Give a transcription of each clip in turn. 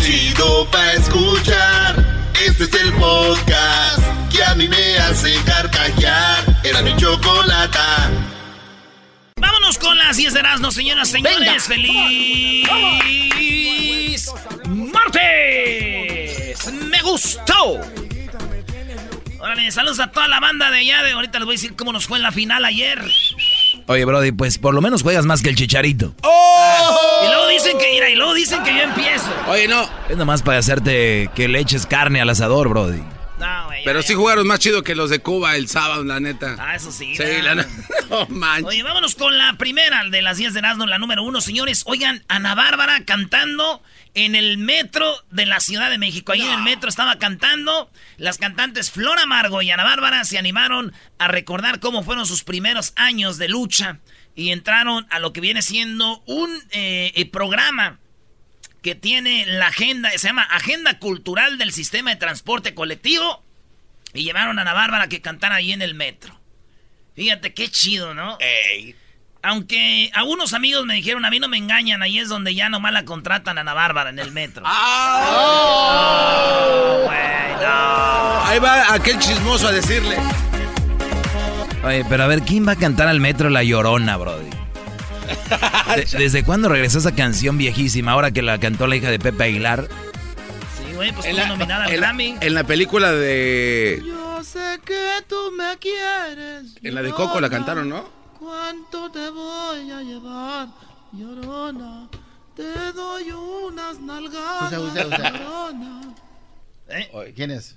chido pa' escuchar. Este es el podcast que a mí me hace carcajear. Era mi chocolata. Vámonos con las 10 de Erasmo, señoras y señores. ¡Feliz martes! ¡Me gustó! Órale, saludos a toda la banda de allá. De, ahorita les voy a decir cómo nos fue en la final ayer. Oye, Brody, pues por lo menos juegas más que el chicharito. ¡Oh! Dicen que, mira, y luego dicen que yo empiezo. Oye, no. Es nomás para hacerte que le eches carne al asador, Brody. No, güey. Pero ya, sí ya. jugaron más chido que los de Cuba el sábado, la neta. Ah, eso sí. Sí, la neta. No manches. Oye, vámonos con la primera de las 10 de Erasmo, la número uno, señores. Oigan, Ana Bárbara cantando en el metro de la Ciudad de México. Ahí en el metro estaba cantando. Las cantantes Flor Amargo y Ana Bárbara se animaron a recordar cómo fueron sus primeros años de lucha y entraron a lo que viene siendo un eh, eh, programa que tiene la agenda, se llama Agenda Cultural del Sistema de Transporte Colectivo. Y llevaron a Ana Bárbara que cantara ahí en el metro. Fíjate qué chido, ¿no? Ey. Aunque algunos amigos me dijeron, a mí no me engañan, ahí es donde ya nomás la contratan a Ana Bárbara en el metro. ¡Ah! Güey, no. Ahí va aquel chismoso a decirle. Oye, pero a ver, ¿quién va a cantar al metro La Llorona, Brody? De- ¿Desde cuándo regresó esa canción viejísima? Ahora que la cantó la hija de Pepe Aguilar. Sí, güey, pues En la, nominada al en la- Grammy. en la película de. Yo sé que tú me quieres. En la de Coco la cantaron, ¿no? ¿Cuánto te voy a llevar, llorona? Te doy unas nalgadas, Usa, usa, usa. llorona. ¿Eh? ¿Quién es?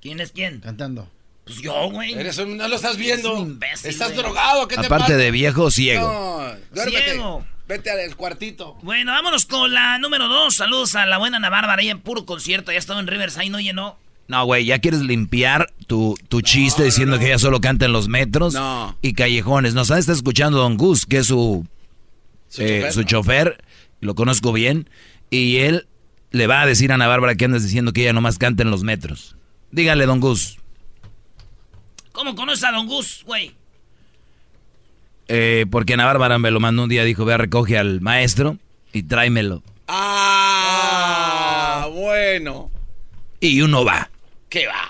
¿Quién es quién? Cantando. Pues yo, güey. Eres un- no lo estás viendo. Un imbécil, Estás güey. drogado, ¿qué te Aparte pasa? de viejo, ciego. No, duérmete. Ciego. Vete al cuartito. Bueno, vámonos con la número dos. Saludos a la buena Ana Bárbara, ahí en puro concierto. Ya estaba en Riverside, no llenó. No, güey, ¿ya quieres limpiar tu, tu chiste diciendo que ella solo canta en los metros No. y callejones? Nos está escuchando Don Gus, que es su, Su eh, chofer, su chofer, lo conozco bien, y él le va a decir a Ana Bárbara que andas diciendo que ella nomás canta en los metros. Dígale, Don Gus. ¿Cómo conoces a Don Gus, güey? Eh, porque Ana Bárbara me lo mandó un día, dijo, ve a recoge al maestro y tráemelo. Ah, bueno. Y uno va. ¿Qué va?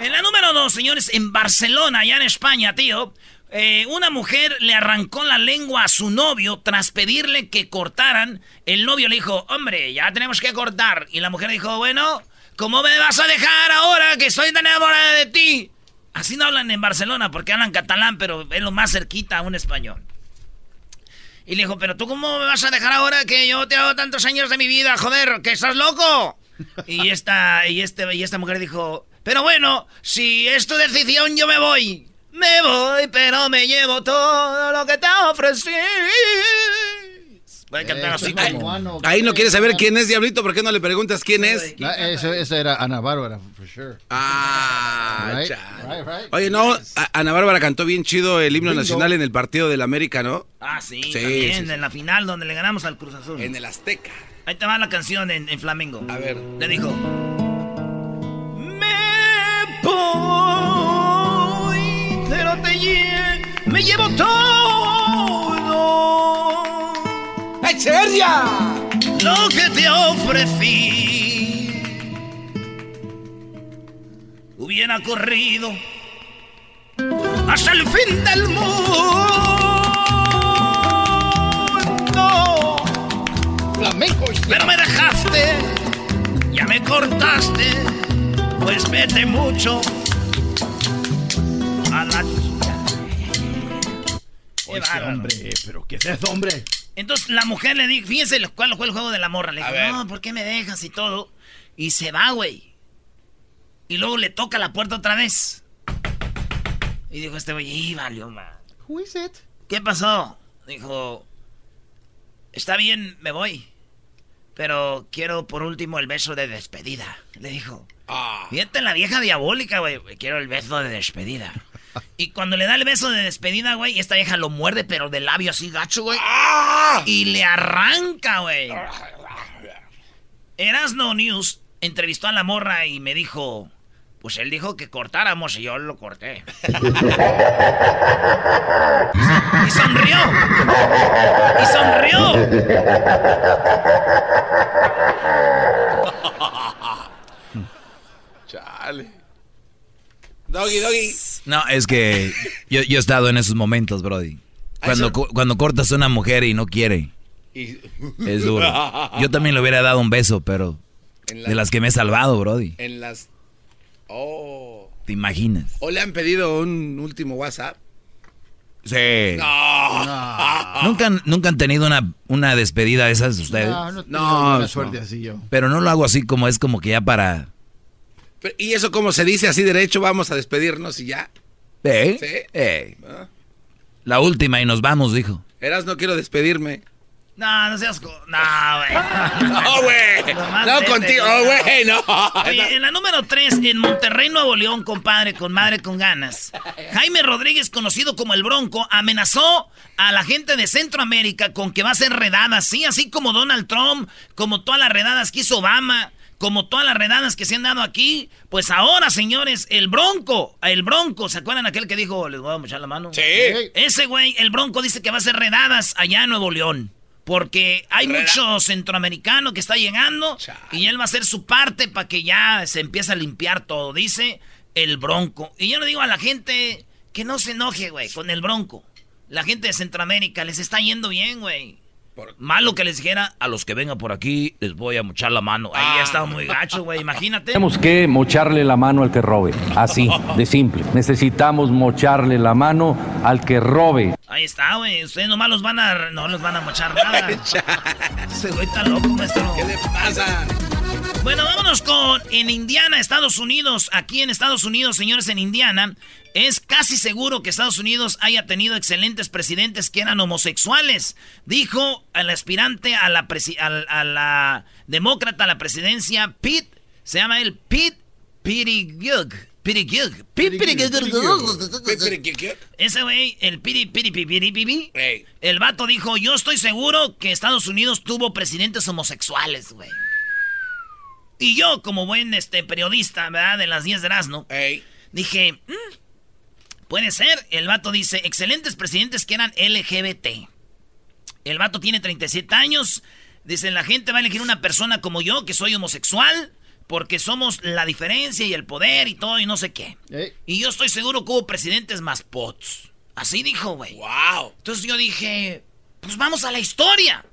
En la número dos, señores, en Barcelona, allá en España, tío, eh, una mujer le arrancó la lengua a su novio tras pedirle que cortaran. El novio le dijo, hombre, ya tenemos que cortar. Y la mujer dijo, bueno, ¿cómo me vas a dejar ahora que estoy tan enamorada de ti? Así no hablan en Barcelona porque hablan catalán, pero es lo más cerquita a un español. Y le dijo, pero tú cómo me vas a dejar ahora que yo te hago tantos años de mi vida, joder, que estás loco. Y esta, y este, y esta mujer dijo, pero bueno, si es tu decisión, yo me voy. Me voy, pero me llevo todo lo que te ofrecí. Voy a cantar así como... Ahí no quieres saber quién es, Diablito. ¿Por qué no le preguntas quién es? No, eso, eso era Ana Bárbara, for sure. Ah, Right, chale. right, right. Oye, no, Ana Bárbara cantó bien chido el himno Bingo. nacional en el partido del América, ¿no? Ah, sí, Sí, también, sí, sí. en la final donde le ganamos al Cruz Azul. En el Azteca. Ahí te va la canción en, en flamengo. A ver. Le dijo. Me voy, pero te lle- me llevo todo ¡Echeverria! lo que te ofrecí. Hubiera corrido hasta el fin del mundo. Flamenco. Pero me dejaste, ya me cortaste, pues vete mucho a la chica. Qué bárbaro. Hombre, pero ¿qué es eso, hombre? Entonces la mujer le dijo, fíjense cuál fue el juego de la morra. Le dijo, no, ¿por qué me dejas y todo? Y se va, güey. Y luego le toca la puerta otra vez. Y dijo este güey, y valió man. Who is it? ¿Qué pasó? Dijo, está bien, me voy. Pero quiero por último el beso de despedida. Le dijo. Ah. Fíjate la vieja diabólica, güey. Quiero el beso de despedida. Y cuando le da el beso de despedida, güey, esta vieja lo muerde, pero de labio así gacho, güey. Y le arranca, güey. Erasno News entrevistó a la morra y me dijo... Pues él dijo que cortáramos y yo lo corté. y sonrió. Y sonrió. Chale. Doggy, doggy. No, es que yo, yo he estado en esos momentos, Brody. Cuando, cu- cuando cortas a una mujer y no quiere, Y- es duro. Yo también le hubiera dado un beso, pero En la- de las que me he salvado, Brody. En las. Oh. ¿Te imaginas? ¿O le han pedido un último WhatsApp? Sí. No. ¿Nunca, han- nunca han tenido una, una despedida de esas ustedes? No, no, No, no, buena no. suerte así yo. Pero no lo hago así como es como que ya para... Pero, ¿Y eso cómo se dice así derecho? Vamos a despedirnos y ya. ¿Eh? Sí. Eh. ¿Ah? La última y nos vamos, dijo. Eras, no quiero despedirme. No, no seas... co- No, güey. No, güey. No contigo, no. güey, no. Oye, en la número 3, en Monterrey, Nuevo León, compadre, con madre con ganas. Jaime Rodríguez, conocido como el Bronco, amenazó a la gente de Centroamérica con que va a ser redadas, sí, así como Donald Trump, como todas las redadas que hizo Obama, como todas las redadas que se han dado aquí. Pues ahora, señores, el Bronco, el Bronco, ¿se acuerdan aquel que dijo, les voy a mochar la mano? Sí. Ese güey, el Bronco dice que va a ser redadas allá en Nuevo León. Porque hay Reda- mucho centroamericano que está llegando Chale. y él va a hacer su parte para que ya se empiece a limpiar todo, dice el Bronco. Y yo le digo a la gente que no se enoje, güey, con el Bronco. La gente de Centroamérica les está yendo bien, güey. Por- Malo que les dijera, a los que vengan por aquí les voy a mochar la mano. Ahí ya está muy gacho, güey, imagínate. Tenemos que mocharle la mano al que robe. Así, de simple. Necesitamos mocharle la mano al que robe. Ahí está, güey. Ustedes nomás los van a... No los van a mochar nada. Ese güey está loco, maestro. ¿Qué le pasa? Bueno, vámonos con en Indiana, Estados Unidos. Aquí en Estados Unidos, señores, en Indiana, es casi seguro que Estados Unidos haya tenido excelentes presidentes que eran homosexuales. Dijo el aspirante a la, al- a la demócrata a la presidencia, Pete, se llama él Pete. Pete Buttigieg. Ese güey, el Piri Piri Piri Piri, el vato dijo, yo estoy seguro que Estados Unidos tuvo presidentes homosexuales, güey. Y yo, como buen este, periodista, ¿verdad? De las 10 de Erasmo, dije, "Mm, puede ser. El vato dice, excelentes presidentes que eran LGBT. El vato tiene 37 años. Dice, la gente va a elegir una persona como yo, que soy homosexual, porque somos la diferencia y el poder y todo y no sé qué. Y yo estoy seguro que hubo presidentes más pots. Así dijo, güey. Wow. Entonces yo dije, pues vamos a la historia.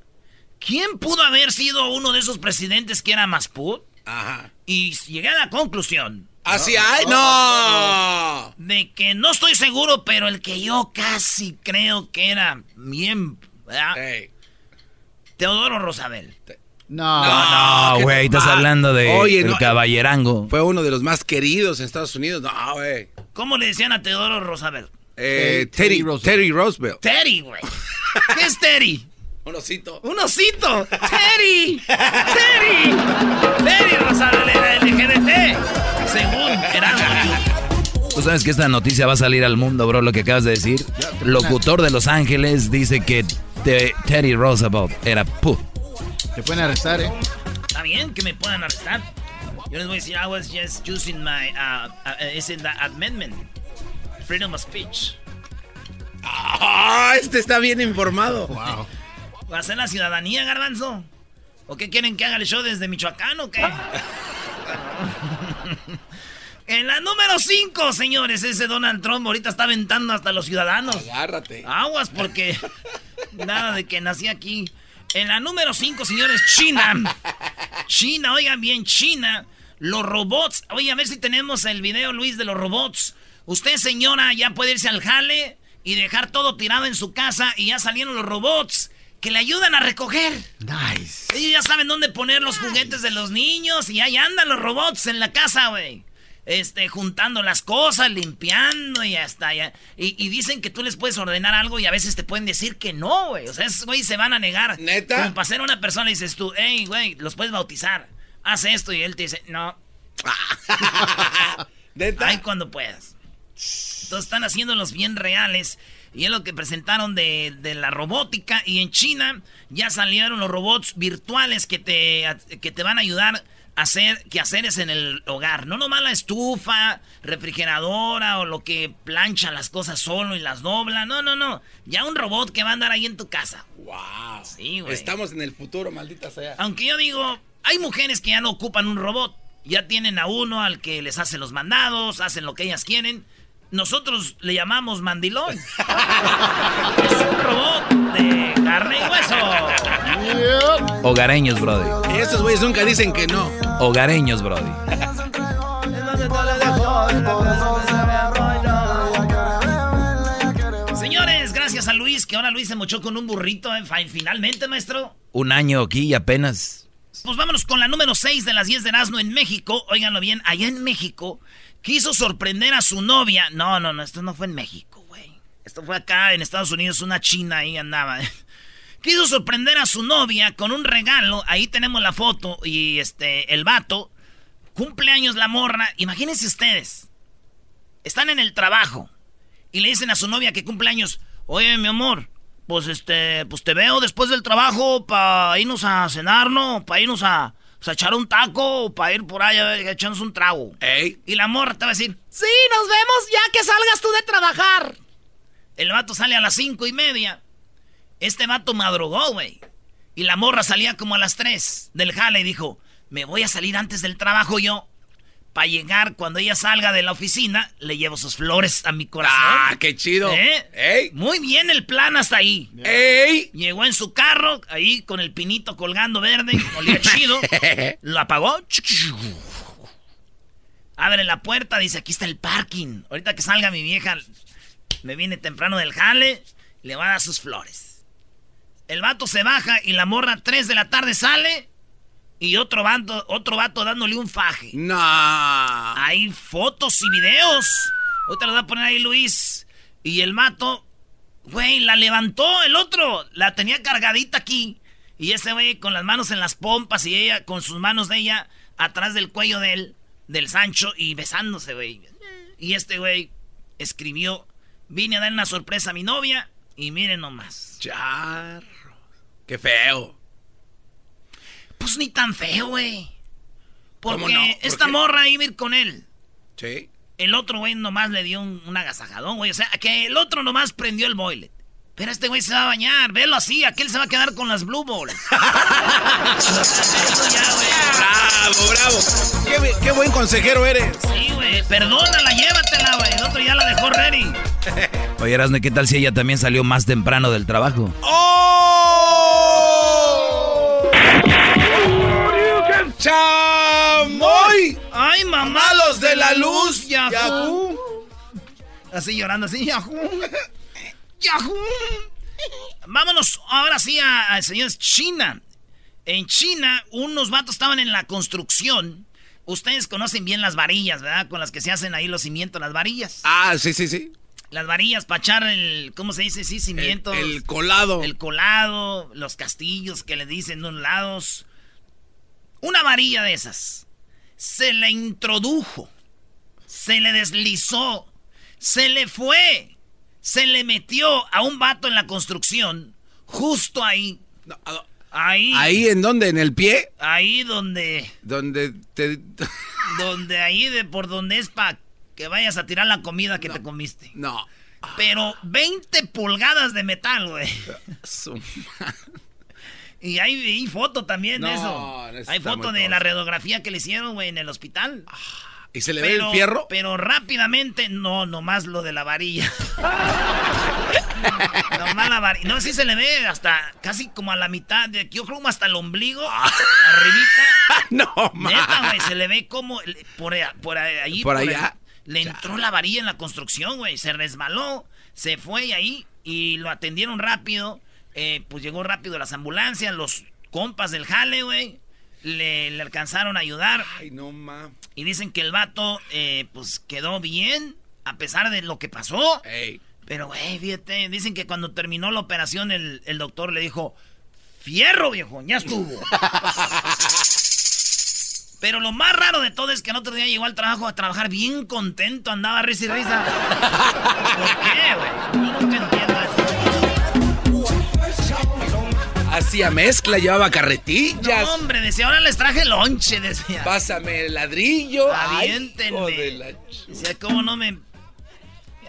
¿Quién pudo haber sido uno de esos presidentes que era más put? Ajá. Y llegué a la conclusión Así hay. No. de que no estoy seguro, pero el que yo casi creo que era bien... ¿verdad? Ey. Teodoro Roosevelt. No. No, qué güey, estás mal. hablando de Oye, el no, caballerango. Fue uno de los más queridos en Estados Unidos. No, güey. ¿Cómo le decían a Teodoro Roosevelt? Eh, Teddy, Teddy Roosevelt. Teddy Roosevelt. Teddy, güey. ¿Qué es Teddy? Un osito. ¡Un osito! ¡Teddy! ¡Teddy! ¡Teddy Roosevelt era LGBT! Según Erasmo. Tú sabes que esta noticia va a salir al mundo, bro, lo que acabas de decir. Locutor de Los Ángeles dice que Te- Teddy Roosevelt era pu. Te pueden arrestar, ¿eh? Está bien que me puedan arrestar. Yo les voy a decir, I was just using my, uh, uh, is in the amendment. Freedom of speech. Ah, este está bien informado. Wow. ¿Va a ser la ciudadanía, garbanzo? ¿O qué quieren que haga el show desde Michoacán o qué? en la número 5, señores, ese Donald Trump ahorita está aventando hasta los ciudadanos. Agárrate. Aguas porque nada de que nací aquí. En la número 5, señores, China. China, oigan bien, China. Los robots. Oye, a ver si tenemos el video, Luis, de los robots. Usted, señora, ya puede irse al jale y dejar todo tirado en su casa y ya salieron los robots que le ayudan a recoger. Nice. Ellos ya saben dónde poner los juguetes de los niños y ahí andan los robots en la casa, güey. Este, juntando las cosas, limpiando y hasta ya. Y, y dicen que tú les puedes ordenar algo y a veces te pueden decir que no, güey. O sea, esos güey se van a negar. ¿Neta? Como para ser una persona y dices tú, hey, güey, los puedes bautizar. Haz esto y él te dice, no, ¿Neta? Ay, cuando puedas. Entonces están haciéndolos bien reales. Y es lo que presentaron de, de la robótica. Y en China ya salieron los robots virtuales que te, que te van a ayudar hacer quehaceres en el hogar. No nomás la estufa, refrigeradora o lo que plancha las cosas solo y las dobla. No, no, no. Ya un robot que va a andar ahí en tu casa. ¡Wow! Sí, güey. Estamos en el futuro, maldita sea. Aunque yo digo, hay mujeres que ya no ocupan un robot. Ya tienen a uno al que les hace los mandados, hacen lo que ellas quieren. Nosotros le llamamos mandilón. es un robot de carne y hueso. Hogareños, Brody. Y estos güeyes nunca dicen que no. Hogareños, Brody. Señores, gracias a Luis, que ahora Luis se mochó con un burrito. eh, fi- Finalmente, maestro. Un año aquí y apenas. Pues vámonos con la número 6 de las 10 de Erasmo en México. Óiganlo bien, allá en México quiso sorprender a su novia. No, no, no, esto no fue en México, güey. Esto fue acá en Estados Unidos, una china ahí andaba. Quiso sorprender a su novia con un regalo. Ahí tenemos la foto y este, el vato. Cumpleaños la morra. Imagínense ustedes. Están en el trabajo y le dicen a su novia que cumpleaños. Oye, mi amor, pues este, pues te veo después del trabajo para irnos a cenar, ¿no? Para irnos a, pues, a echar un taco o para ir por allá a echarnos un trago. Ey. Y la morra te va a decir, Sí, nos vemos ya que salgas tú de trabajar. el vato sale a las cinco y media. Este vato madrugó, güey. Y la morra salía como a las tres del jale y dijo, me voy a salir antes del trabajo yo. Para llegar cuando ella salga de la oficina, le llevo sus flores a mi corazón. ¡Ah, qué chido! ¿Eh? ¡Ey! Muy bien el plan hasta ahí. ¡Ey! Llegó en su carro, ahí con el pinito colgando verde, olía chido. Lo apagó. Abre la puerta, dice, aquí está el parking. Ahorita que salga mi vieja, me viene temprano del jale, le va a dar sus flores. El vato se baja y la morra 3 de la tarde sale y otro vato, otro vato dándole un faje. ¡No! Hay fotos y videos. Ahorita lo va a poner ahí Luis. Y el mato, güey, la levantó el otro. La tenía cargadita aquí. Y ese güey con las manos en las pompas y ella con sus manos de ella atrás del cuello de él, del Sancho, y besándose, güey. Y este güey escribió, vine a dar una sorpresa a mi novia y miren nomás. Charro. ¡Qué feo! Pues ni tan feo, güey. ¿Cómo Porque no? ¿Por esta qué? morra iba a ir con él. Sí. El otro güey nomás le dio un, un agasajadón, güey. O sea, que el otro nomás prendió el boilet. Pero este güey se va a bañar. Velo así. Aquel se va a quedar con las blue balls. ¡Bravo, bravo! ¡Qué, qué buen consejero eres! Sí, güey. Perdónala, llévatela, güey. El otro ya la dejó ready. Oye, Erasmo, ¿qué tal si ella también salió más temprano del trabajo? ¡Oh! ¡Chamoy! ¡Ay, mamá! ¡Malos de la luz! Yahoo. Yahoo. Así llorando, así. Yahoo. Yahoo. Vámonos ahora sí a, a señores China. En China, unos vatos estaban en la construcción. Ustedes conocen bien las varillas, ¿verdad? Con las que se hacen ahí los cimientos, las varillas. Ah, sí, sí, sí. Las varillas para echar el, ¿cómo se dice? Sí, cimientos. el colado. El colado, los castillos que le dicen de un lados. Una varilla de esas. Se le introdujo. Se le deslizó. Se le fue. Se le metió a un vato en la construcción. Justo ahí. No, ¿a dó- Ahí. ¿Ahí en dónde? ¿En el pie? Ahí donde. Donde te... Donde ahí de por donde es para que vayas a tirar la comida que te comiste. No. Pero 20 pulgadas de metal, güey. Y hay, foto también de No, eso. no, Hay foto de la radiografía que le hicieron, güey, en el hospital. ¿Y se le ve el fierro? Pero rápidamente, no, nomás lo de la varilla. nomás la varilla. No, sí se le ve hasta casi como a la mitad, de, yo creo como hasta el ombligo, arribita. no, Neta, ma. güey, se le ve como por, por a- allí. Por el- allá. Le entró la varilla en la construcción, güey. Se resbaló, se fue ahí y lo atendieron rápido. Eh, pues llegó rápido las ambulancias, los compas del jale, güey. Le, le alcanzaron a ayudar. Ay, no, ma. Y dicen que el vato, eh, pues quedó bien, a pesar de lo que pasó. Ey. Pero, güey, fíjate, dicen que cuando terminó la operación, el, el doctor le dijo: Fierro, viejo, ya estuvo. Pero lo más raro de todo es que el otro día llegó al trabajo a trabajar bien contento, andaba risa y risa. ¿Por qué, güey? Yo nunca entiendo eso. Hacía mezcla, llevaba carretillas. No, hombre, decía, ahora les traje lonche, decía. Pásame el ladrillo. Ay, Aviéntenme. hijo de la Decía, ¿cómo no me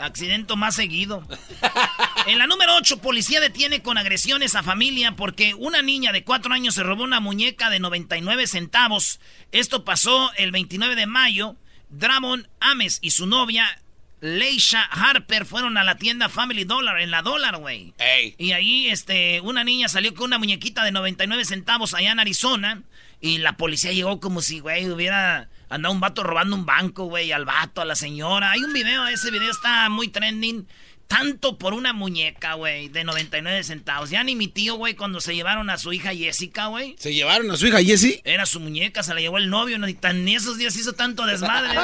accidento más seguido? En la número 8, policía detiene con agresiones a familia porque una niña de 4 años se robó una muñeca de 99 centavos. Esto pasó el 29 de mayo. Dramon Ames y su novia, Leisha Harper, fueron a la tienda Family Dollar, en la Dollar, güey. Ey. Y ahí, este, una niña salió con una muñequita de 99 centavos allá en Arizona. Y la policía llegó como si, güey, hubiera andado un vato robando un banco, güey, al vato, a la señora. Hay un video, ese video está muy trending. Tanto por una muñeca, güey, de 99 centavos. Ya ni mi tío, güey, cuando se llevaron a su hija Jessica, güey. ¿Se llevaron a su hija Jessie? Era su muñeca, se la llevó el novio, no, ni tan ni esos días hizo tanto desmadre.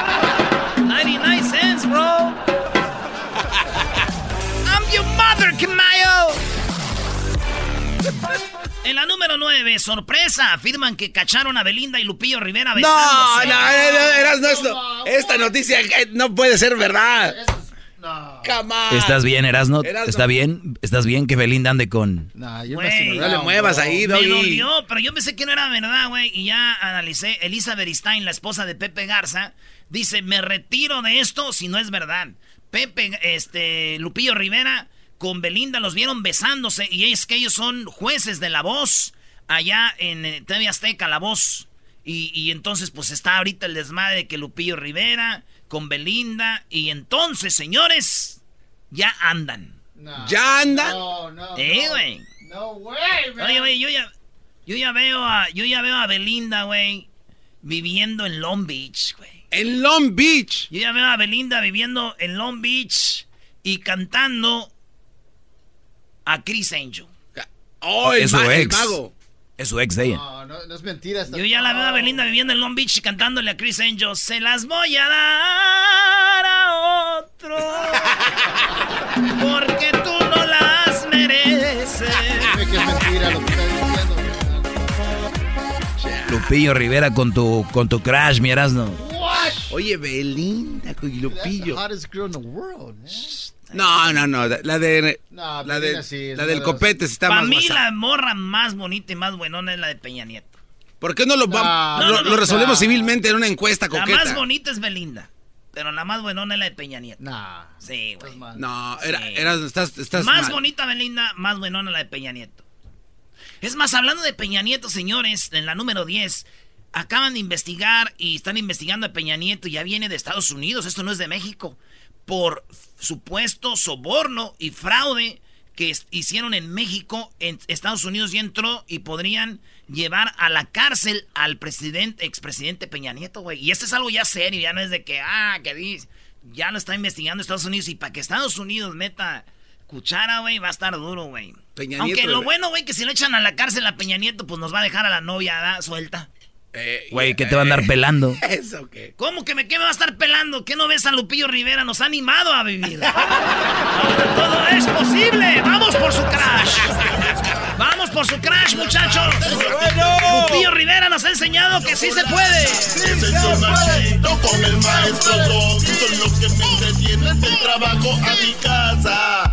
99 cents, bro. I'm your mother, Kamayo. En la número 9, sorpresa, afirman que cacharon a Belinda y Lupillo Rivera No, besándose. no, eh, no, eras no, esto. Esta noticia eh, no puede ser verdad. No. ¿Estás bien, Erasno? Erasno. ¿Está bien? ¿Estás bien que Belinda ande con...? No, yo Güey. me No le muevas ahí, Me Doggy. dolió, pero yo pensé que no era verdad, güey. Y ya analicé. Elizabeth Stein, la esposa de Pepe Garza, dice: Me retiro de esto si no es verdad. Pepe, este, Lupillo Rivera con Belinda los vieron besándose. Y es que ellos son jueces de la voz allá en eh, TV Azteca, la voz. Y, y entonces, pues está ahorita el desmadre de que Lupillo Rivera con Belinda. Y entonces, señores, ya andan. No. ¿Ya anda? No, no. Eh, no. güey. No way, man. Oye, güey, yo ya, yo ya veo a, yo ya veo a Belinda, güey, viviendo en Long Beach, güey. En Long Beach. Yo ya veo a Belinda viviendo en Long Beach y cantando a Chris Angel. Oh, es su ma- ex. mago. Es su ex de ella. No, no, no es mentira. Yo ya la veo a. Belinda viviendo en Long Beach y cantándole a Chris Angel. Se las voy a dar a otro. Porque tú no las mereces. Dime que es mentira lo que está diciendo. Lupillo Rivera con tu, con tu crash, mi Erasno. Oye, Belinda con That's the Lupillo. hottest girl in the world, man. No, no, no. La de. No, la, Belinda de sí, es la una del de copete está Para más mí guasa. la morra más bonita y más buenona es la de Peña Nieto. ¿Por qué no lo, va- No, lo, no, no, lo resolvemos no. civilmente en una encuesta La coqueta? más bonita es Belinda. Pero la más buenona es la de Peña Nieto. Nah. Sí, güey. No, era, Sí. eras, estás, estás Más mal. bonita Belinda, más buenona la de Peña Nieto. Es más, hablando de Peña Nieto, señores, en la número 10, acaban de investigar y están investigando a Peña Nieto, ya viene de Estados Unidos, esto no es de México, por supuesto soborno y fraude que hicieron en México, en Estados Unidos ya entró y podrían llevar a la cárcel al presidente, expresidente Peña Nieto, güey. Y esto es algo ya serio, ya no es de que, ah, que dice, ya lo está investigando Estados Unidos y para que Estados Unidos meta cuchara, güey, va a estar duro, güey. Aunque Nieto, lo bebé. bueno, güey, que si lo echan a la cárcel a Peña Nieto, pues nos va a dejar a la novia ¿da? suelta. Eh, Güey, ¿qué te va a andar pelando? ¿Eso qué? ¿Cómo que me, qué me va a estar pelando? ¿Qué no ves a Lupillo Rivera? Nos ha animado a vivir. Ahora todo es posible. Vamos por su crash. Vamos por su crash, muchachos. Lupillo Rivera nos ha enseñado que sí se puede. Es el show más chido con el maestro. Son los que me entretienen del trabajo a mi casa.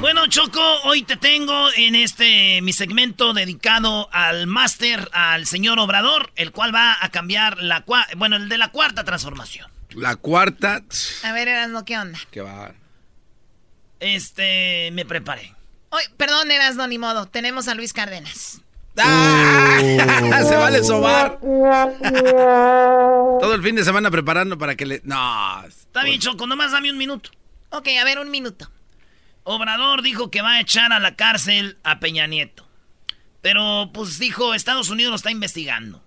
Bueno, Choco, hoy te tengo en este mi segmento dedicado al máster, al señor Obrador, el cual va a cambiar la cua- bueno, el de la cuarta transformación. La cuarta. A ver, Erasmo, ¿qué onda? Qué va. Este, me preparé. Perdón, Erasmo, ni modo. Tenemos a Luis Cárdenas. ¡Ah! Se vale sobar. Todo el fin de semana preparando para que le. No. Está bien, Choco, nomás dame un minuto. Ok, a ver, un minuto. Obrador dijo que va a echar a la cárcel a Peña Nieto. Pero, pues dijo, Estados Unidos lo está investigando.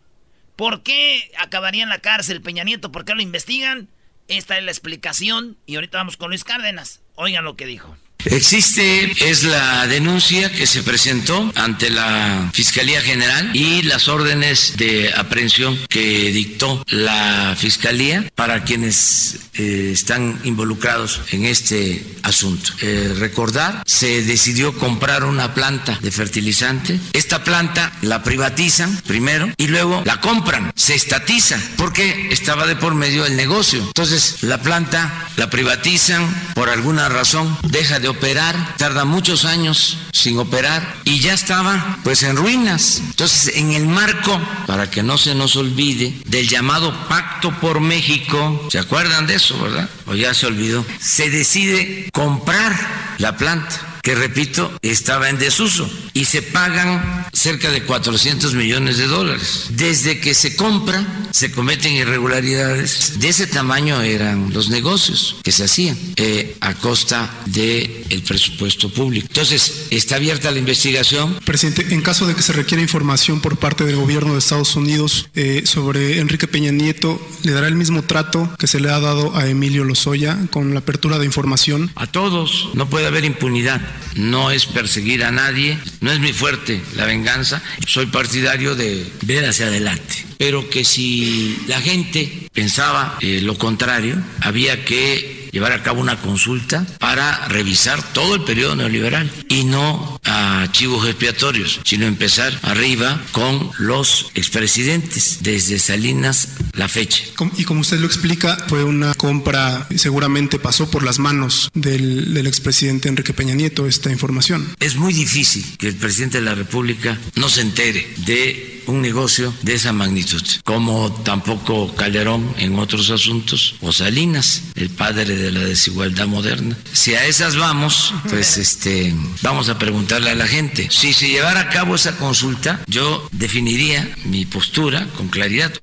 ¿Por qué acabaría en la cárcel Peña Nieto? ¿Por qué lo investigan? Esta es la explicación. Y ahorita vamos con Luis Cárdenas. Oigan lo que dijo. Existe, es la denuncia que se presentó ante la Fiscalía General y las órdenes de aprehensión que dictó la Fiscalía para quienes eh, están involucrados en este asunto. Eh, recordar, se decidió comprar una planta de fertilizante. Esta planta la privatizan primero y luego la compran, se estatiza porque estaba de por medio el negocio. Entonces, la planta la privatizan por alguna razón, deja de operar, tarda muchos años sin operar y ya estaba pues en ruinas. Entonces, en el marco, para que no se nos olvide, del llamado Pacto por México, ¿se acuerdan de eso, verdad? O ya se olvidó, se decide comprar la planta que repito, estaba en desuso y se pagan cerca de 400 millones de dólares. Desde que se compra, se cometen irregularidades. De ese tamaño eran los negocios que se hacían eh, a costa del el presupuesto público. Entonces, está abierta la investigación. Presidente, en caso de que se requiera información por parte del gobierno de Estados Unidos eh, sobre Enrique Peña Nieto, ¿le dará el mismo trato que se le ha dado a Emilio Lozoya con la apertura de información? A todos, no puede haber impunidad no es perseguir a nadie, no es mi fuerte la venganza, soy partidario de ver hacia adelante, pero que si la gente pensaba eh, lo contrario, había que llevar a cabo una consulta para revisar todo el periodo neoliberal y no a chivos expiatorios, sino empezar arriba con los expresidentes, desde Salinas la fecha. Y como usted lo explica, fue una compra, seguramente pasó por las manos del, del expresidente Enrique Peña Nieto esta información. Es muy difícil que el presidente de la República no se entere de un negocio de esa magnitud, como tampoco Calderón en otros asuntos, o Salinas, el padre de la desigualdad moderna. Si a esas vamos, pues este, vamos a preguntarle a la gente. Si se llevara a cabo esa consulta, yo definiría mi postura con claridad.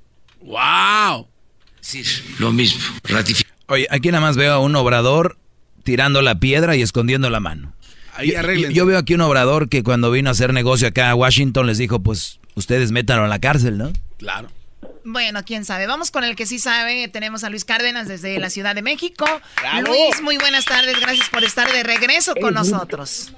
¡Wow! Sí, lo mismo, ratificar. Oye, aquí nada más veo a un obrador tirando la piedra y escondiendo la mano. Ahí yo, yo, veo aquí un obrador que cuando vino a hacer negocio acá a Washington les dijo, pues ustedes métanlo a la cárcel, ¿no? Claro. Bueno, quién sabe. Vamos con el que sí sabe. Tenemos a Luis Cárdenas desde la Ciudad de México. Luis, muy buenas tardes. Gracias por estar de regreso con nosotros.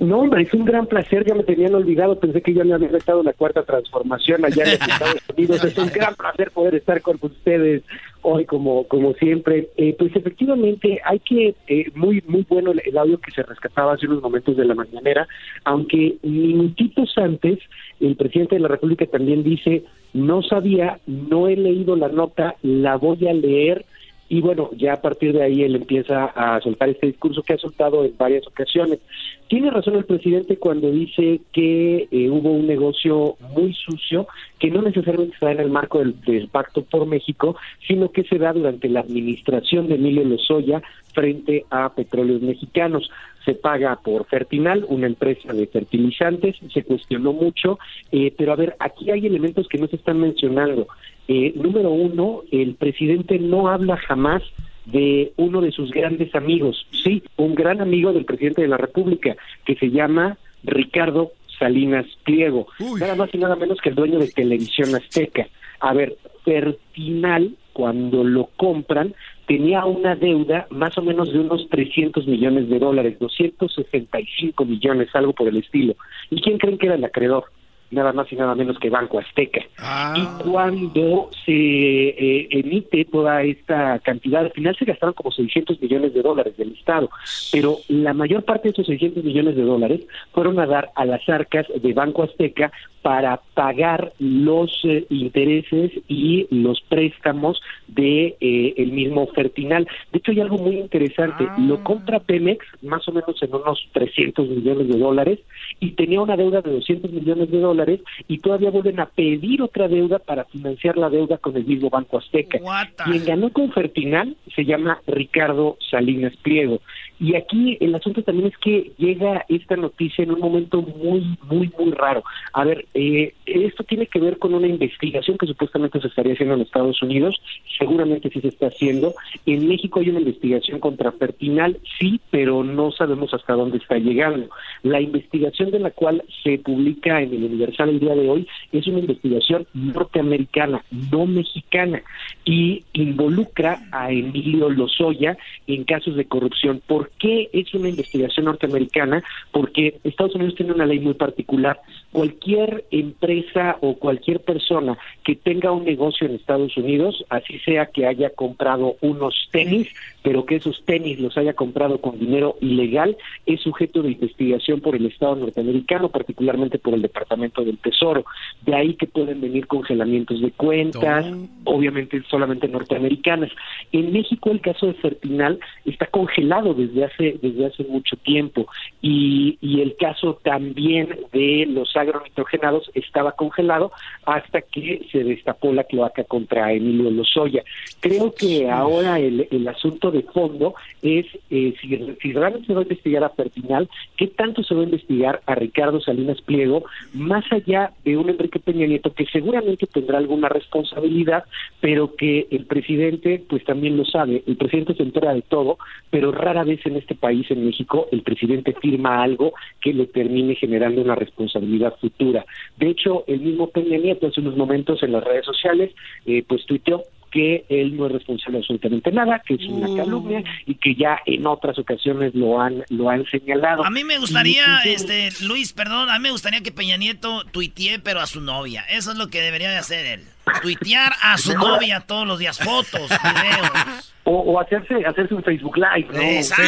No, hombre, es un gran placer. Ya me tenían olvidado. Pensé que ya me había estado la cuarta transformación allá en Estados Unidos. Es un gran placer poder estar con ustedes hoy, como como siempre. Eh, pues efectivamente, hay que eh, muy muy bueno el, audio que se rescataba hace unos momentos de la mañanera, aunque minutitos antes el presidente de la República también dice no sabía, no he leído la nota, la voy a leer y bueno, ya a partir de ahí él empieza a soltar este discurso que ha soltado en varias ocasiones. Tiene razón el presidente cuando dice que eh, hubo un negocio muy sucio que no necesariamente se da en el marco del, del, Pacto por México, sino que se da durante la administración de Emilio Lozoya frente a petróleos mexicanos. Se paga por Fertinal, una empresa de fertilizantes, se cuestionó mucho, eh, pero a ver, aquí hay elementos que no se están mencionando. Eh, número uno, el presidente no habla jamás de uno de sus grandes amigos, sí, un gran amigo del presidente de la República, que se llama Ricardo Salinas Pliego, nada más y nada menos que el dueño de Televisión Azteca. A ver, Fertinal, cuando lo compran, tenía una deuda más o menos de unos 300 millones de dólares, 265 millones, algo por el estilo. ¿Y quién creen que era el acreedor? Nada más y nada menos que Banco Azteca. Ah. Y cuando se eh, emite toda esta cantidad, al final se gastaron como 600 millones de dólares del Estado, pero la mayor parte de esos 600 millones de dólares fueron a dar a las arcas de Banco Azteca para pagar los eh, intereses y los préstamos de eh, el mismo Fertinal. De hecho, hay algo muy interesante. Ah. Lo compra Pemex más o menos en unos 300 millones de dólares y tenía una deuda de 200 millones de dólares y todavía vuelven a pedir otra deuda para financiar la deuda con el mismo Banco Azteca. Quien ganó con Fertinal se llama Ricardo Salinas Pliego. Y aquí el asunto también es que llega esta noticia en un momento muy, muy, muy raro. A ver, eh, esto tiene que ver con una investigación que supuestamente se estaría haciendo en Estados Unidos, seguramente sí se está haciendo. En México hay una investigación contra Fertinal, sí, pero no sabemos hasta dónde está llegando. La investigación de la cual se publica en el Universal el día de hoy es una investigación norteamericana, no mexicana, y involucra a Emilio Lozoya en casos de corrupción. ¿Por qué es una investigación norteamericana? Porque Estados Unidos tiene una ley muy particular. Cualquier empresa o cualquier persona que tenga un negocio en Estados Unidos, así sea que haya comprado unos tenis, pero que esos tenis los haya comprado con dinero ilegal, es sujeto de investigación por el Estado norteamericano, particularmente por el Departamento del Tesoro. De ahí que pueden venir congelamientos de cuentas, obviamente solamente norteamericanas. En México el caso de Fertinal está congelado desde hace desde hace mucho tiempo y, y el caso también de los agronitrogenados estaba congelado hasta que se destapó la cloaca contra Emilio Lozoya. Creo que ahora el, el asunto de fondo es eh, si, si realmente se va a investigar a Fertinal, qué tanto se va a investigar a Ricardo Salinas Pliego, más allá de un Enrique Peña Nieto que seguramente tendrá alguna responsabilidad, pero que el presidente pues también lo sabe, el presidente se entera de todo, pero rara vez en este país, en México, el presidente firma algo que le termine generando una responsabilidad futura. De hecho, el mismo Peña Nieto hace unos momentos en las redes sociales, eh, pues tuiteó que él no es responsable de absolutamente nada, que es una mm. calumnia y que ya en otras ocasiones lo han lo han señalado. A mí me gustaría, este Luis, perdón, a mí me gustaría que Peña Nieto tuitee pero a su novia. Eso es lo que debería de hacer él. Tuitear a su novia todos los días, fotos, videos. O, hacerse, hacerse un Facebook Live, ¿no? Sí,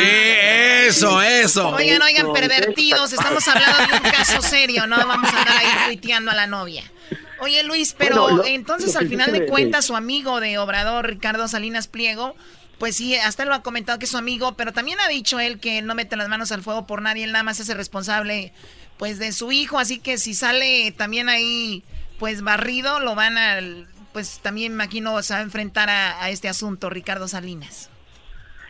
eso, eso. Oigan, oigan, pervertidos, estamos hablando de un caso serio, no vamos a andar ahí tuiteando a la novia. Oye Luis, pero entonces al final de cuentas su amigo de Obrador, Ricardo Salinas Pliego, pues sí, hasta lo ha comentado que es su amigo, pero también ha dicho él que no mete las manos al fuego por nadie, él nada más es el responsable pues de su hijo, así que si sale también ahí pues barrido, lo van a, pues también imagino se va a enfrentar a este asunto Ricardo Salinas.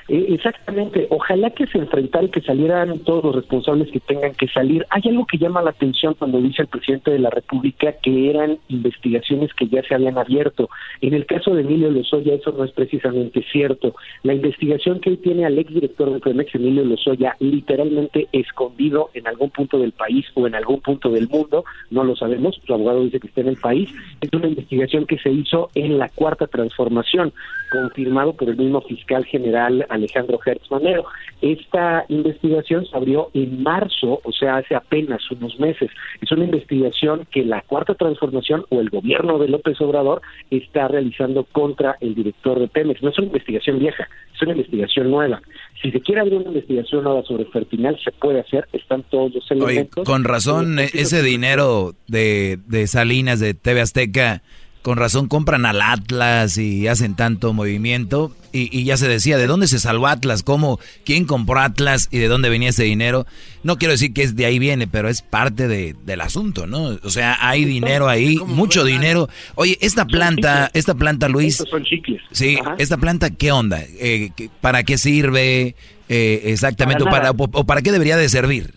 Eh, exactamente, ojalá que se enfrentara y que salieran todos los responsables que tengan que salir. Hay algo que llama la atención cuando dice el presidente de la República que eran investigaciones que ya se habían abierto. En el caso de Emilio Lozoya eso no es precisamente cierto. La investigación que hoy tiene al exdirector de Pemex, Emilio Lozoya, literalmente escondido en algún punto del país o en algún punto del mundo, no lo sabemos, su abogado dice que está en el país, es una investigación que se hizo en la cuarta transformación, confirmado por el mismo fiscal general Alejandro Hertz Manero. Esta investigación se abrió en marzo, o sea, hace apenas unos meses. Es una investigación que la Cuarta Transformación o el gobierno de López Obrador está realizando contra el director de Pemex. No es una investigación vieja, es una investigación nueva. Si se quiere abrir una investigación nueva sobre Fertinal, se puede hacer, están todos los elementos. con razón, ese dinero de, de Salinas, de TV Azteca, con razón compran al Atlas y hacen tanto movimiento. Y, ya se decía, ¿de dónde se salvó Atlas? ¿Cómo? ¿Quién compró Atlas? ¿Y de dónde venía ese dinero? No quiero decir que es de ahí viene, pero es parte de, del asunto, ¿no? O sea, hay dinero ahí, mucho dinero. Oye, esta planta, esta planta, Luis. son chicles. Sí, esta planta, ¿qué onda? Eh, ¿Para qué sirve? Eh, exactamente, para, o, para qué debería de servir?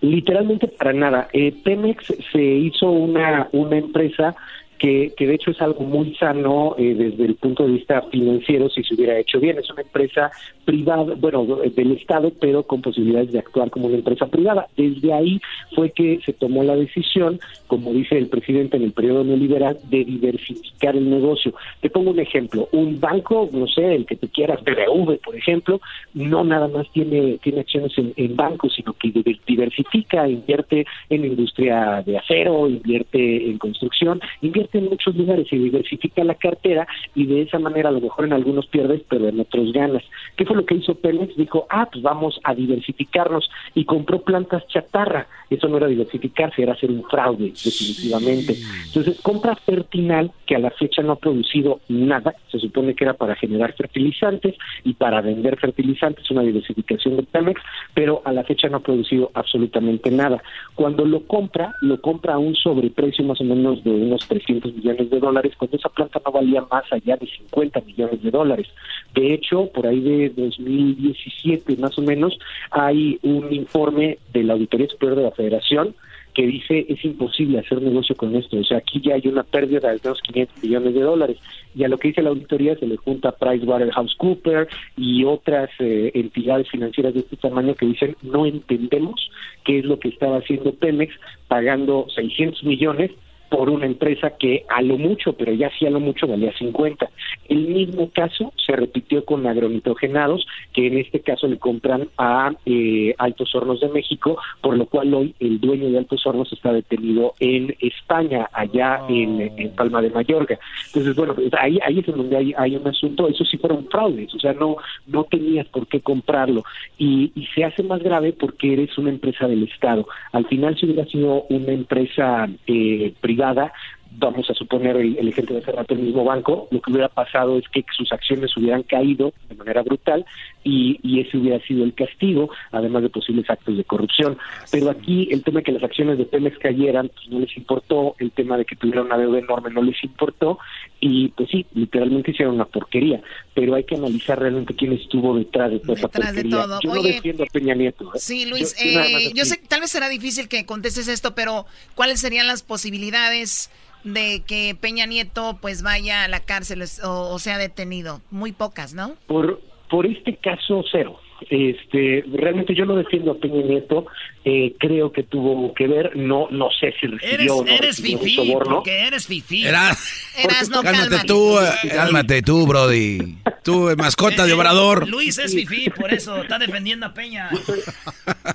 Literalmente para nada. Eh, Pemex se hizo una, una empresa que, de hecho es algo muy sano eh, desde el punto de vista financiero si se hubiera hecho bien. Es una empresa privada, bueno, del Estado, pero con posibilidades de actuar como una empresa privada. Desde ahí fue que se tomó la decisión, como dice el presidente en el periodo neoliberal, de diversificar el negocio. Te pongo un ejemplo, un banco, no sé, el que te quieras, BBV, por ejemplo, no nada más tiene, tiene acciones en, en bancos, sino que diversifica, invierte en industria de acero, invierte en construcción, invierte en muchos lugares y diversifica la cartera y de esa manera a lo mejor en algunos pierdes, pero en otros ganas. ¿Qué fue lo que hizo Pemex? Dijo, ah, pues vamos a diversificarnos y compró plantas chatarra. Eso no era diversificarse, era hacer un fraude, definitivamente. Entonces, compra Fertinal, que a la fecha no ha producido nada, se supone que era para generar fertilizantes y para vender fertilizantes, una diversificación de Pemex, pero a la fecha no ha producido absolutamente nada. Cuando lo compra, lo compra a un sobreprecio más o menos de unos 300 millones de dólares, cuando esa planta no valía más allá de 50 millones de dólares. De hecho, por ahí de 2017 más o menos, hay un informe de la Auditoría Superior de la Federación que dice es imposible hacer negocio con esto. O sea, aquí ya hay una pérdida de unos 500 millones de dólares. Y a lo que dice la auditoría se le junta PricewaterhouseCoopers y otras eh, entidades financieras de este tamaño que dicen no entendemos qué es lo que estaba haciendo Pemex pagando 600 millones por una empresa que a lo mucho, pero ya sí a lo mucho valía 50. El mismo caso se repitió con agronitrogenados, que en este caso le compran a eh, Altos Hornos de México, por lo cual hoy el dueño de Altos Hornos está detenido en España, allá en, en, Palma de Mallorca. Entonces, bueno, pues ahí, ahí es donde hay, hay un asunto, eso sí fueron fraudes, o sea, no, no tenías por qué comprarlo. Y, y se hace más grave porque eres una empresa del Estado. Al final, si hubiera sido una empresa eh, privada, privada vamos a suponer el, el, ejemplo de cerrar el mismo banco, lo que hubiera pasado es que sus acciones hubieran caído de manera brutal y, y, ese hubiera sido el castigo, además de posibles actos de corrupción. Pero aquí el tema de que las acciones de Pemex cayeran, pues no les importó, el tema de que tuviera una deuda enorme no les importó y pues sí, literalmente hicieron una porquería, pero hay que analizar realmente quién estuvo detrás de toda esa porquería. De todo. Yo Oye, no defiendo a Peña Nieto. ¿eh? Sí, Luis, yo, eh, yo sé, tal vez será difícil que contestes esto, pero ¿cuáles serían las posibilidades de que Peña Nieto pues vaya a la cárcel o, o sea detenido? Muy pocas, ¿no? Por, por este caso, cero. Este, realmente yo no defiendo a Peña Nieto, eh, creo que tuvo que ver, no no sé si recibió eres, o no eres recibió fifí, un soborno. porque eres fifí. Eras, Eras no, cálmate cálmate. tú, eh, Cálmate tú, Brody. tú, eh, mascota de Obrador. Luis es fifí, por eso está defendiendo a Peña.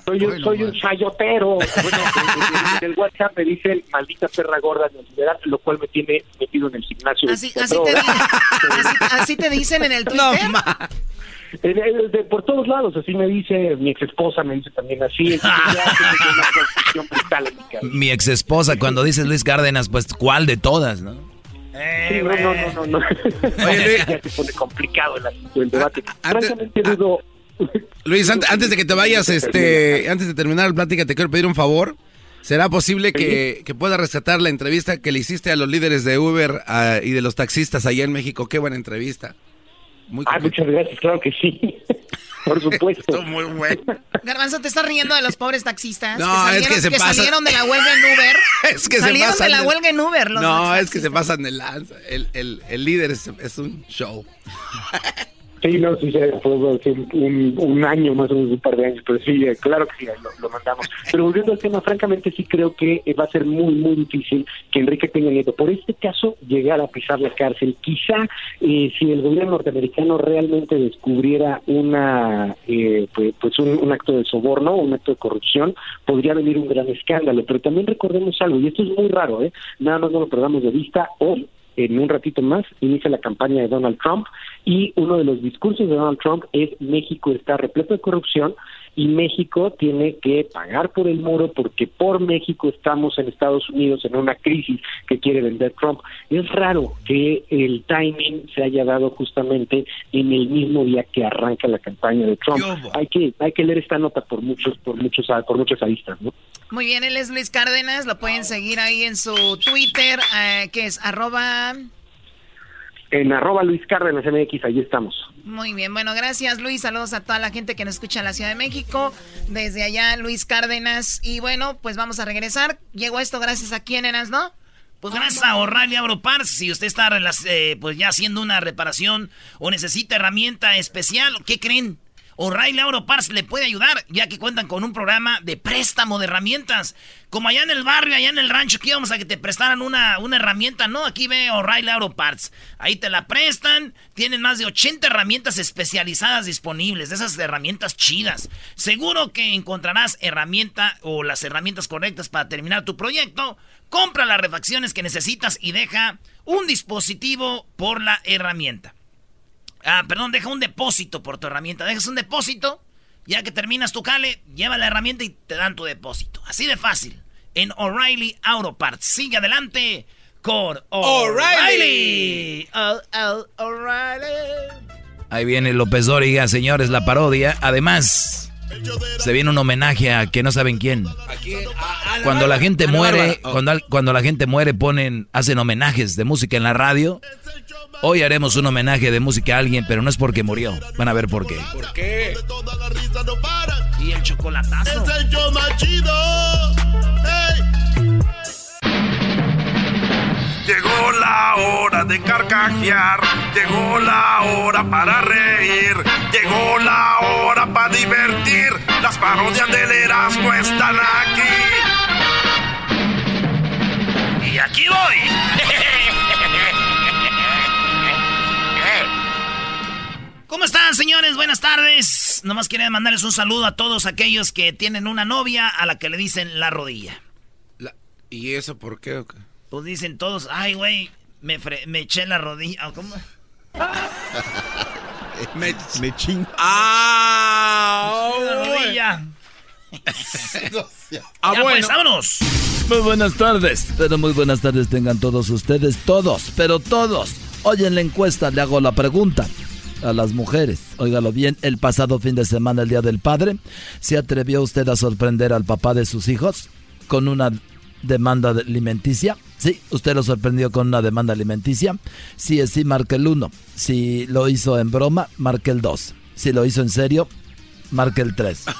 Soy un, soy un chayotero. Bueno, en, en el WhatsApp me dicen maldita perra gorda neoliberal, lo cual me tiene metido en el gimnasio. Así, así, te, así, así te dicen en el Twitter. En- en- de- por todos lados, así me dice mi ex esposa, me dice también así. Mi ex esposa, cuando dices Luis Cárdenas, pues, ¿cuál de todas, no? Eh, Sí, no, no, no, no, no. ya se pone complicado el del debate. Francamente dudo. Luis, an- antes de que te vayas, este, antes de terminar la plática, te quiero pedir un favor. ¿Será posible que, que puedas rescatar la entrevista que le hiciste a los líderes de Uber ah, y de los taxistas allá en México? Qué buena entrevista. Muy Ah, muchas gracias, claro que sí. Por supuesto. muy bueno. Garbanzo, ¿te estás riendo de los pobres taxistas? No, que es salieron, que se pasa- salieron de la huelga en Uber. Es que se salieron pasan de la huelga en Uber. Los No, es que se pasan de lanza. El, el, el líder es, es un show. Sí, no, sí, ya fue hace un, año, más o menos un par de años, pero sí, eh, claro que sí, lo, lo mandamos. Pero volviendo al tema, francamente sí creo que eh, va a ser muy, muy difícil que Enrique Peña Nieto, por este caso, llegara a pisar la cárcel. Quizá eh, si el gobierno norteamericano realmente descubriera una, eh, pues, pues un, un acto de soborno, un acto de corrupción, podría venir un gran escándalo. Pero también recordemos algo, y esto es muy raro, ¿eh? nada más no lo perdamos de vista, hoy en un ratito más inicia la campaña de Donald Trump y uno de los discursos de Donald Trump es México está repleto de corrupción y México tiene que pagar por el muro porque por México estamos en Estados Unidos en una crisis que quiere vender Trump. Es raro que el timing se haya dado justamente en el mismo día que arranca la campaña de Trump. Hay que hay que leer esta nota por muchos por muchos por muchos aristas, ¿no? Muy bien, él es Luis Cárdenas. Lo pueden seguir ahí en su Twitter, eh, que es arroba... En arroba Luis Cárdenas MX, ahí estamos. Muy bien, bueno, gracias Luis. Saludos a toda la gente que nos escucha en la Ciudad de México. Desde allá, Luis Cárdenas. Y bueno, pues vamos a regresar. Llegó esto gracias a quién, Eras, ¿no? Pues gracias a O'Reilly Abro Parts, si usted está eh, pues ya haciendo una reparación o necesita herramienta especial, ¿qué creen? O'Reilly Auto Parts le puede ayudar, ya que cuentan con un programa de préstamo de herramientas. Como allá en el barrio, allá en el rancho, aquí íbamos a que te prestaran una, una herramienta, ¿no? Aquí ve O'Reilly Auto Parts. Ahí te la prestan. Tienen más de 80 herramientas especializadas disponibles, esas herramientas chidas. Seguro que encontrarás herramienta o las herramientas correctas para terminar tu proyecto. Compra las refacciones que necesitas y deja un dispositivo por la herramienta. Ah, perdón, deja un depósito por tu herramienta. Dejas un depósito, ya que terminas tu cale, lleva la herramienta y te dan tu depósito. Así de fácil. En O'Reilly Auto Parts. Sigue adelante con O'Reilly. O'Reilly. Ahí viene López Dóriga, señores, la parodia. Además, se viene un homenaje a que no saben quién. Cuando la gente muere, cuando, al- cuando la gente muere ponen, hacen homenajes de música en la radio. Hoy haremos un homenaje de música a alguien, pero no es porque murió. Van a ver por qué. ¿Por qué? Y el chocolatazo. Es el Llegó la hora de carcajear, llegó la hora para reír, llegó la hora para divertir. Las parodias del Erasmo están aquí. Y aquí voy. ¿Cómo están, señores? Buenas tardes. Nomás quería mandarles un saludo a todos aquellos que tienen una novia a la que le dicen la rodilla. ¿Y eso por qué? Pues dicen todos, ay, güey, me, me eché la rodilla. ¿Cómo? me, me ¡Ah! La rodilla. ah, bueno. pues, vámonos. Muy buenas tardes, pero muy buenas tardes tengan todos ustedes, todos, pero todos. Hoy en la encuesta le hago la pregunta a las mujeres. Óigalo bien, el pasado fin de semana, el Día del Padre, ¿se atrevió usted a sorprender al papá de sus hijos con una demanda alimenticia? Sí, usted lo sorprendió con una demanda alimenticia. Si es sí, marque el 1. Si lo hizo en broma, marque el 2. Si lo hizo en serio, marque el 3.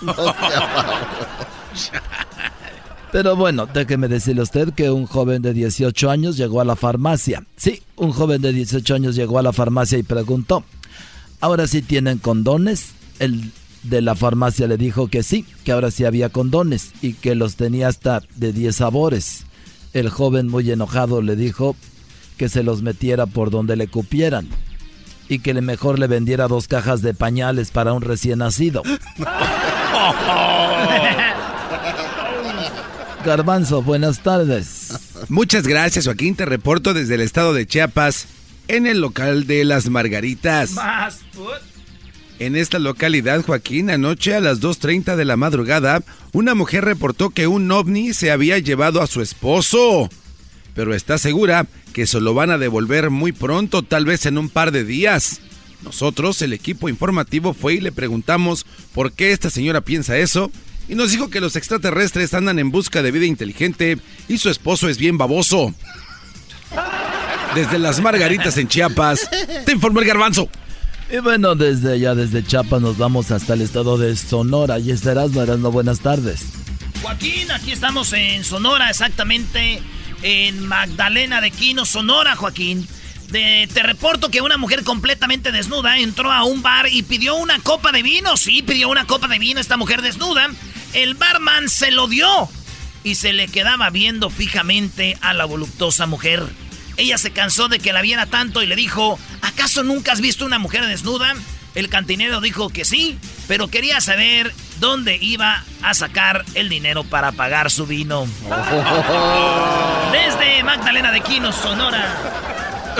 Pero bueno, déjeme decirle a usted que un joven de 18 años llegó a la farmacia. Sí, un joven de 18 años llegó a la farmacia y preguntó, ahora sí tienen condones. El de la farmacia le dijo que sí, que ahora sí había condones y que los tenía hasta de 10 sabores. El joven muy enojado le dijo que se los metiera por donde le cupieran y que le mejor le vendiera dos cajas de pañales para un recién nacido. Garbanzo, buenas tardes. Muchas gracias, Joaquín. Te reporto desde el estado de Chiapas en el local de Las Margaritas. En esta localidad, Joaquín, anoche a las 2.30 de la madrugada, una mujer reportó que un ovni se había llevado a su esposo. Pero está segura que se lo van a devolver muy pronto, tal vez en un par de días. Nosotros, el equipo informativo, fue y le preguntamos por qué esta señora piensa eso. Y nos dijo que los extraterrestres andan en busca de vida inteligente y su esposo es bien baboso. Desde las Margaritas en Chiapas, te informó el garbanzo. Y bueno, desde allá, desde Chiapas, nos vamos hasta el estado de Sonora. Y estarás, no buenas tardes. Joaquín, aquí estamos en Sonora, exactamente en Magdalena de Quino, Sonora, Joaquín. te reporto que una mujer completamente desnuda entró a un bar y pidió una copa de vino. Sí, pidió una copa de vino esta mujer desnuda. El barman se lo dio y se le quedaba viendo fijamente a la voluptuosa mujer. Ella se cansó de que la viera tanto y le dijo, ¿acaso nunca has visto una mujer desnuda? El cantinero dijo que sí, pero quería saber dónde iba a sacar el dinero para pagar su vino. Desde Magdalena de Quino, Sonora.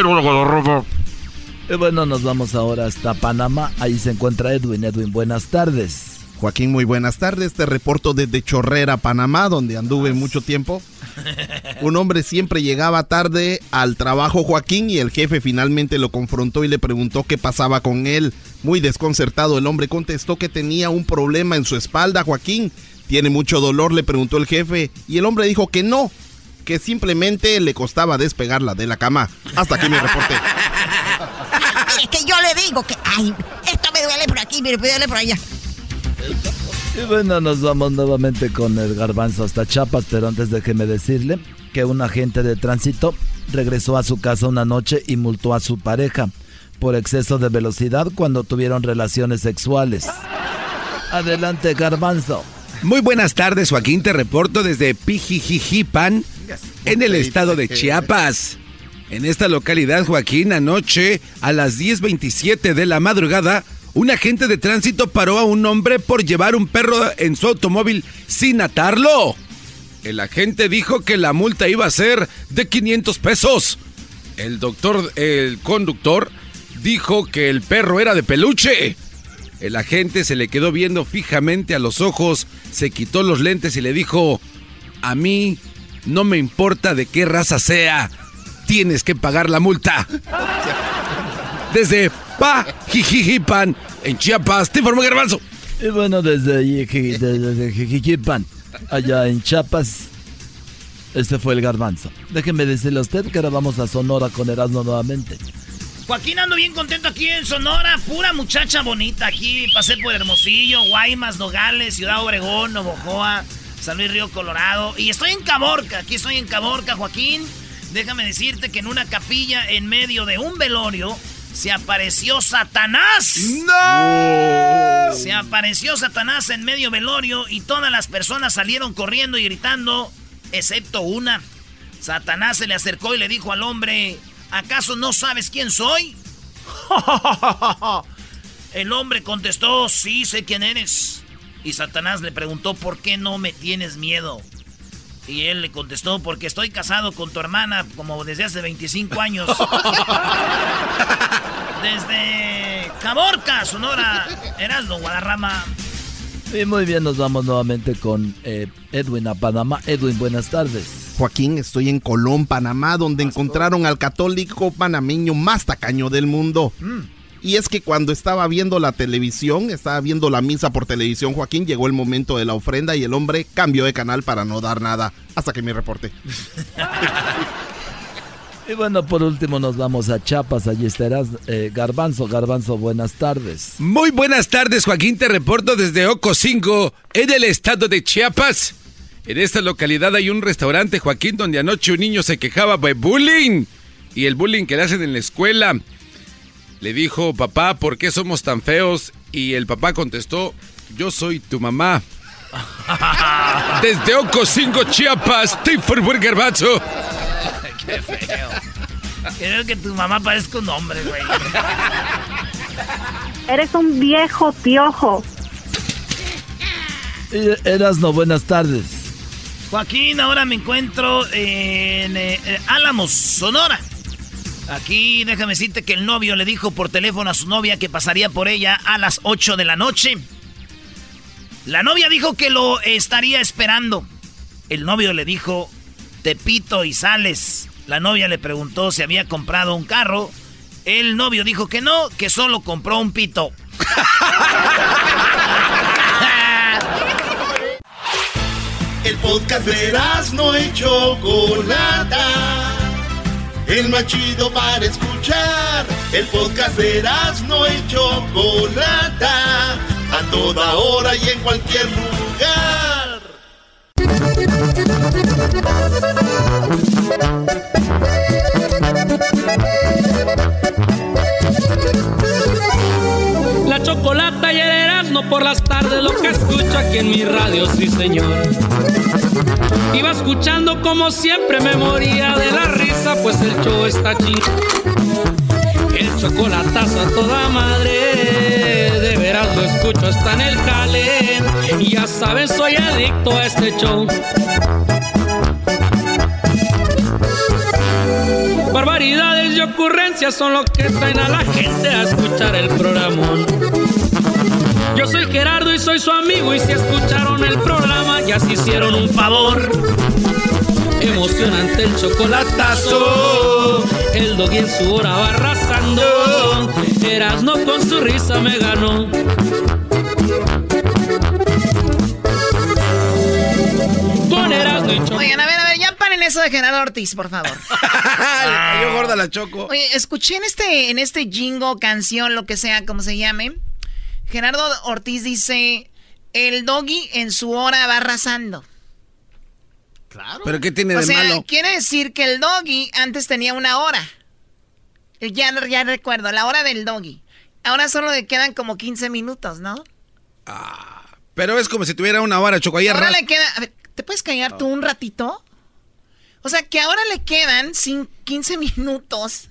Y bueno, nos vamos ahora hasta Panamá. Ahí se encuentra Edwin. Edwin, buenas tardes. Joaquín, muy buenas tardes. Te reporto desde Chorrera, Panamá, donde anduve mucho tiempo. Un hombre siempre llegaba tarde al trabajo, Joaquín, y el jefe finalmente lo confrontó y le preguntó qué pasaba con él. Muy desconcertado, el hombre contestó que tenía un problema en su espalda, Joaquín. ¿Tiene mucho dolor? le preguntó el jefe, y el hombre dijo que no, que simplemente le costaba despegarla de la cama. Hasta aquí me reporte. Es que yo le digo que, ay, esto me duele por aquí, me duele por allá. Y bueno, nos vamos nuevamente con el garbanzo hasta Chapas, pero antes déjeme decirle que un agente de tránsito regresó a su casa una noche y multó a su pareja por exceso de velocidad cuando tuvieron relaciones sexuales. Adelante, garbanzo. Muy buenas tardes, Joaquín. Te reporto desde Pijijijipan, en el estado de Chiapas. En esta localidad, Joaquín, anoche a las 10.27 de la madrugada, un agente de tránsito paró a un hombre por llevar un perro en su automóvil sin atarlo. El agente dijo que la multa iba a ser de 500 pesos. El doctor, el conductor, dijo que el perro era de peluche. El agente se le quedó viendo fijamente a los ojos, se quitó los lentes y le dijo, a mí no me importa de qué raza sea, tienes que pagar la multa. Desde Pa Jijijipan, en Chiapas, te informó Garbanzo. Y bueno, desde, Jijijipan, allá en Chiapas, este fue el Garbanzo. Déjenme decirle a usted que ahora vamos a Sonora con Erasmo nuevamente. Joaquín, ando bien contento aquí en Sonora. Pura muchacha bonita aquí. Pasé por Hermosillo, Guaymas, Nogales, Ciudad Obregón, Novojoa, San Luis Río Colorado. Y estoy en Caborca. Aquí estoy en Caborca, Joaquín. Déjame decirte que en una capilla en medio de un velorio se apareció Satanás. ¡No! Se apareció Satanás en medio velorio y todas las personas salieron corriendo y gritando, excepto una. Satanás se le acercó y le dijo al hombre, ¿acaso no sabes quién soy? El hombre contestó, sí, sé quién eres. Y Satanás le preguntó, ¿por qué no me tienes miedo? Y él le contestó, porque estoy casado con tu hermana como desde hace 25 años. desde Caborca, Sonora, Erasmo, Guadarrama. Y muy bien, nos vamos nuevamente con eh, Edwin a Panamá. Edwin, buenas tardes. Joaquín, estoy en Colón, Panamá, donde encontraron al católico panameño más tacaño del mundo. Mm. Y es que cuando estaba viendo la televisión, estaba viendo la misa por televisión, Joaquín, llegó el momento de la ofrenda y el hombre cambió de canal para no dar nada. Hasta que me reporte. Y bueno, por último nos vamos a Chiapas, allí estarás eh, Garbanzo. Garbanzo, buenas tardes. Muy buenas tardes, Joaquín. Te reporto desde Ocosingo, en el estado de Chiapas. En esta localidad hay un restaurante, Joaquín, donde anoche un niño se quejaba de bullying. Y el bullying que le hacen en la escuela. Le dijo, papá, ¿por qué somos tan feos? Y el papá contestó, yo soy tu mamá. Desde Ocosingo, Chiapas, Tifford Garbanzo. Qué feo. Creo que tu mamá parezca un hombre, güey. Eres un viejo piojo. Erasno, buenas tardes. Joaquín, ahora me encuentro en eh, eh, Álamos, Sonora. Aquí déjame decirte que el novio le dijo por teléfono a su novia que pasaría por ella a las 8 de la noche. La novia dijo que lo estaría esperando. El novio le dijo, te pito y sales. La novia le preguntó si había comprado un carro. El novio dijo que no, que solo compró un pito. El podcast de no y Chocolata. El más chido para escuchar. El podcast de no y Chocolata. A toda hora y en cualquier lugar. La chocolata y el Erasmo por las tardes, lo que escucho aquí en mi radio, sí señor. Iba escuchando como siempre me moría de la risa, pues el show está ching. El chocolatazo a toda madre, de veras lo escucho, está en el cale. Y ya sabes, soy adicto a este show. Barbaridades y ocurrencias son lo que traen a la gente a escuchar el programón. Yo soy Gerardo y soy su amigo y si escucharon el programa ya se hicieron un favor. Emocionante el chocolatazo, el dog en su hora va arrasando. Erasno con su risa me ganó. Con Erasno y. Oigan, a ver, a ver, ya paren eso de Gerardo Ortiz, por favor. Le cayó gorda la choco. Oye, escuché en este, en este jingo, canción, lo que sea, como se llame. Gerardo Ortiz dice: El doggy en su hora va arrasando. Claro. ¿Pero qué tiene O de sea, malo? quiere decir que el doggy antes tenía una hora. Ya, ya recuerdo, la hora del doggy. Ahora solo le quedan como 15 minutos, ¿no? Pero es como si tuviera una hora, Choco. Ahora arras- le queda. a ver, ¿Te puedes callar tú un ratito? O sea, que ahora le quedan sin 15 minutos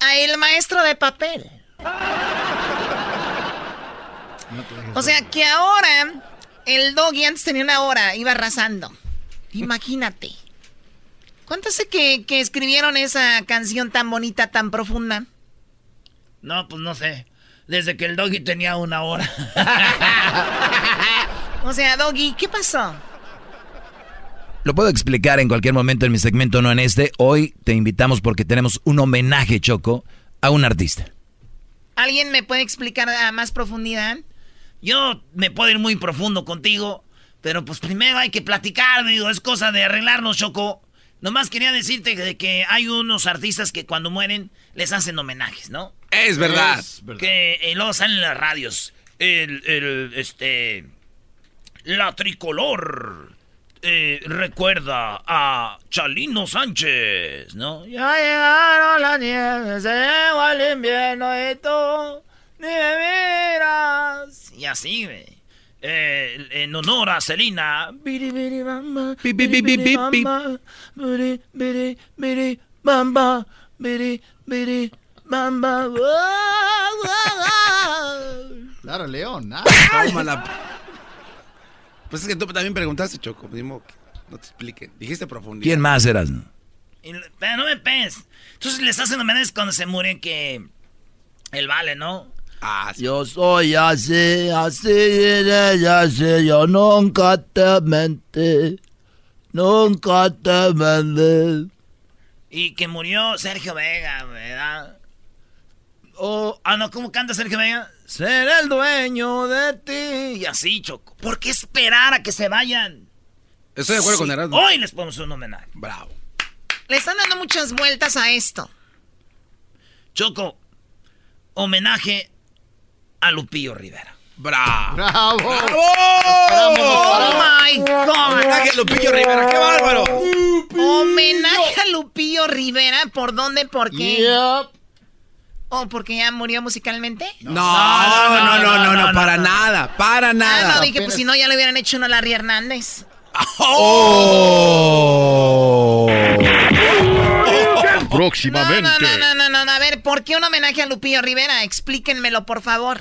a el maestro de papel. O sea, que ahora el doggy antes tenía una hora, iba arrasando. Imagínate. ¿Cuánto hace que, que escribieron esa canción tan bonita, tan profunda? No, pues no sé. Desde que el doggy tenía una hora. O sea, doggy, ¿qué pasó? Lo puedo explicar en cualquier momento en mi segmento, no en este. Hoy te invitamos porque tenemos un homenaje, Choco, a un artista. ¿Alguien me puede explicar a más profundidad? Yo me puedo ir muy profundo contigo, pero pues primero hay que platicar, digo, es cosa de arreglarnos, Choco. Nomás quería decirte de que hay unos artistas que cuando mueren les hacen homenajes, ¿no? Es verdad. Que eh, luego salen en las radios. El, el, este... La tricolor eh, recuerda a Chalino Sánchez, ¿no? Ya llegaron las nieves, se llegó el invierno y tú ni me miras. Y así, güey. eh, en honor a Selena. Biri, biri, bamba, Bi, bi, bi, bi, biri, bi, bi. bamba, biri, biri, biri, bamba, biri, biri, bamba. Claro, León. ah. Tómala. Pues es que tú también preguntaste, Choco. Mismo que no te expliquen. Dijiste profundidad. ¿Quién más eras? no? No me pegues. Entonces les hacen homenajes cuando se mueren que... El vale, ¿no? Ah, Yo soy así, así iré, así, yo nunca te mentí, nunca te mentí. Y que murió Sergio Vega, ¿verdad? Oh, ah, no, ¿cómo canta Sergio Vega? Ser el dueño de ti. Y así, Choco. ¿Por qué esperar a que se vayan? Estoy de acuerdo Sí, con Erasmo. Hoy les podemos hacer un homenaje. Bravo. Le están dando muchas vueltas a esto. Choco, homenaje a Lupillo Rivera. Bravo. ¡Bravo! Oh my God. Homenaje a Lupillo Rivera, qué bárbaro. Homenaje a Lupillo Rivera. ¿Por dónde? ¿Por qué? Yep. ¿O porque ya murió musicalmente? No, no, no, no, no, para nada, para Ah, nada. no, dije, pues si no, ya le hubieran hecho uno a Larry Hernández. Oh. Próximamente. No, no, no, no, no, no, a ver, ¿por qué un homenaje a Lupillo Rivera? Explíquenmelo, por favor.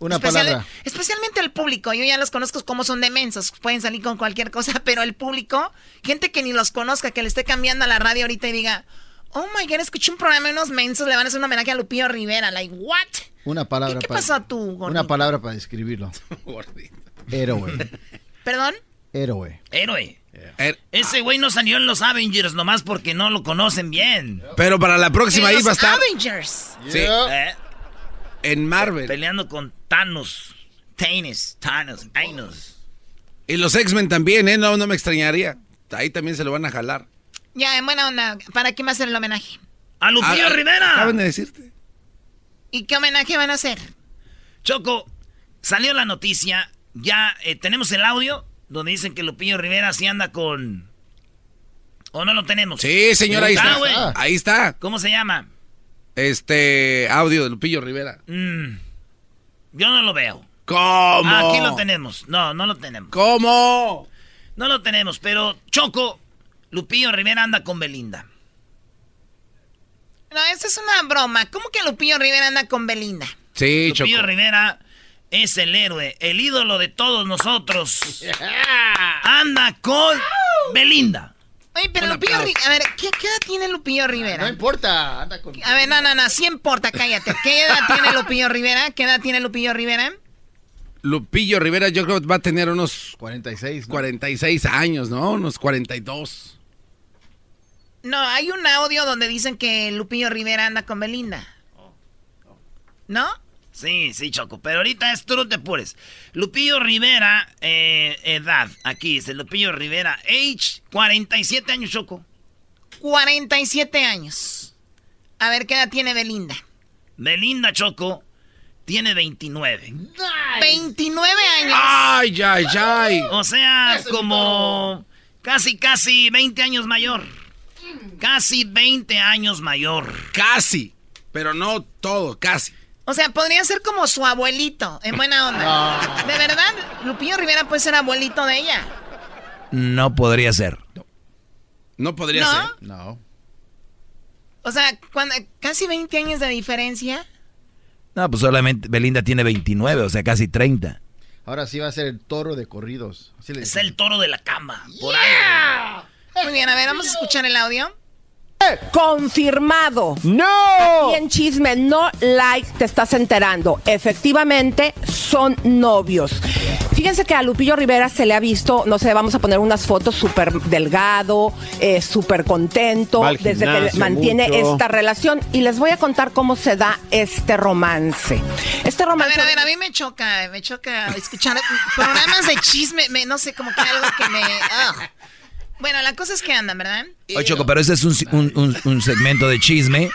Una Especial- palabra. Especialmente el público. Yo ya los conozco como son demensos. Pueden salir con cualquier cosa, pero el público, gente que ni los conozca, que le esté cambiando a la radio ahorita y diga, oh my god, escuché un programa de unos mensos, le van a hacer un homenaje a Lupillo Rivera. Like, what? Una palabra ¿Y qué para. pasó tú, gordito? Una palabra para describirlo. Héroe. ¿Perdón? Héroe. Héroe. Er- Ese güey no salió en los Avengers nomás porque no lo conocen bien. Pero para la próxima ahí va a los estar Avengers. Sí. ¿Eh? en Marvel. Peleando con Thanos. Thanos. Thanos. Thanos. Y los X-Men también, ¿eh? No, no me extrañaría. Ahí también se lo van a jalar. Ya, en buena onda. ¿Para qué va a hacer el homenaje? ¡A Lupillo Ah, Rivera! Acaban de decirte. ¿Y qué homenaje van a hacer? Choco, salió la noticia. Ya eh, tenemos el audio donde dicen que Lupillo Rivera sí anda con. ¿O no lo tenemos? Sí, señor, ahí Ah, está. güey. Ahí está. ¿Cómo se llama? Este audio de Lupillo Rivera. Mm, yo no lo veo. ¿Cómo? Aquí lo tenemos. No, no lo tenemos. ¿Cómo? No lo tenemos, pero Choco, Lupillo Rivera anda con Belinda. No, esa es una broma. ¿Cómo que Lupillo Rivera anda con Belinda? Sí, Lupillo Choco. Rivera es el héroe, el ídolo de todos nosotros. Anda con Belinda. Oye, pero Lupillo. Rivera, a ver, ¿qué, qué edad tiene Lupillo Rivera? No importa, anda con. A ver, no, no, no, sí importa, cállate. ¿Qué edad tiene Lupillo Rivera? ¿Qué edad tiene Lupillo Rivera? Lupillo Rivera yo creo que va a tener unos 46. ¿no? 46 años, ¿no? Unos 42. No, hay un audio donde dicen que Lupillo Rivera anda con Belinda. ¿No? Sí, sí, Choco, pero ahorita es tú no te apures. Lupillo Rivera, eh, edad, aquí dice Lupillo Rivera, age 47 años, Choco. 47 años. A ver, ¿qué edad tiene Belinda? Belinda Choco tiene 29. 29 años. Ay, ay, ay. O sea, como casi, casi 20 años mayor. Casi 20 años mayor. Casi. Pero no todo, casi. O sea, podría ser como su abuelito, en buena onda. De verdad, Lupillo Rivera puede ser abuelito de ella. No podría ser. No podría ¿No? ser. No. O sea, cuando, casi 20 años de diferencia. No, pues solamente Belinda tiene 29, o sea, casi 30. Ahora sí va a ser el toro de corridos. Es el toro de la cama. Por algo. Muy bien, a ver, vamos a escuchar el audio. Confirmado. ¡No! Aquí en Chisme No Like te estás enterando. Efectivamente, son novios. Fíjense que a Lupillo Rivera se le ha visto, no sé, vamos a poner unas fotos súper delgado, eh, súper contento, desde que mantiene mucho. esta relación. Y les voy a contar cómo se da este romance. Este A romance. ver, a ver, a mí me choca, me choca escuchar programas de chisme, me- no sé, como que algo que me... Bueno, la cosa es que andan, ¿verdad? Oye, Choco, pero ese es un, un- un- un segmento de chisme.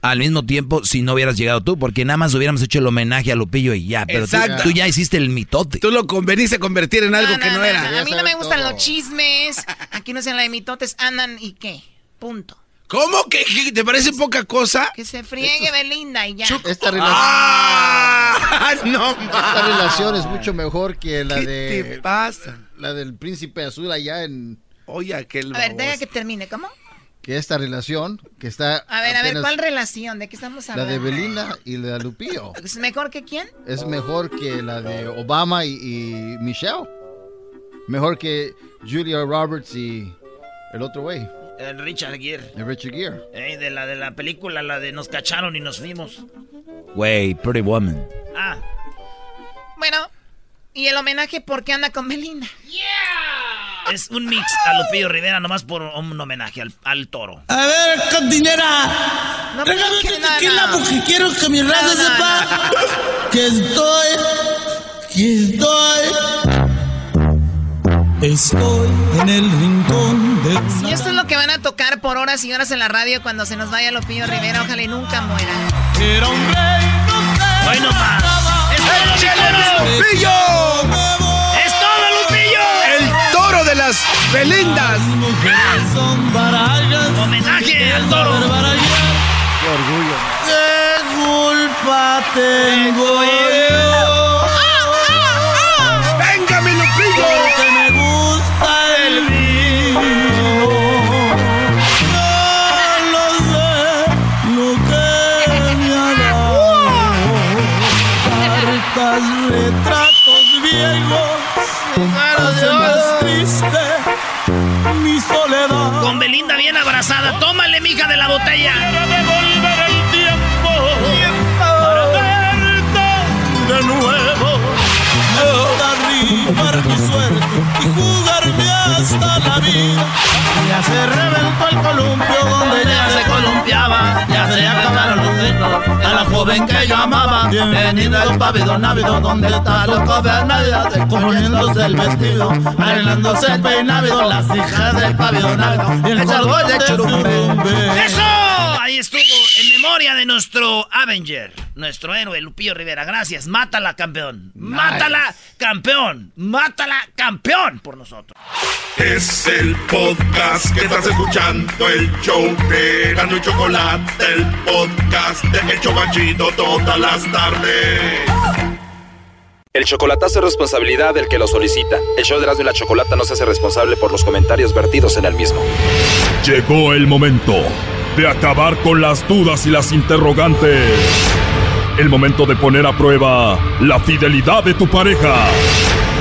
Al mismo tiempo, si no hubieras llegado tú, porque nada más hubiéramos hecho el homenaje a Lupillo y ya. Pero tú, Exacto. tú ya hiciste el mitote. Tú lo conveniste a convertir en algo que no era. A mí no me gustan todo. los chismes, aquí no se habla de mitotes, andan y qué, punto. ¿Cómo que te parece poca cosa? Que se friegue Belinda y ya. Esta relación. ¡Ah! no Esta relación es mucho mejor que la ¿Qué de. te pasa? La del príncipe azul allá en. Oye, aquel. A ver, deja que termine. ¿Cómo? Que esta relación que está. A ver, a ver, ¿cuál relación? ¿De qué estamos La hablando? de Belinda y la de Lupillo. ¿Es mejor que quién? Es mejor que la de Obama y, y Michelle. Mejor que Julia Roberts y el otro güey, El Richard Gere. el Richard Gere. Eh, de la de la película, la de nos cacharon y nos fuimos. Güey, Pretty Woman. Ah. Bueno, ¿y el homenaje por qué anda con Belinda? Es un mix a Lupillo Rivera, nomás por un homenaje al, al toro. A ver, cantinera. No, Regálame que no, tequila no. porque quiero que mi raza No, no, sepa que estoy, que estoy, estoy en el rincón de Si esto es lo que van a tocar por horas y horas en la radio cuando se nos vaya Lupillo Rivera, ojalá y nunca muera. Era un rey, no sé. Hoy nomás. ¡Es todo, ¡Échale, Lupillo! ¡Es todo, Lupillo! ¡El toro de las Belindas! Son barallas. ¡Homenaje al toro! Qué orgullo. ¿Qué culpa tengo yo? Abrazada. Tómale, mija, de la botella. Quiero devolver el tiempo para verte de nuevo. Suerte y jugarme hasta la vida. Ya se reventó el columpio donde ya se columpiaba. Ya se acabaron los besos a la joven que yo amaba. Bienvenida al pabellón návido donde está los jóvenes navidades poniéndose el vestido, arreglándose el peinado. Las hijas del pabellón návido y el de churumbe. ¡Eso! Ahí estuvo, memoria de nuestro Avenger, nuestro héroe Lupillo Rivera. Gracias. Mátala, campeón. Mátala, campeón. Mátala, campeón por nosotros. Es el podcast que estás escuchando, el show de Gano y Chocolate, el podcast de Hecho Banchito todas las tardes. El chocolatazo es responsabilidad del que lo solicita. El show de Erasmo y la Chocolata no se hace responsable por los comentarios vertidos en el mismo. Llegó el momento de acabar con las dudas y las interrogantes. El momento de poner a prueba la fidelidad de tu pareja.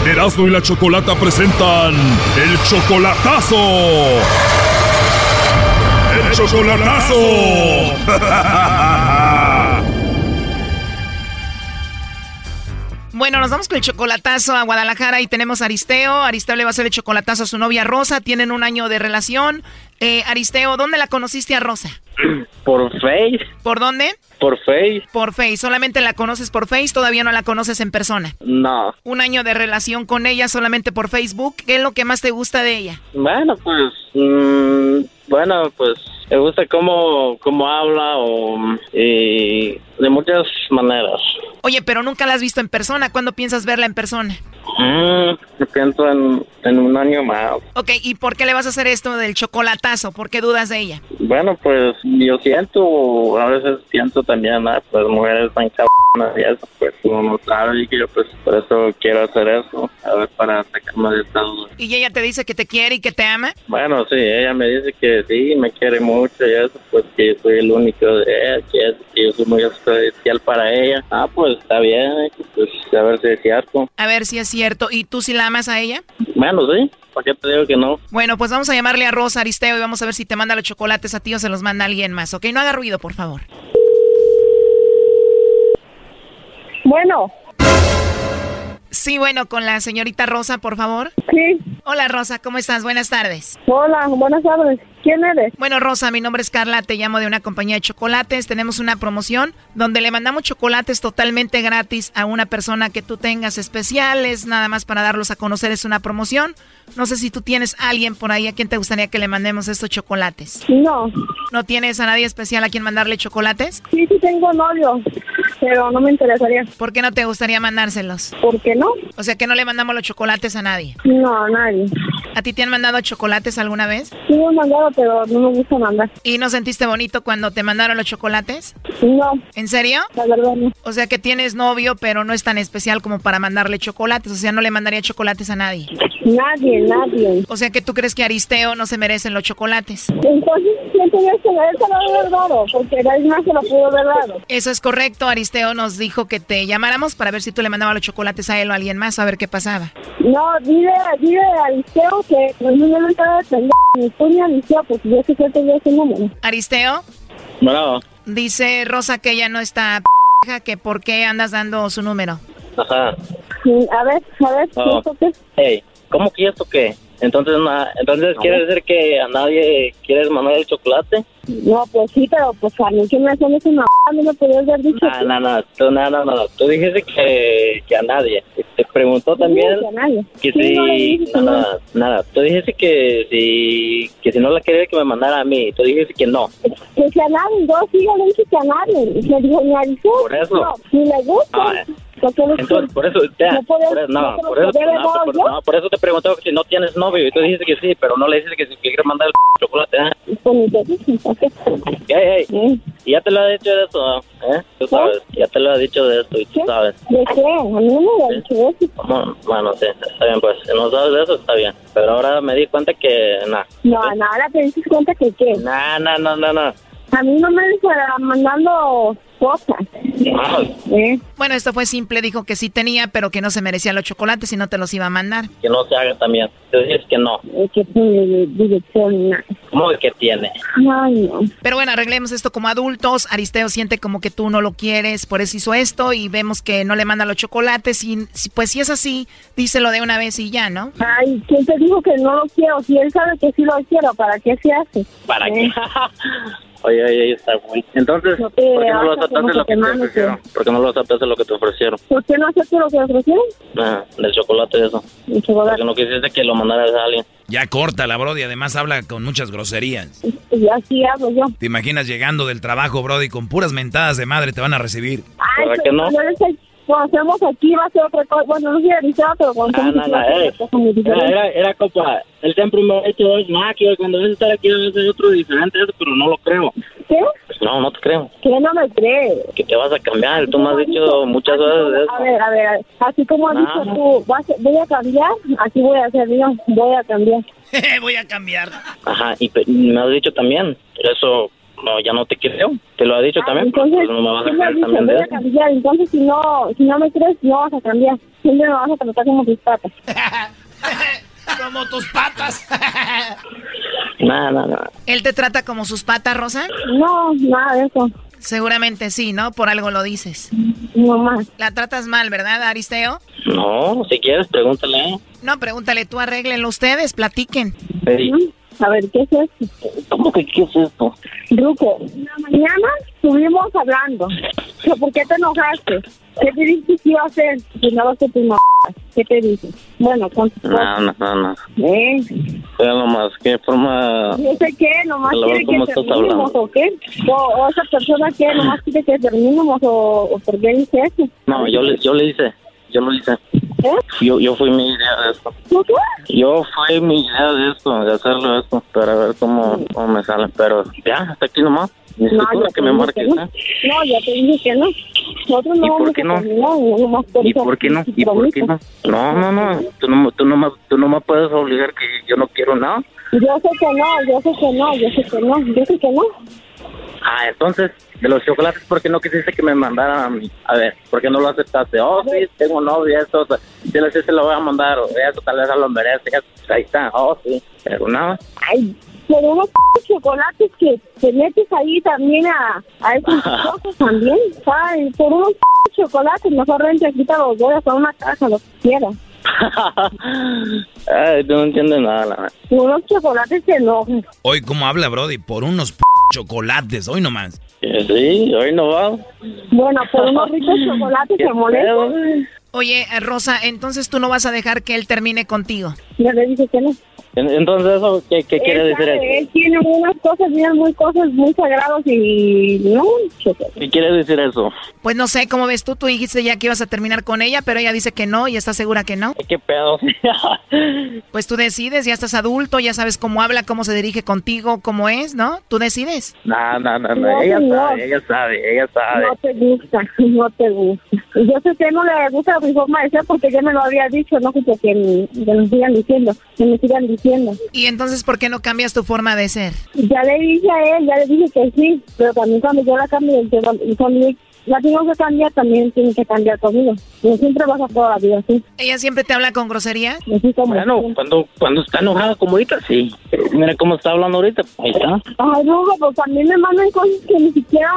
Erasmo y la Chocolata presentan el chocolatazo. ¡El chocolatazo! Bueno, nos vamos con el chocolatazo a Guadalajara y tenemos a Aristeo. Aristeo le va a hacer el chocolatazo a su novia Rosa. Tienen un año de relación. Eh, Aristeo, ¿dónde la conociste a Rosa? Por Face, ¿Por dónde? por Face, Por Face. ¿Solamente la conoces por Face? ¿Todavía no la conoces en persona? no. Un año de relación con ella solamente por Facebook. ¿Qué es lo que más te gusta de ella? Bueno, pues, mm, bueno, pues, me gusta cómo, cómo habla o, y de muchas maneras. Oye, pero nunca la has visto en persona. ¿Cuándo piensas verla en persona? Mm, yo pienso en, en un año más. Ok, ¿y por qué le vas a hacer esto del chocolatazo? ¿Por qué dudas de ella? Bueno, pues, yo siento, a veces siento también, ah, pues, mujeres tan cabronas y eso, pues, uno no sabe y que yo, pues, por eso quiero hacer eso, a ver, para sacarme de esta duda. ¿Y ella te dice que te quiere y que te ama? Bueno, sí, ella me dice que sí, me quiere mucho y eso, pues que yo soy el único de ella, que, es- que yo soy muy especial para ella. Ah, pues está bien, eh, pues a ver si es cierto. A ver si es cierto. ¿Y tú si la amas a ella? Bueno, sí, ¿para qué te digo que no? Bueno, pues vamos a llamarle a Rosa Aristeo y vamos a ver si te manda los chocolates a ti o se los manda alguien más, ¿ok? No haga ruido, por favor. Bueno, Sí, bueno, con la señorita Rosa, por favor. sí. Hola Rosa, ¿cómo estás? Buenas tardes. Hola, buenas tardes. ¿Quién eres? Bueno, Rosa, mi nombre es Carla, te llamo de una compañía de chocolates. Tenemos una promoción donde le mandamos chocolates totalmente gratis a una persona que tú tengas especiales, nada más para darlos a conocer, es una promoción. No sé si tú tienes a alguien por ahí a quien te gustaría que le mandemos estos chocolates. No. ¿No tienes a nadie especial a quien mandarle chocolates? Sí, sí tengo novio, pero no me interesaría. ¿Por qué no te gustaría mandárselos? ¿Por qué no? O sea, que no le mandamos los chocolates a nadie. No, a nadie. ¿A ti te han mandado chocolates alguna vez? Sí, me han mandado, pero no me gusta mandar. ¿Y no sentiste bonito cuando te mandaron los chocolates? No. ¿En serio? La verdad no. O sea que tienes novio, pero no es tan especial como para mandarle chocolates. O sea, no le mandaría chocolates a nadie. Nadie, nadie. O sea que tú crees que Aristeo no se merecen los chocolates. Entonces, siento que se merece lo haber dado, porque nadie más se lo pudo haber dado. Eso es correcto. Aristeo nos dijo que te llamáramos para ver si tú le mandabas los chocolates a él o a alguien más, a ver qué pasaba. No, dile, dile a Aristeo que no me estaba de pendejo, ni tú ni Aristeo, porque yo sé que tenía ese número. Aristeo, Bravo. dice Rosa que ella no está p***, que por qué andas dando su número. Ajá. Sí, A ver, a ver, Oh. ¿esto qué? Hey, ¿cómo que esto qué? Entonces, na- entonces quiere decir que a nadie quieres mandar el chocolate? No, pues sí, pero pues a mí que me hacen esa m***, no me podías haber dicho. No, no, no, tú, no, no, no, tú dijiste que, que a nadie. Te preguntó también que a nadie. que Sí, no si, no, no. nada, nada, tú dijiste que si, que si no la quería que me mandara a mí, tú dijiste que no. Que si a nadie, yo sí, yo le dije que a nadie. Me dijo, ni a Aristeo. Por eso. No, ni le gusta. Ah, le- Entonces, por eso, ya, No podía- por eso, no, no por eso, no, por, no, por eso te preguntó que si no tienes novio y tú dijiste que sí, pero no le dices que si quieres mandar el chocolate, ¿eh? Pues ni te dije, ¿para qué? Ey, ey, y ya te lo ha dicho de eso, ¿eh? Tú sabes, ya te lo ha dicho de esto y tú sabes. ¿De qué? A mí no me había dicho eso. Bueno, bueno, sí, está bien, pues, si no sabes de eso, está bien. Pero ahora me di cuenta que, nada. No, no, ahora te diste cuenta que qué. No, no, no, no, no. A mí no me estará mandando cosas. ¿Eh? Bueno, esto fue simple, dijo que sí tenía, pero que no se merecía los chocolates y no te los iba a mandar. Que no se haga también. Dices que no. Que tiene dirección, nada. ¿Cómo que tiene? Ay, no. Pero bueno, arreglemos esto como adultos. Aristeo siente como que tú no lo quieres, por eso hizo esto y vemos que no le manda los chocolates. Y si- pues si es así, díselo de una vez y ya, ¿no? Ay, ¿quién te dijo que no lo quiero? Si él sabe que sí lo quiero, ¿para qué se hace? ¿Para ¿Eh? qué? Oye, oye, está bueno. Entonces, te ¿por qué no lo aceptaste lo que te te ofrecieron? ¿Por qué no lo aceptaste lo que te ofrecieron? ¿Por qué no acepto lo que ofrecieron? Ah, del chocolate eso. El chocolate. Porque no quisiste que lo mandaras a alguien. Ya corta la Brody, además habla con muchas groserías. Y así hablo yo. ¿Te imaginas llegando del trabajo, Brody, con puras mentadas de madre te van a recibir? Ay, ¿Verdad pero que no? Cuando hacemos aquí va a ser otra cosa. Bueno, no sé avisado, pero cuando Ah, no, aquí no, va a ser eh. otra cosa muy Era, era, era compa, él siempre me ha hecho no, que cuando vas a estar aquí vas a hacer otro diferente, eso, pero no lo creo. ¿Qué? No, no te creo. ¿Qué no me cree? Que te vas a cambiar, tú me has dicho muchas veces de eso. A ver, a ver, a ver. así como has Ah. dicho tú, vas a- voy a cambiar, así voy a hacer yo, voy a cambiar. Voy a cambiar. Ajá, y me has dicho también, eso, no, ya no te creo. Te lo ha dicho también, Ah, Entonces, pues no me vas a también Voy cambiar, entonces si no, si no me crees, no vas a cambiar. Siempre me vas a tratar como tus patas. Como tus patas. No, no, no. ¿Él te trata como sus patas, Rosa? No, nada de eso. Seguramente sí, ¿no? Por algo lo dices. No más. La tratas mal, ¿verdad, Aristeo? No, si quieres, pregúntale. No, pregúntale tú, arréglenlo ustedes, platiquen. Ey, A ver, ¿qué es esto? ¿Cómo que qué es esto? Ruco, en la mañana estuvimos hablando. ¿Que ¿Por qué te enojaste? ¿Qué te dijiste que iba a hacer? Si no lo que tu. ¿Qué te dije? Bueno, con No, no, no, no. ¿Eh? Pero nomás, ¿qué forma? Yo sé qué, nomás quiere ver, ¿cómo que terminemos o qué. O, o esa persona que nomás quiere que terminemos o, o por qué dice eso. No, yo le, yo le hice, yo lo hice. ¿Eh? Yo, yo fui mi idea de esto. ¿Tú qué? Yo fue mi idea de esto, de hacerlo esto, para ver cómo, cómo me sale. Pero ya, hasta aquí nomás. Necesito ya que me marques, que no. ¿eh? No, ya te dije que no. Nosotros no ¿Y por qué no? no ¿Y por qué no? ¿Y por qué no? No, no, no. Tú no, tú no, me, tú no me puedes obligar que yo no quiero nada. Yo sé que no, yo sé que no, yo sé que no, yo sé que no. Ah, entonces, de los chocolates, ¿por qué no quisiste que me mandaran a mí? A ver, ¿por qué no lo aceptaste? Oh, sí, tengo novia, esto, yo le sé se lo voy a mandar, o eso tal vez a lo merece, eso, ahí está, oh, sí, pero nada. Ay, pero unos p- chocolates que te metes ahí también a, a esos cosas también. Ay, por unos p- chocolates, mejor rente aquí te los doy hasta una caja, lo que quieras. Ay, tú no entiendes nada, la verdad. Unos chocolates que no. Hoy, ¿cómo habla, Brody? Por unos p chocolates, hoy nomás. Sí, hoy no va. Bueno, por unos ricos chocolates se molesta. Oye, eh, Rosa, entonces tú no vas a dejar que él termine contigo. Ya le dije que no. Entonces, ¿eso qué, qué quiere Él decir sabe, eso? Él tiene unas cosas, bien muy cosas muy sagradas y no, ¿Qué quiere decir eso? Pues no sé, ¿cómo ves tú? Tú dijiste ya que ibas a terminar con ella, pero ella dice que no y está segura que no. ¿Qué pedo? Pues tú decides, ya estás adulto, ya sabes cómo habla, cómo se dirige contigo, cómo es, ¿no? Tú decides. No, no, no, no, No, ella señor. sabe, ella sabe, ella sabe. no te gusta, no te gusta. Yo sé que no le gusta mi forma de ser porque ya me lo había dicho, no sé que, que, que me sigan diciendo, que me sigan diciendo. Y entonces, ¿por qué no cambias tu forma de ser? Ya le dije a él, ya le dije que sí, pero también cuando yo la cambie, yo, y cuando la que cambiar, también tiene que cambiar conmigo. Yo siempre vas a toda la vida así. ¿Ella siempre te habla con grosería? Así como Bueno, cuando, cuando está enojada como ahorita, sí. Mira cómo está hablando ahorita, ahí está. Ay, no, pues también me mandan cosas que ni siquiera,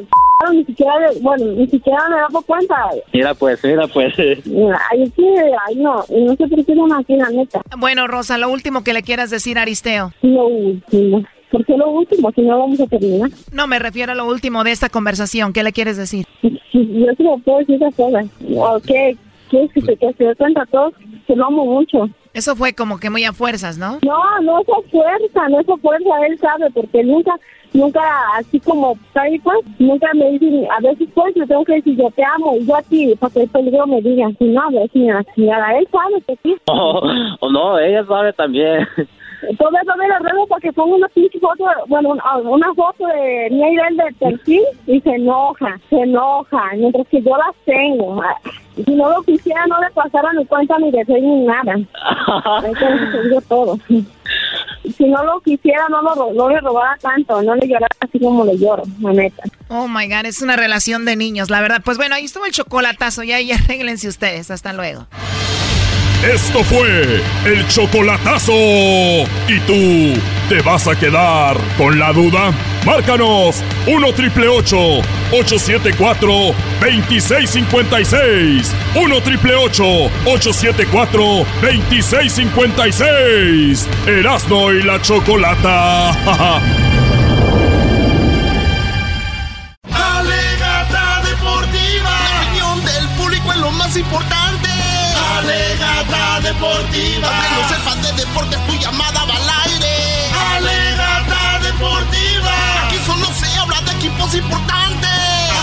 ni siquiera, bueno, ni siquiera me da por cuenta. Mira pues, mira pues. Ay, es que, ay, no, no sé por qué son así, la neta. Bueno, Rosa, lo último que le quieras decir a Aristeo. Lo último. ¿Por qué lo último? Si no vamos a terminar. No, me refiero a lo último de esta conversación. ¿Qué le quieres decir? Yo sí lo puedo decir esas cosas. ¿O qué? ¿Qué? Que se, que se dé cuenta a todos que lo amo mucho. Eso fue como que muy a fuerzas, ¿no? No, no es a fuerza, no es a fuerza, él sabe, porque nunca, nunca, así como está ahí, pues, nunca me dicen, a veces pues le tengo que decir yo te amo, y yo a ti, para que el peligro me diga, si no, a ver, señora, señora, él sabe que sí. Oh, oh, no, ella sabe también. Todo eso me lo ruego para que ponga una pinche foto, bueno, una, una foto de mí y de de perfil y se enoja, se enoja, mientras que yo las tengo. Si no lo quisiera, no le pasara ni cuenta ni de ni nada. Entonces todo. Si no lo quisiera, no, lo, no le robara tanto, no le llorara así como le lloro, la neta. Oh my God, es una relación de niños, la verdad. Pues bueno, ahí estuvo el chocolatazo. Ya, ya arréglense ustedes. Hasta luego. Esto fue el chocolatazo. ¿Y tú te vas a quedar con la duda? Márcanos 1 triple 874 2656. 1 triple 874 2656. Erasno y la chocolata. Alegata deportiva. La opinión del público es lo más importante. Alegata deportiva. Aunque no sepas de deportes, tu llamada va al aire. Alegata deportiva. Aquí solo se habla de equipos importantes.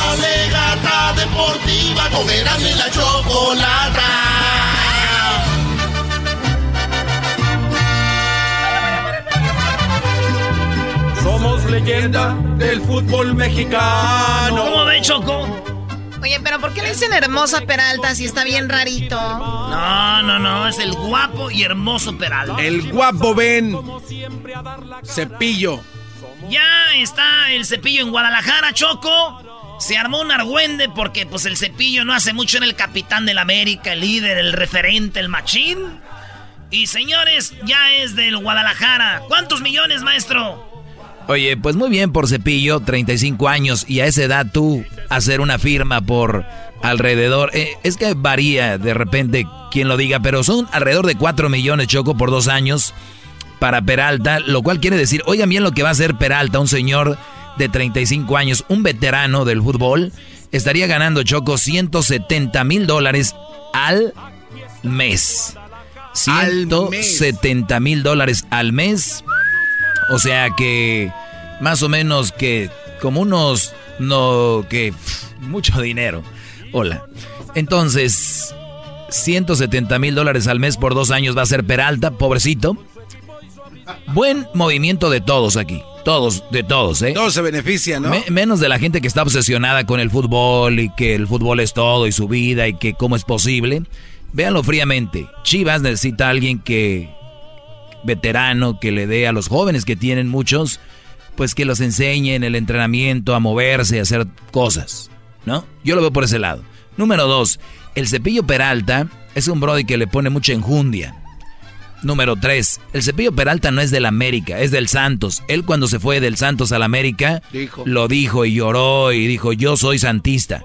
Alegata deportiva. Con y la chocolata. Somos leyenda del fútbol mexicano. ¿Cómo ve, Choco? Oye, pero ¿por qué le dicen hermosa Peralta si está bien rarito? No, no, no, es el guapo y hermoso Peralta. El guapo ven. Cepillo. Ya está el cepillo en Guadalajara, Choco. Se armó un argüende porque pues el cepillo no hace mucho en el capitán del América, el líder, el referente, el machín. Y señores, ya es del Guadalajara. ¿Cuántos millones, maestro? Oye, pues muy bien por Cepillo, 35 años, y a esa edad tú hacer una firma por alrededor, eh, es que varía de repente quien lo diga, pero son alrededor de 4 millones, Choco, por dos años para Peralta, lo cual quiere decir, oigan bien lo que va a hacer Peralta, un señor de 35 años, un veterano del fútbol, estaría ganando, Choco, 170 mil dólares al mes. 170 mil dólares al mes. O sea que más o menos que como unos no que mucho dinero. Hola. Entonces 170 mil dólares al mes por dos años va a ser Peralta, pobrecito. Buen movimiento de todos aquí. Todos, de todos, ¿eh? Todos se benefician, ¿no? Me- menos de la gente que está obsesionada con el fútbol y que el fútbol es todo y su vida y que cómo es posible. Véanlo fríamente. Chivas necesita a alguien que veterano que le dé a los jóvenes que tienen muchos, pues que los enseñe en el entrenamiento a moverse, a hacer cosas, ¿no? Yo lo veo por ese lado. Número dos, el cepillo Peralta es un brody que le pone mucha enjundia. Número tres, el cepillo Peralta no es del América, es del Santos. Él cuando se fue del Santos al América, Dijo. lo dijo y lloró y dijo, yo soy santista.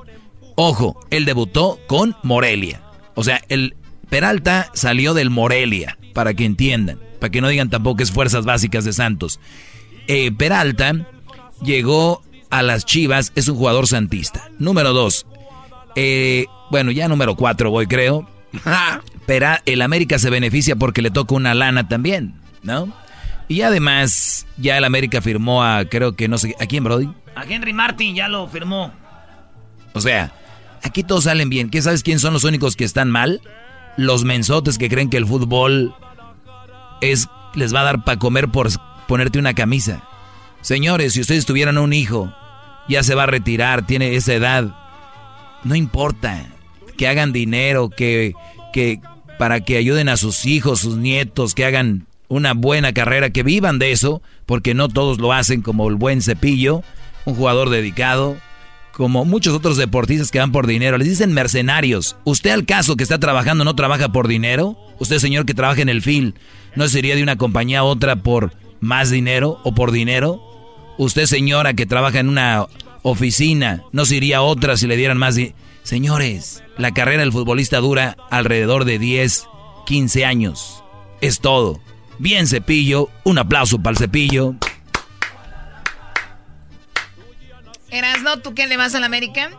Ojo, él debutó con Morelia. O sea, el Peralta salió del Morelia, para que entiendan, para que no digan tampoco que es fuerzas básicas de Santos. Eh, Peralta llegó a las Chivas, es un jugador santista. Número dos, eh, bueno, ya número cuatro voy creo. Pero el América se beneficia porque le toca una lana también. ¿no? Y además, ya el América firmó a, creo que no sé, ¿a quién, Brody? A Henry Martin ya lo firmó. O sea, aquí todos salen bien. ¿Qué sabes quién son los únicos que están mal? Los mensotes que creen que el fútbol es les va a dar para comer por ponerte una camisa. Señores, si ustedes tuvieran un hijo, ya se va a retirar, tiene esa edad, no importa que hagan dinero, que, que para que ayuden a sus hijos, sus nietos, que hagan una buena carrera, que vivan de eso, porque no todos lo hacen como el buen cepillo, un jugador dedicado, como muchos otros deportistas que van por dinero. Les dicen mercenarios. ¿Usted al caso que está trabajando no trabaja por dinero? ¿Usted señor que trabaja en el film no sería de una compañía a otra por más dinero o por dinero? ¿Usted señora que trabaja en una oficina no se iría a otra si le dieran más dinero? Señores, la carrera del futbolista dura alrededor de 10, 15 años. Es todo. Bien cepillo, un aplauso para el cepillo. no? ¿tú qué le vas al América?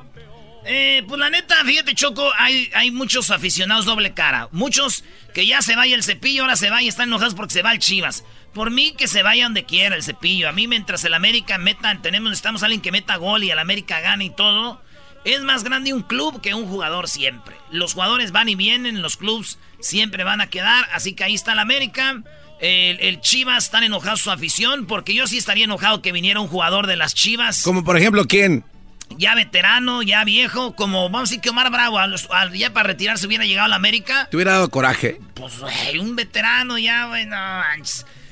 Eh, pues la neta, fíjate, Choco, hay, hay muchos aficionados doble cara. Muchos que ya se vaya el cepillo, ahora se va y están enojados porque se va el Chivas. Por mí que se vaya donde quiera el cepillo. A mí mientras el América meta, tenemos, necesitamos alguien que meta gol y el América gane y todo. Es más grande un club que un jugador siempre. Los jugadores van y vienen, los clubs siempre van a quedar. Así que ahí está el América. El, Chivas están enojados su afición, porque yo sí estaría enojado que viniera un jugador de las Chivas. Como por ejemplo, ¿quién? Ya veterano, ya viejo, como vamos a decir que Omar Bravo, ya para retirarse hubiera llegado a la América. ¿Te hubiera dado coraje? Pues, un veterano ya, bueno.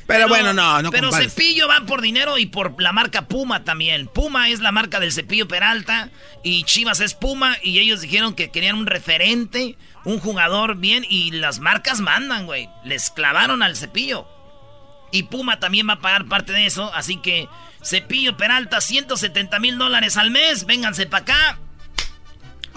Pero, bueno, no, no Pero Cepillo va por dinero y por la marca Puma también. Puma es la marca del Cepillo Peralta y Chivas es Puma y ellos dijeron que querían un referente, un jugador bien y las marcas mandan, güey. Les clavaron al Cepillo. Y Puma también va a pagar parte de eso, así que Cepillo Peralta, 170 mil dólares al mes, vénganse para acá.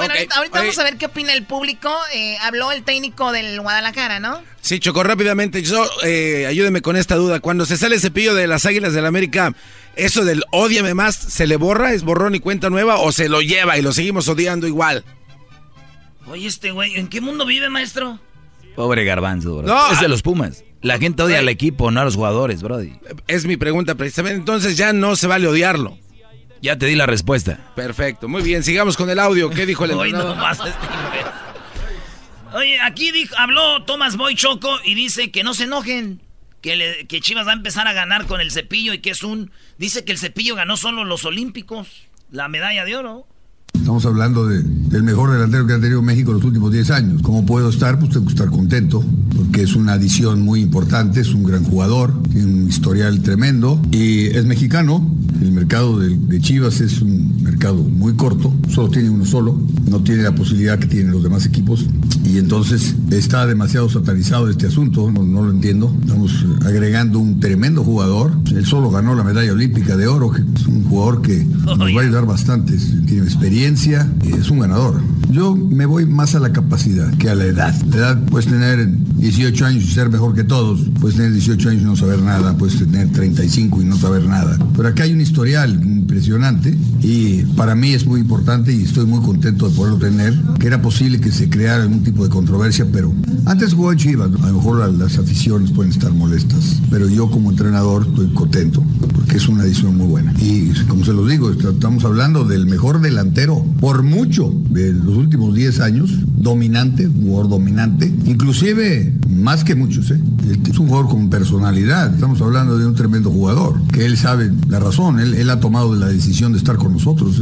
Bueno, ahorita, vamos a ver qué opina el público. Eh, habló el técnico del Guadalajara, ¿no? Sí, chocó rápidamente. Yo, eh, ayúdeme con esta duda. Cuando se sale el cepillo de las Águilas del la América, ¿eso del odiame más se le borra? ¿Es borrón y cuenta nueva? ¿O se lo lleva y lo seguimos odiando igual? Oye, este güey, ¿en qué mundo vive, maestro? Pobre garbanzo, bro. No, es de los Pumas. La gente odia al equipo, no a los jugadores, Brody. Es mi pregunta precisamente. Entonces ya no se vale odiarlo. Ya te di la respuesta. Perfecto, muy bien, sigamos con el audio. ¿Qué dijo el entrenador? Este Oye, aquí dijo, habló Tomás Boy Choco y dice que no se enojen, que, que Chivas va a empezar a ganar con el cepillo y que es un... Dice que el cepillo ganó solo los Olímpicos, la medalla de oro. Estamos hablando del mejor delantero que ha tenido México en los últimos 10 años. ¿Cómo puedo estar? Pues tengo que estar contento, porque es una adición muy importante, es un gran jugador, tiene un historial tremendo y es mexicano. El mercado de, Chivas es un mercado muy corto, solo tiene uno solo, no tiene la posibilidad que tienen los demás equipos y entonces está demasiado satanizado este asunto, no, lo entiendo. Estamos agregando un tremendo jugador, él solo ganó la medalla olímpica de oro, que es un jugador que nos va a ayudar bastante, tiene experiencia es un ganador. Yo me voy más a la capacidad que a la edad. La edad puedes tener 18 años y ser mejor que todos, puedes tener 18 años y no saber nada, puedes tener 35 y no saber nada. Pero acá hay un historial impresionante y para mí es muy importante y estoy muy contento de poderlo tener, que era posible que se creara algún tipo de controversia, pero antes jugó en Chivas, a lo mejor las aficiones pueden estar molestas, pero yo como entrenador estoy contento porque es una edición muy buena. Y como se los digo, estamos hablando del mejor delantero por mucho de los últimos 10 años, dominante, jugador dominante, inclusive más que muchos, ¿eh? es un jugador con personalidad, estamos hablando de un tremendo jugador, que él sabe la razón, él, ha tomado la decisión de estar con nosotros,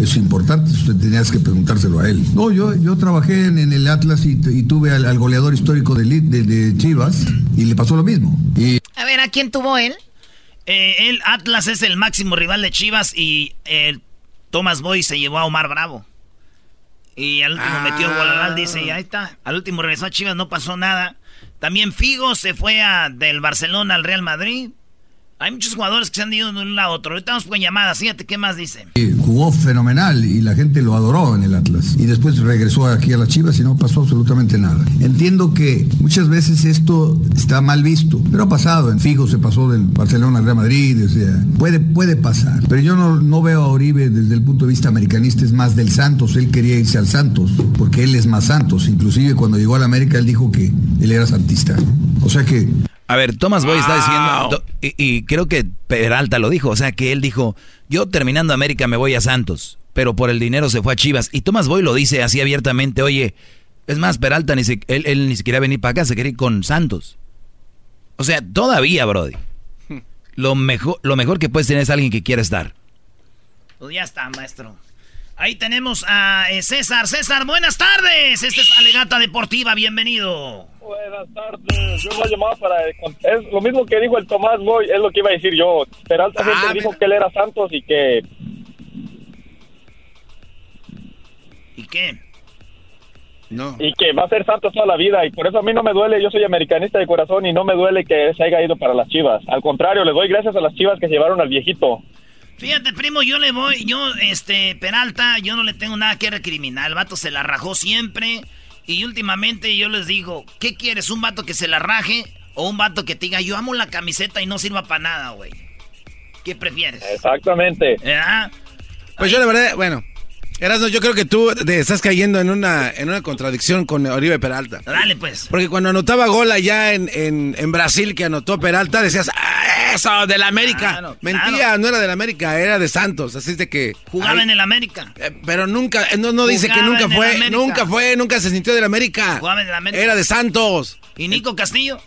es importante, usted tenías que preguntárselo a él. No, yo, yo trabajé en, el Atlas y, tuve al, goleador histórico de, de, Chivas y le pasó lo mismo. Y... A ver, ¿a quién tuvo él? Eh, el Atlas es el máximo rival de Chivas y el Thomas Boy se llevó a Omar Bravo. Y al último metió gol al dice, y ahí está. Al último regresó a Chivas, no pasó nada. También Figo se fue a, del Barcelona al Real Madrid. Hay muchos jugadores que se han ido de un lado a otro. Vamos con llamadas. Fíjate qué más dice. Jugó fenomenal y la gente lo adoró en el Atlas. Y después regresó aquí a las Chivas y no pasó absolutamente nada. Entiendo que muchas veces esto está mal visto, pero ha pasado. En Figo se pasó del Barcelona al Real Madrid. O sea, puede, puede pasar. Pero yo no, no veo a Oribe desde el punto de vista americanista, es más del Santos. Él quería irse al Santos porque él es más Santos. Inclusive cuando llegó al América él dijo que él era santista. O sea que A ver, Thomas Boy está diciendo, y, creo que Peralta lo dijo, o sea que él dijo, yo terminando América me voy a Santos, pero por el dinero se fue a Chivas. Y Thomas Boy lo dice así abiertamente, oye, es más, Peralta ni él, ni siquiera venir para acá, se quería ir con Santos. O sea, todavía, Brody. Lo mejor, lo mejor que puedes tener es alguien que quiera estar. Pues ya está, maestro. Ahí tenemos a eh, César. César, buenas tardes. Esta es Alegata Deportiva, bienvenido. Buenas tardes. Yo lo llamaba para. Es lo mismo que dijo el Tomás Boy, es lo que iba a decir yo. Peralta ah, siempre dijo que él era Santos y que. ¿Y qué? No. Y que va a ser Santos toda la vida. Y por eso a mí no me duele. Yo soy americanista de corazón y no me duele que se haya ido para las chivas. Al contrario, le doy gracias a las chivas que llevaron al viejito. Fíjate, primo, yo le voy, yo, este, Peralta, yo no le tengo nada que recriminar. El vato se la rajó siempre. Y últimamente yo les digo, ¿qué quieres? ¿Un vato que se la raje o un vato que te diga, yo amo la camiseta y no sirva para nada, güey? ¿Qué prefieres? Exactamente. Pues yo la verdad, bueno, Erasno, yo creo que tú estás cayendo en una, en una contradicción con Oribe Peralta. Dale, pues. Porque cuando anotaba gol allá en, en, Brasil, que anotó Peralta, decías, ¡Ah, eso, del América! Mentía, no era del América, era de Santos, así de que... Jugaba en el América. Eh, pero nunca, eh, no, no dice que nunca fue, nunca fue, nunca se sintió del América. Jugaba en el América. Era de Santos. ¿Y Nico Castillo?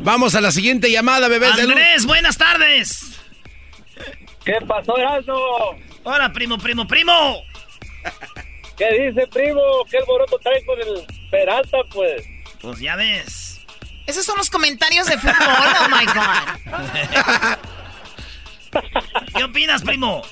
Vamos a la siguiente llamada, bebés. Andrés, buenas tardes. ¿Qué pasó, Erasmo? Hola, primo, primo, primo. ¿Qué dice, primo? ¿Qué alboroto trae con el Peralta, pues? Pues ya ves. Esos son los comentarios de fútbol, oh my God. ¿Qué opinas, primo?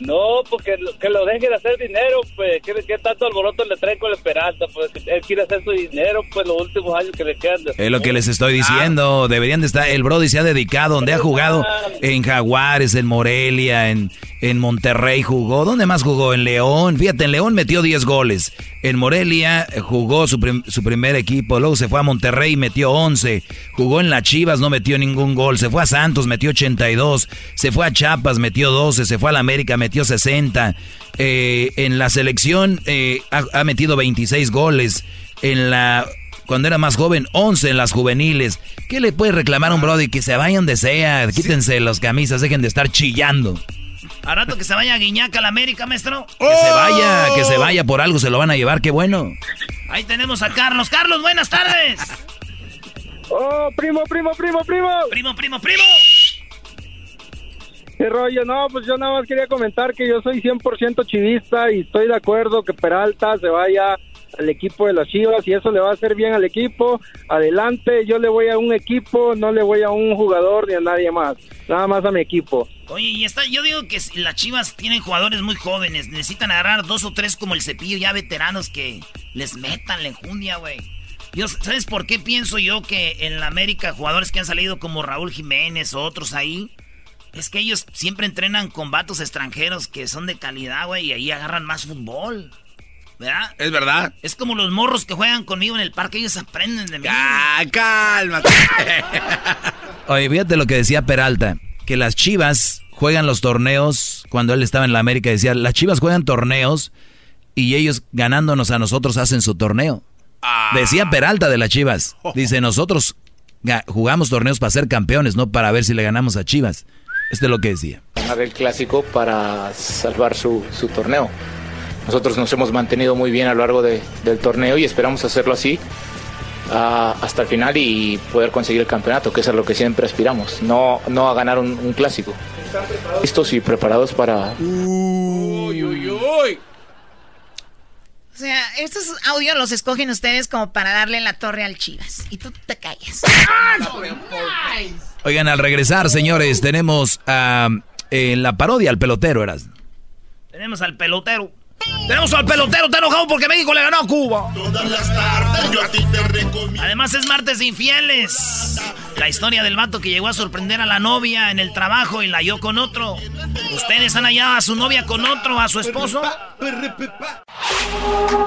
No, porque que lo deje de hacer dinero, pues, ¿qué, qué tanto alboroto le trae con la esperanza? Pues él quiere hacer su dinero, pues, los últimos años que le quedan. Es lo que les estoy diciendo, deberían de estar, el Brody se ha dedicado, donde ha jugado, en Jaguares, en Morelia, en, en Monterrey jugó, ¿dónde más jugó? En León, fíjate, en León metió 10 goles, en Morelia jugó su, su primer equipo, luego se fue a Monterrey y metió 11, jugó en las Chivas, no metió ningún gol, se fue a Santos, metió 82, se fue a Chiapas, metió 12, se fue a la América, metió 60. Eh, en la selección eh, ha, metido 26 goles. En la cuando era más joven, 11 en las juveniles. ¿Qué le puede reclamar a un Brody? Que se vayan de sea, quítense las camisas, dejen de estar chillando. A rato que se vaya a Guiñaca a la América, maestro. Que se vaya, que se vaya por algo, se lo van a llevar, qué bueno. Ahí tenemos a Carlos. Carlos, buenas tardes. Oh, primo, primo, primo, primo. Primo, primo, primo. ¿Qué rollo? No, pues yo nada más quería comentar que yo soy 100% chivista y estoy de acuerdo que Peralta se vaya al equipo de las Chivas y eso le va a hacer bien al equipo. Adelante, yo le voy a un equipo, no le voy a un jugador ni a nadie más, nada más a mi equipo. Oye, y está, yo digo que las Chivas tienen jugadores muy jóvenes, necesitan agarrar dos o tres como el cepillo ya veteranos que les metan la enjundia, güey. ¿Sabes por qué pienso yo que en la América jugadores que han salido como Raúl Jiménez o otros ahí es que ellos siempre entrenan con vatos extranjeros que son de calidad, güey, y ahí agarran más fútbol. ¿Verdad? Es verdad. Es como los morros que juegan conmigo en el parque, ellos aprenden de mí. Ah, cálmate. Oye, fíjate lo que decía Peralta, que las Chivas juegan los torneos, cuando él estaba en la América decía, las Chivas juegan torneos y ellos ganándonos a nosotros hacen su torneo. Ah. Decía Peralta de las Chivas. Dice, nosotros jugamos torneos para ser campeones, no para ver si le ganamos a Chivas. Este es lo que decía. Ganar el clásico para salvar su, su, torneo. Nosotros nos hemos mantenido muy bien a lo largo de, del torneo y esperamos hacerlo así uh, hasta el final y poder conseguir el campeonato, que es a lo que siempre aspiramos, no, no a ganar un, un clásico. Listos y preparados para... Uy, uy, uy. O sea, estos audios los escogen ustedes como para darle la torre al Chivas. Y tú te callas. Oigan, al regresar, señores, tenemos a en la parodia al pelotero, eras. Tenemos al pelotero. Tenemos al pelotero, está enojado porque México le ganó a Cuba. Todas las tardes yo a ti te recomiendo. Además es martes de infieles. La historia del vato que llegó a sorprender a la novia en el trabajo y la halló con otro. ¿Ustedes han hallado a su novia con otro, a su esposo?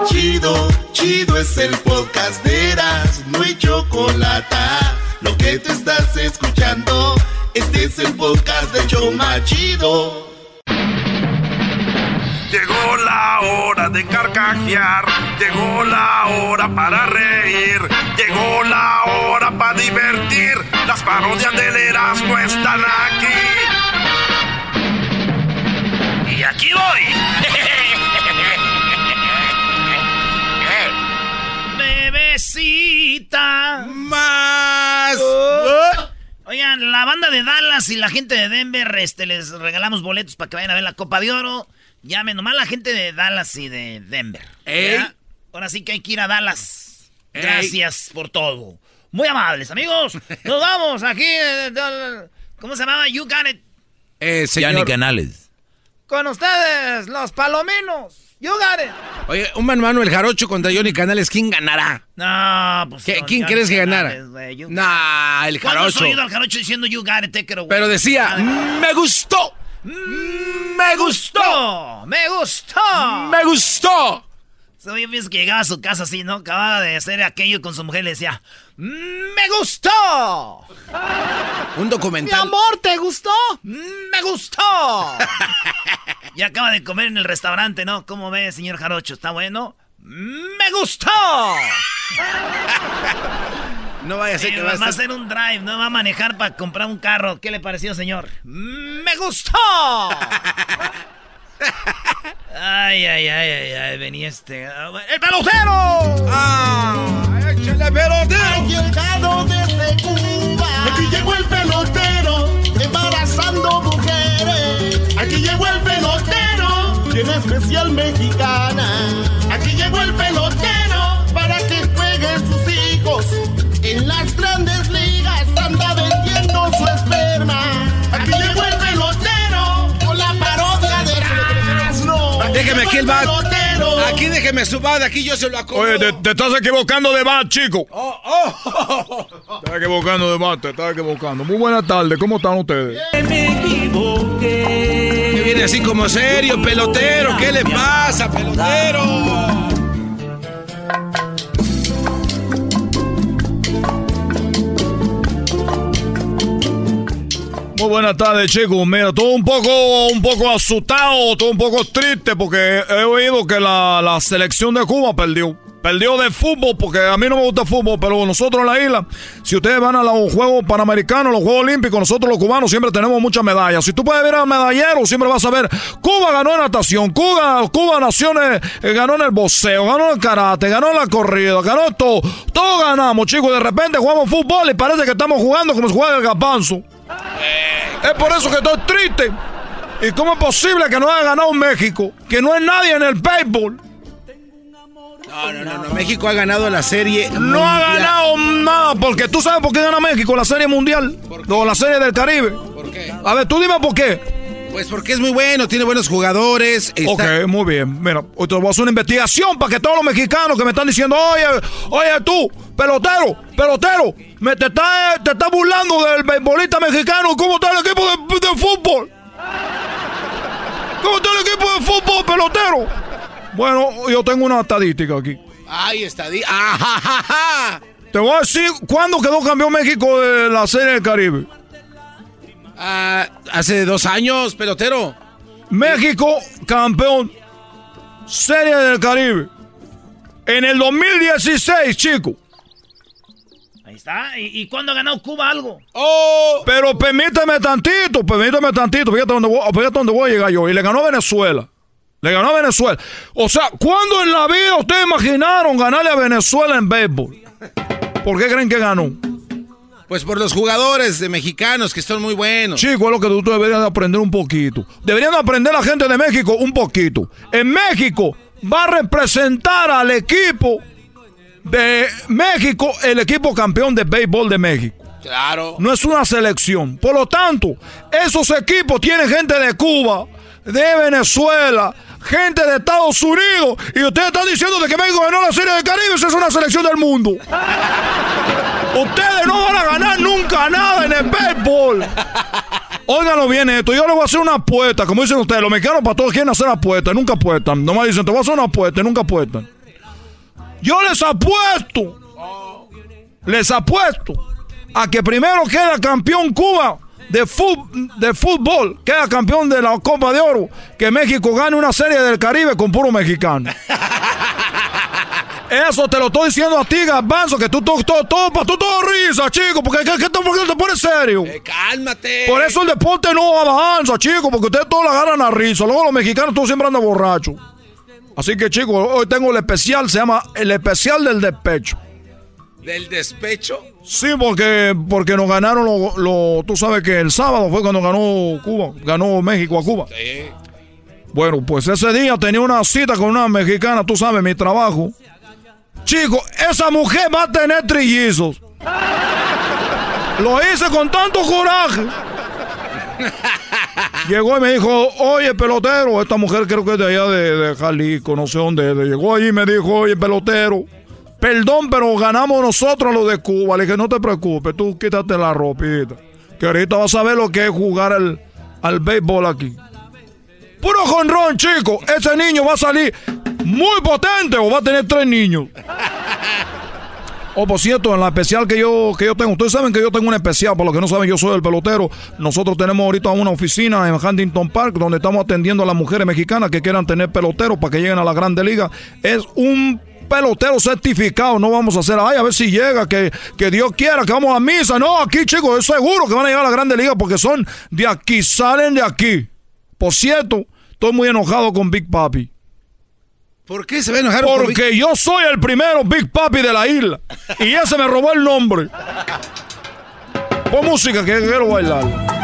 Chido, chido es el podcast de Eras, no hay chocolate. Lo que te estás escuchando, este es el podcast de Choma Chido. Llegó la hora de carcajear, llegó la hora para reír, llegó la hora para divertir. Las parodias del Erasmo están aquí. Y aquí voy. Bebecita. Más. Oigan, la banda de Dallas y la gente de Denver, este, les regalamos boletos para que vayan a ver la Copa de Oro. Llamen nomás la gente de Dallas y de Denver. ¿ya? Ahora sí que hay que ir a Dallas. Gracias por todo. Muy amables, amigos. Nos vamos aquí. ¿Cómo se llamaba? You got it. Eh, señor. Canales. Con ustedes, los palominos. You got it. Oye, un man Manuel Jarocho contra Johnny Canales, ¿quién ganará? No, pues. ¿Qué- no, ¿Quién crees que ganara? you- Nah, el ¿Cuándo has Jarocho. oído al jarocho diciendo you got it, take it away? Pero decía, me gustó. Me gustó. Me gustó. Me gustó. So, yo pienso que llegaba a su casa así, ¿no? Acababa de hacer aquello con su mujer y le decía, ¡Me gustó! Un Mi documental. amor, ¿te gustó? ¡Me gustó! y acaba de comer en el restaurante, ¿no? ¿Cómo ve, señor Jarocho? ¿Está bueno? ¡Me gustó! No vaya a ser Eh, que va va a estar... hacer un drive, no va a manejar para comprar un carro. ¿Qué le pareció, señor? ¡Me gustó! ay, ay, ay, ay, ay, venía este. ¡El pelotero! ¡Ah! ¡Échale pelotero! Ha llegado desde Cuba. Aquí llegó el pelotero, embarazando mujeres. Aquí llegó el pelotero, tiene especial mexicana. Aquí llegó el pelotero aquí el bat. Aquí déjeme su bat, aquí yo se lo acomodo. Oye, te, te estás equivocando de bat, chico. Oh, oh. Te estás equivocando de bat, te estás equivocando. Muy buenas tardes, ¿cómo están ustedes? Que viene así como serio, pelotero. ¿Qué le pasa, pelotero? Buenas tardes, chicos. Mira, todo un poco, un poco asustado, todo un poco triste porque he oído que la, la selección de Cuba perdió. Perdió de fútbol porque a mí no me gusta el fútbol, pero nosotros en la isla, si ustedes van a los Juegos Panamericanos, los Juegos Olímpicos, nosotros los cubanos siempre tenemos muchas medallas. Si tú puedes ver a medallero, siempre vas a ver, Cuba ganó en natación, Cuba, Cuba naciones, eh, ganó en el boxeo, ganó en el karate, ganó en la corrida, ganó todo. Todos ganamos, chicos. De repente jugamos fútbol y parece que estamos jugando como si jugara el gapanzo. Es por eso que estoy triste. ¿Y cómo es posible que no haya ganado México? Que no es nadie en el béisbol. No, no, no, no. México ha ganado la serie. No ha ganado nada. Porque tú sabes por qué gana México la serie mundial. O la serie del Caribe. ¿Por qué? A ver, tú dime por qué. Pues porque es muy bueno, tiene buenos jugadores. está- Ok, muy bien. Mira, hoy te voy a hacer una investigación para que todos los mexicanos que me están diciendo, oye, oye tú, pelotero, pelotero, me te estás te estás burlando del beisbolista mexicano. ¿Cómo está el equipo de, de fútbol? ¿Cómo está el equipo de fútbol, pelotero? Bueno, yo tengo una estadística aquí. Está. di- Ajajaja. Te voy a decir cuándo quedó campeón México de la Serie del Caribe. Ah, hace dos años, pelotero. México campeón Serie del Caribe. En el 2016, chico. Ahí está. ¿Y, y cuándo ha ganado Cuba algo? Oh, pero permíteme tantito, permíteme tantito. Fíjate dónde voy, fíjate dónde voy a llegar yo. Y le ganó Venezuela. Le ganó a Venezuela. O sea, ¿cuándo en la vida ustedes imaginaron ganarle a Venezuela en béisbol? ¿Por qué creen que ganó? Pues por los jugadores de mexicanos que son muy buenos. Chico, es lo que tú deberías de aprender un poquito. Deberían de aprender la gente de México un poquito. En México va a representar al equipo de México, el equipo campeón de béisbol de México. Claro. No es una selección. Por lo tanto, esos equipos tienen gente de Cuba, de Venezuela, gente de Estados Unidos. Y ustedes están diciendo de que México ganó la Serie del Caribe. Esa es una selección del mundo. Ustedes no van a ganar nunca nada en el béisbol. Óiganlo bien esto. Yo les voy a hacer una apuesta. Como dicen ustedes, los mexicanos para todos quieren hacer apuestas. Nunca apuestan. Nomás dicen, te voy a hacer una apuesta y nunca apuestan. Yo les apuesto. Les apuesto a que primero queda campeón Cuba de, de fútbol queda campeón de la Copa de Oro, que México gane una serie del Caribe con puro mexicano. Eso te lo estoy diciendo a ti, Garbanzo, que tú todo, todo, todo, tú todo risa, chico, porque ¿qué, qué, ¿por qué te pones serio? Eh, cálmate. Por eso el deporte no avanza, chico, porque ustedes todos la agarran a risa. Luego los mexicanos todos siempre andan borrachos. Así que, chicos, hoy tengo el especial, se llama el especial del despecho. ¿Del despecho? Sí, porque, porque nos ganaron, lo, tú sabes que el sábado fue cuando ganó Cuba, ganó México a Cuba. Sí. Bueno, pues ese día tenía una cita con una mexicana, tú sabes, mi trabajo. Chico, esa mujer va a tener trillizos. Lo hice con tanto coraje. Llegó y me dijo, oye, pelotero, esta mujer creo que es de allá de, de Jalisco, no sé dónde. Llegó allí y me dijo, oye, pelotero, perdón, pero ganamos nosotros los de Cuba. Le dije, no te preocupes, tú quítate la ropita. Que ahorita vas a ver lo que es jugar al, al béisbol aquí. Puro jonrón, chico. Ese niño va a salir muy potente o va a tener tres niños. Oh, por cierto, en la especial que yo, que yo tengo, ustedes saben que yo tengo una especial, por los que no saben, yo soy el pelotero. Nosotros tenemos ahorita una oficina en Huntington Park donde estamos atendiendo a las mujeres mexicanas que quieran tener peloteros para que lleguen a la Grande Liga. Es un pelotero certificado, no vamos a hacer, ay, a ver si llega, que, que Dios quiera, que vamos a misa. No, aquí chicos, es seguro que van a llegar a la Grande Liga porque son de aquí, salen de aquí. Por cierto, estoy muy enojado con Big Papi. ¿Por qué se va a enojar Porque yo soy el primero Big Papi de la isla. Y ese me robó el nombre. Pon música que quiero bailar.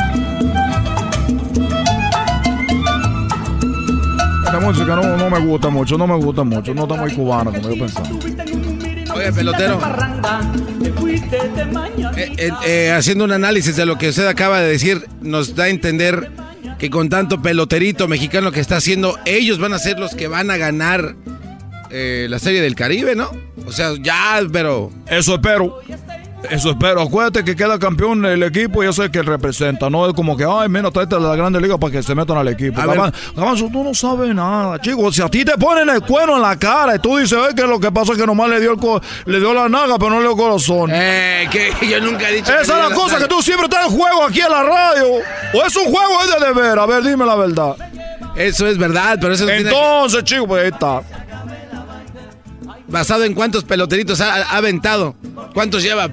Esta música no, no, me gusta mucho, no me gusta mucho. No está muy cubana como yo pensaba. Oye, pelotero. Eh, eh, eh, haciendo un análisis de lo que usted acaba de decir, nos da a entender que con tanto peloterito mexicano que está haciendo, ellos van a ser los que van a ganar la Serie del Caribe, ¿no? O sea, ya, pero... Eso espero. Eso espero. Acuérdate que queda campeón el equipo y eso es que representa. No es como que, ay, menos tráete de la Grande Liga para que se metan al equipo. Gabanzo, tú no sabes nada, chicos. Si a ti te ponen el cuero en la cara y tú dices, ay, que lo que pasa es que nomás le dio, el le dio la naga, pero no le dio corazón. Eh, que yo nunca he dicho Esa es la cosa, que tú siempre estás en juego aquí en la radio. O es un juego es de deber. A ver, dime la verdad. Eso es verdad, pero eso Entonces, chicos, pues ahí está. ¿Basado en cuántos peloteritos ha, aventado? ¿Cuántos lleva?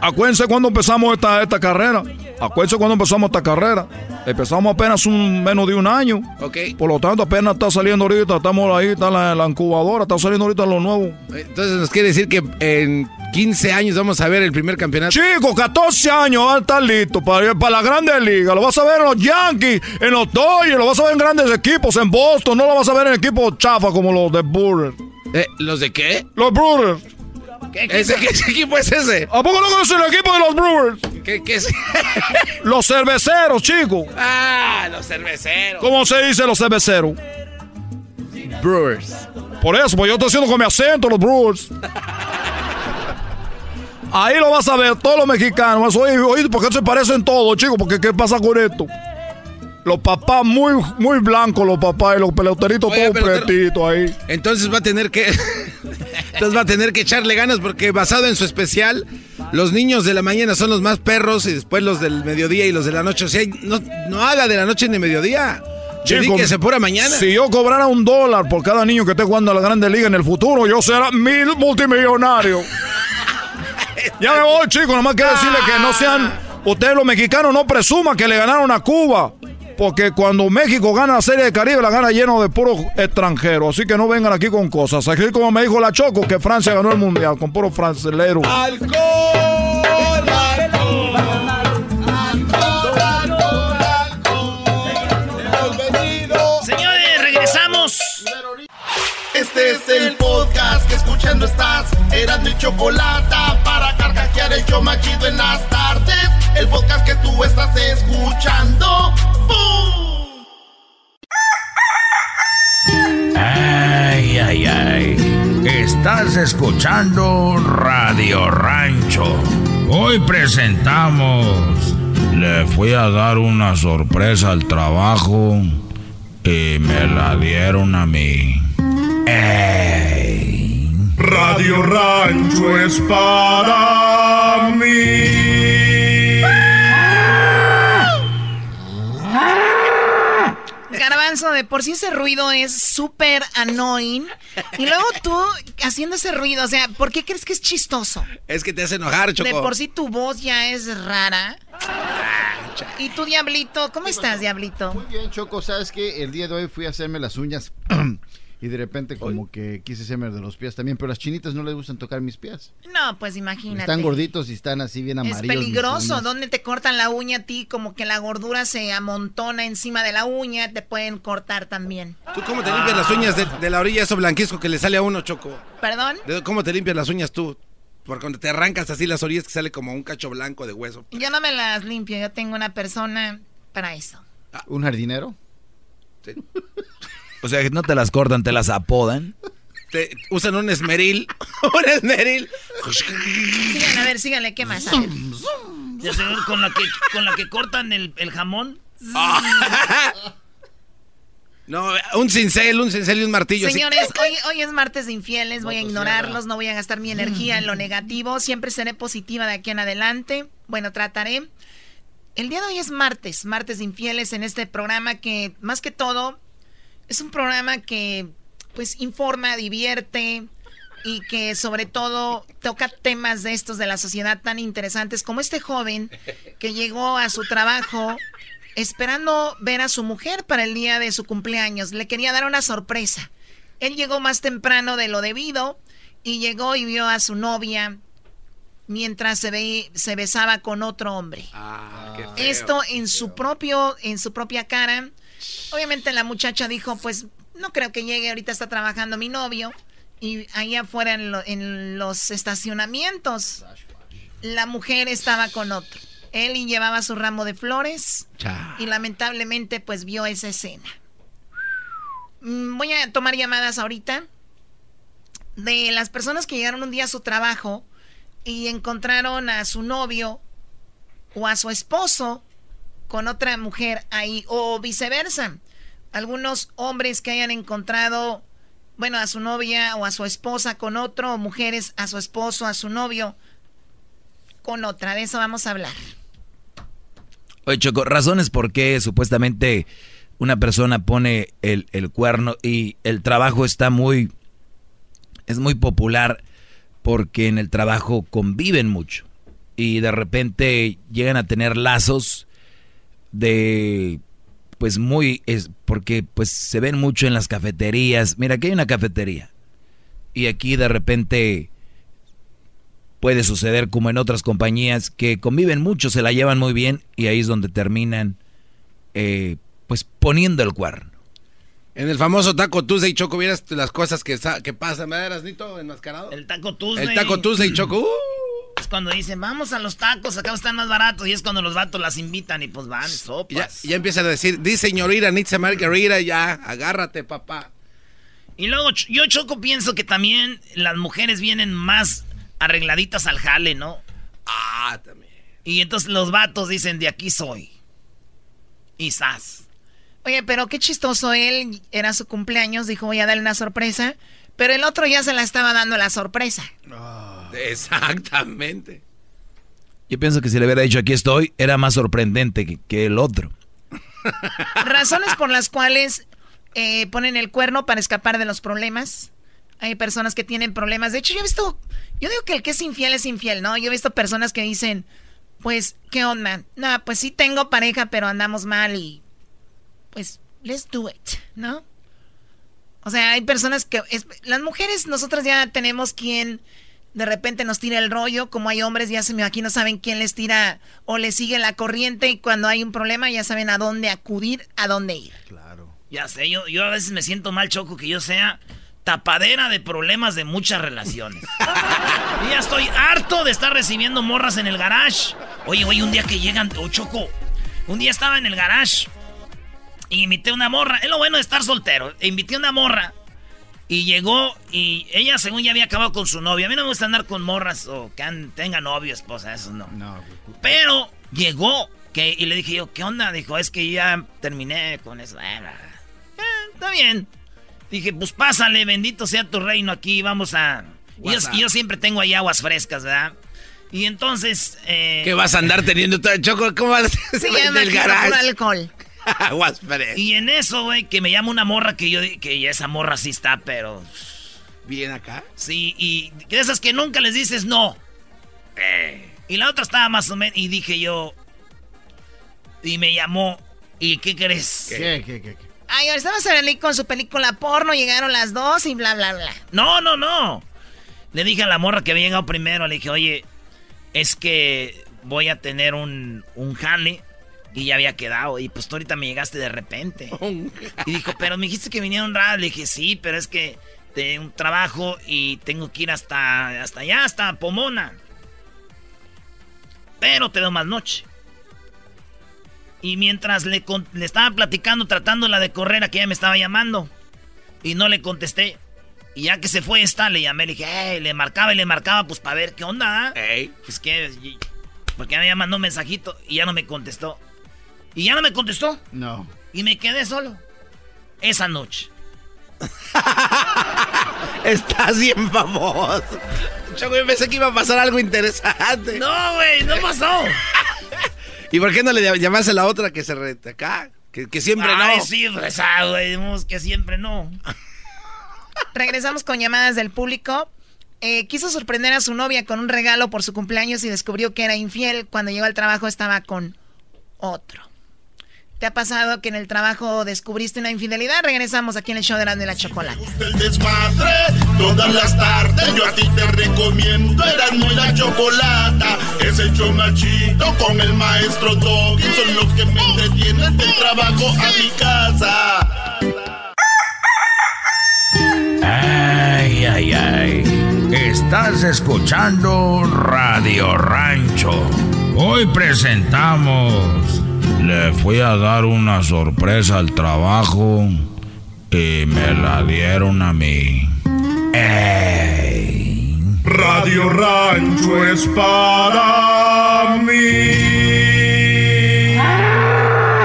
Acuérdense cuando empezamos esta, esta carrera. Acuérdense cuando empezamos esta carrera. Empezamos apenas un menos de un año. Ok. Por lo tanto, apenas está saliendo ahorita. Estamos ahí, está la, la incubadora, está saliendo ahorita lo nuevo. Entonces nos quiere decir que en 15 años vamos a ver el primer campeonato. Chicos, 14 años van a estar listos para, para la grande liga. Lo vas a ver en los Yankees, en los Dodgers, lo vas a ver en grandes equipos, en Boston. No lo vas a ver en equipos chafa como los de Burger. Eh, ¿Los de qué? Los Brewers. ¿Qué, ¿Ese, ¿Qué equipo es ese? ¿A poco no conoces el equipo de los Brewers? ¿Qué, qué es? los cerveceros, chicos. Ah, los cerveceros. ¿Cómo se dice los cerveceros? Brewers. Por eso, pues yo estoy haciendo con mi acento los Brewers. Ahí lo vas a ver, todos los mexicanos. Oye, oye, ¿por qué se parecen todos, chicos? Porque ¿qué pasa con esto? Los papás muy, muy blancos, los papás y los peloteritos todos pretitos ahí. Entonces va a tener que. entonces va a tener que echarle ganas porque basado en su especial, los niños de la mañana son los más perros y después los del mediodía y los de la noche. O sea, no, no haga de la noche ni mediodía. Chico, que se pura mañana. Si yo cobrara un dólar por cada niño que esté jugando a la Grande Liga en el futuro, yo será mil multimillonario. ya me voy, chicos. Nomás quiero decirle que no sean. Ustedes los mexicanos no presuman que le ganaron a Cuba. Porque cuando México gana la Serie de Caribe, la gana lleno de puros extranjeros. Así que no vengan aquí con cosas. Aquí como me dijo la Choco, que Francia ganó el Mundial con puro francelero. ¡Alcohol! Señores, regresamos. Este es el podcast que escuchando estás. Eran mi chocolate para carcajear el yo machido en las tardes. El podcast que tú estás escuchando. Ay, ay, ay. Estás escuchando Radio Rancho. Hoy presentamos. Le fui a dar una sorpresa al trabajo y me la dieron a mí. Radio Rancho es para de por sí ese ruido es súper annoying. Y luego tú haciendo ese ruido, o sea, ¿por qué crees que es chistoso? Es que te hace enojar, Choco. De por sí tu voz ya es rara. ¿Y tu Diablito? ¿Cómo estás, Diablito? Muy bien, Choco. ¿Sabes que El día de hoy fui a hacerme las uñas y de repente como que quise hacerme de los pies también, pero a las chinitas no les gustan tocar mis pies. No, pues imagínate. Están gorditos y están así bien amarillos. Es peligroso. ¿Dónde te cortan la uña a ti? Como que la gordura se amontona encima de la uña, te pueden cortar también. ¿Tú cómo te limpias las uñas de, de la orilla eso blanquisco que le sale a uno, Choco? ¿Perdón? ¿De ¿Cómo te limpias las uñas tú? Porque cuando te arrancas así las orillas que sale como un cacho blanco de hueso. Yo no me las limpio, yo tengo una persona para eso. ¿Un jardinero? Sí. O sea, que no te las cortan, te las apodan. Te usan un esmeril. un esmeril. Síganle, a ver, síganle, ¿qué más? Ya, señor, con la que, con la que cortan el, el jamón. No, un cincel, un cincel y un martillo. Señores, hoy, hoy es martes de infieles, voy a ignorarlos, no voy a gastar mi energía en lo negativo, siempre seré positiva de aquí en adelante. Bueno, trataré. El día de hoy es martes, martes de infieles en este programa que más que todo es un programa que pues informa, divierte y que sobre todo toca temas de estos de la sociedad tan interesantes como este joven que llegó a su trabajo esperando ver a su mujer para el día de su cumpleaños. Le quería dar una sorpresa. Él llegó más temprano de lo debido y llegó y vio a su novia mientras se, ve, se besaba con otro hombre. Ah, qué feo, Esto qué en su propio, en su propia cara. Obviamente la muchacha dijo, pues no creo que llegue, ahorita está trabajando mi novio. Y ahí afuera en, lo- en los estacionamientos, la mujer estaba con otro. Él llevaba su ramo de flores y lamentablemente pues vio esa escena. Mm, Voy a tomar llamadas ahorita de las personas que llegaron un día a su trabajo y encontraron a su novio o a su esposo con otra mujer ahí o viceversa. Algunos hombres que hayan encontrado, bueno, a su novia o a su esposa con otro, o mujeres a su esposo, a su novio con otra. De eso vamos a hablar. Oye, Choco, razones por qué supuestamente una persona pone el, el cuerno y el trabajo está muy, es muy popular porque en el trabajo conviven mucho y de repente llegan a tener lazos de, pues muy, es porque pues se ven mucho en las cafeterías. Mira, aquí hay una cafetería y aquí de repente puede suceder como en otras compañías que conviven mucho, se la llevan muy bien y ahí es donde terminan eh, pues poniendo el cuerno. En el famoso Taco Tuesday, Choco, vieras las cosas que, que pasan, ¿verdad, Nito? Enmascarado. El taco Tuesday. El Taco Tuesday, Choco. uh. Cuando dicen, vamos a los tacos, acá están más baratos. Y es cuando los vatos las invitan y pues van, ya, sopas. y ya empiezan a decir, di señorita, Nitza Margarita, ya, agárrate, papá. Y luego yo, Choco, pienso que también las mujeres vienen más arregladitas al jale, ¿no? Ah, también. Y entonces los vatos dicen, de aquí soy. Y sas. Oye, pero qué chistoso él, era su cumpleaños, dijo voy a darle una sorpresa, pero el otro ya se la estaba dando la sorpresa. Exactamente. Yo pienso que si le hubiera dicho aquí estoy, era más sorprendente que, que el otro. Razones por las cuales eh, ponen el cuerno para escapar de los problemas. Hay personas que tienen problemas. De hecho, yo he visto, yo digo que el que es infiel es infiel, ¿no? Yo he visto personas que dicen, pues, ¿qué onda? No, pues sí tengo pareja, pero andamos mal y, pues, let's do it, ¿no? O sea, hay personas que, es- las mujeres, nosotras ya tenemos quien de repente nos tira el rollo, como hay hombres, ya se me aquí no saben quién les tira o les sigue la corriente y cuando hay un problema ya saben a dónde acudir, a dónde ir. Ya sé, yo, yo a veces me siento mal, Choco, que yo sea tapadera de problemas de muchas relaciones. y ya estoy harto de estar recibiendo morras en el garage. Oye, oye, un día que llegan, oh, Choco, un día estaba en el garage y invité a una morra. Es lo bueno de estar soltero. E invité a una morra y llegó y ella, según ya había acabado con su novio. A mí no me gusta andar con morras o que tenga novio, esposa, eso no. Pero llegó que, y le dije yo, ¿qué onda? Dijo, es que ya terminé con eso. Ah. Eh, está bien. Dije, pues pásale, bendito sea tu reino aquí, vamos a... Y yo, WhatsApp. y yo siempre tengo ahí aguas frescas, ¿verdad? Y entonces... eh, ¿Qué vas a andar teniendo, todo, Choco? ¿Cómo vas a Se llama del garage? alcohol. Aguas frescas. Y en eso, güey, que me llama una morra que yo, que ya esa morra sí está, pero... ¿Bien acá? Sí, y de esas que nunca les dices no. Eh. Y la otra estaba más o menos, y dije yo... Y me llamó, ¿y qué crees? ¿Qué, qué, qué? qué? Ay, ahora estamos en con su película porno, llegaron las dos y bla, bla, bla. No, no, no. Le dije a la morra que había llegado primero, le dije, oye, es que voy a tener un, un jale y ya había quedado. Y pues tú ahorita me llegaste de repente. y dijo, pero me dijiste que viniera un rato. Le dije, sí, pero es que tengo un trabajo y tengo que ir hasta, hasta allá, hasta Pomona. Pero te doy más noche. Y mientras le, le estaba platicando, tratándola de correr, que ella me estaba llamando. Y no le contesté. Y ya que se fue esta, le llamé, le dije, le marcaba y le marcaba, pues para ver qué onda. Ey. Pues que, porque me mandó un mensajito y ya no me contestó. Y ya no me contestó. No. Y me quedé solo. Esa noche. Estás bien famoso. Yo pensé que iba a pasar algo interesante. No, güey, no pasó. ¿Y por qué no le llamaste a la otra que se rete acá? Que, siempre Ay, no. sí, pues, ah, güey, que siempre no. Regresamos con llamadas del público. Eh, quiso sorprender a su novia con un regalo por su cumpleaños y descubrió que era infiel. Cuando llegó al trabajo estaba con otro. ¿Te ha pasado que en el trabajo descubriste una infidelidad? Regresamos aquí en el show de la de la chocolate. El desmadre, todas las tardes yo a ti te recomiendo Erasmo y la chocolata. Es el show machito con el maestro Doggy. Son los que me entretienen del trabajo a mi casa. Ay, ay, ay. Estás escuchando Radio Rancho. Hoy presentamos le fui a dar una sorpresa al trabajo y me la dieron a mí. ¡Ey! Radio Rancho es para mí.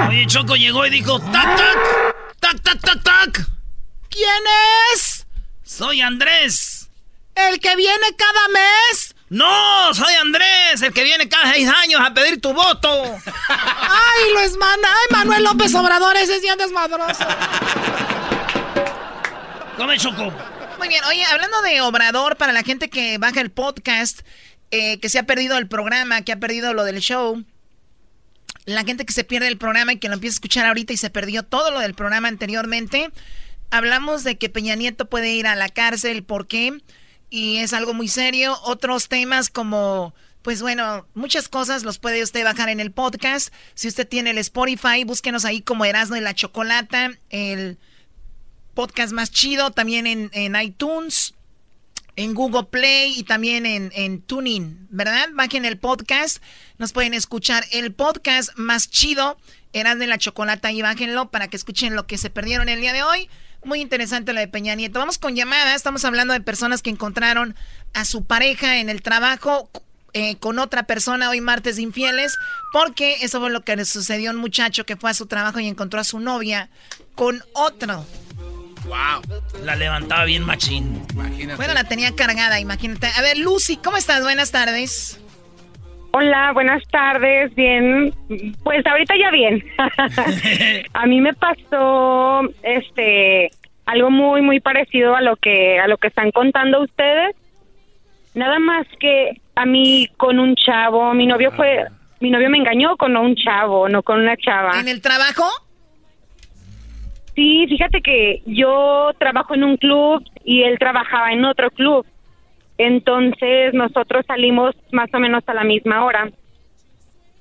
Oye, Choco llegó y dijo, ¡tac, tac! ¡tac, tac, tac, tac! ¿Quién es? Soy Andrés. ¿El que viene cada mes? No, soy Andrés, el que viene cada seis años a pedir tu voto. Ay, Luis Manuel, ay, Manuel López Obrador, ese es bien desmadroso. Come choco. Muy bien, oye, hablando de Obrador, para la gente que baja el podcast, eh, que se ha perdido el programa, que ha perdido lo del show, la gente que se pierde el programa y que lo empieza a escuchar ahorita y se perdió todo lo del programa anteriormente, hablamos de que Peña Nieto puede ir a la cárcel, ¿por qué? Y es algo muy serio. Otros temas como, pues bueno, muchas cosas los puede usted bajar en el podcast. Si usted tiene el Spotify, búsquenos ahí como Erasmo y la Chocolata, el podcast más chido, también en, en iTunes, en Google Play y también en, en Tuning, ¿verdad? Bajen el podcast, nos pueden escuchar el podcast más chido, Erasmo y la Chocolata, y bájenlo para que escuchen lo que se perdieron el día de hoy. Muy interesante lo de Peña Nieto. Vamos con llamadas. Estamos hablando de personas que encontraron a su pareja en el trabajo eh, con otra persona hoy martes infieles, porque eso fue lo que le sucedió a un muchacho que fue a su trabajo y encontró a su novia con otro. Wow, la levantaba bien machín. Imagínate. Bueno, la tenía cargada, imagínate. A ver, Lucy, ¿cómo estás? Buenas tardes. Hola, buenas tardes. Bien, pues ahorita ya bien. a mí me pasó este algo muy muy parecido a lo que a lo que están contando ustedes. Nada más que a mí con un chavo, mi novio fue mi novio me engañó con un chavo, no con una chava. ¿En el trabajo? Sí, fíjate que yo trabajo en un club y él trabajaba en otro club. Entonces nosotros salimos más o menos a la misma hora.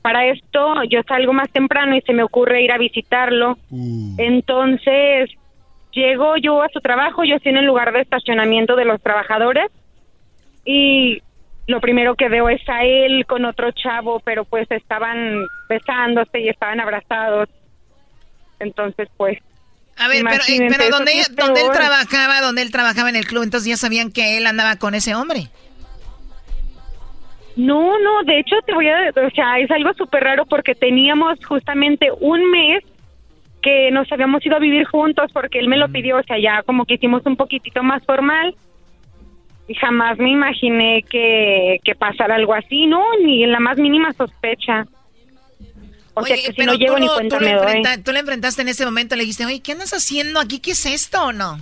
Para esto yo salgo más temprano y se me ocurre ir a visitarlo. Uh. Entonces llego yo a su trabajo, yo estoy en el lugar de estacionamiento de los trabajadores y lo primero que veo es a él con otro chavo, pero pues estaban besándose y estaban abrazados. Entonces pues a ver, pero, eh, pero ¿dónde, ¿dónde él trabajaba? ¿Dónde él trabajaba en el club? Entonces ya sabían que él andaba con ese hombre. No, no, de hecho te voy a, o sea, es algo súper raro porque teníamos justamente un mes que nos habíamos ido a vivir juntos porque él me lo pidió, o sea, ya como que hicimos un poquitito más formal y jamás me imaginé que, que pasara algo así, ¿no? Ni en la más mínima sospecha. O sea, que si no llego ni cuenta tú, me le doy. enfrenta- tú le enfrentaste en ese momento, le dijiste, oye, ¿qué andas haciendo aquí? ¿Qué es esto o no?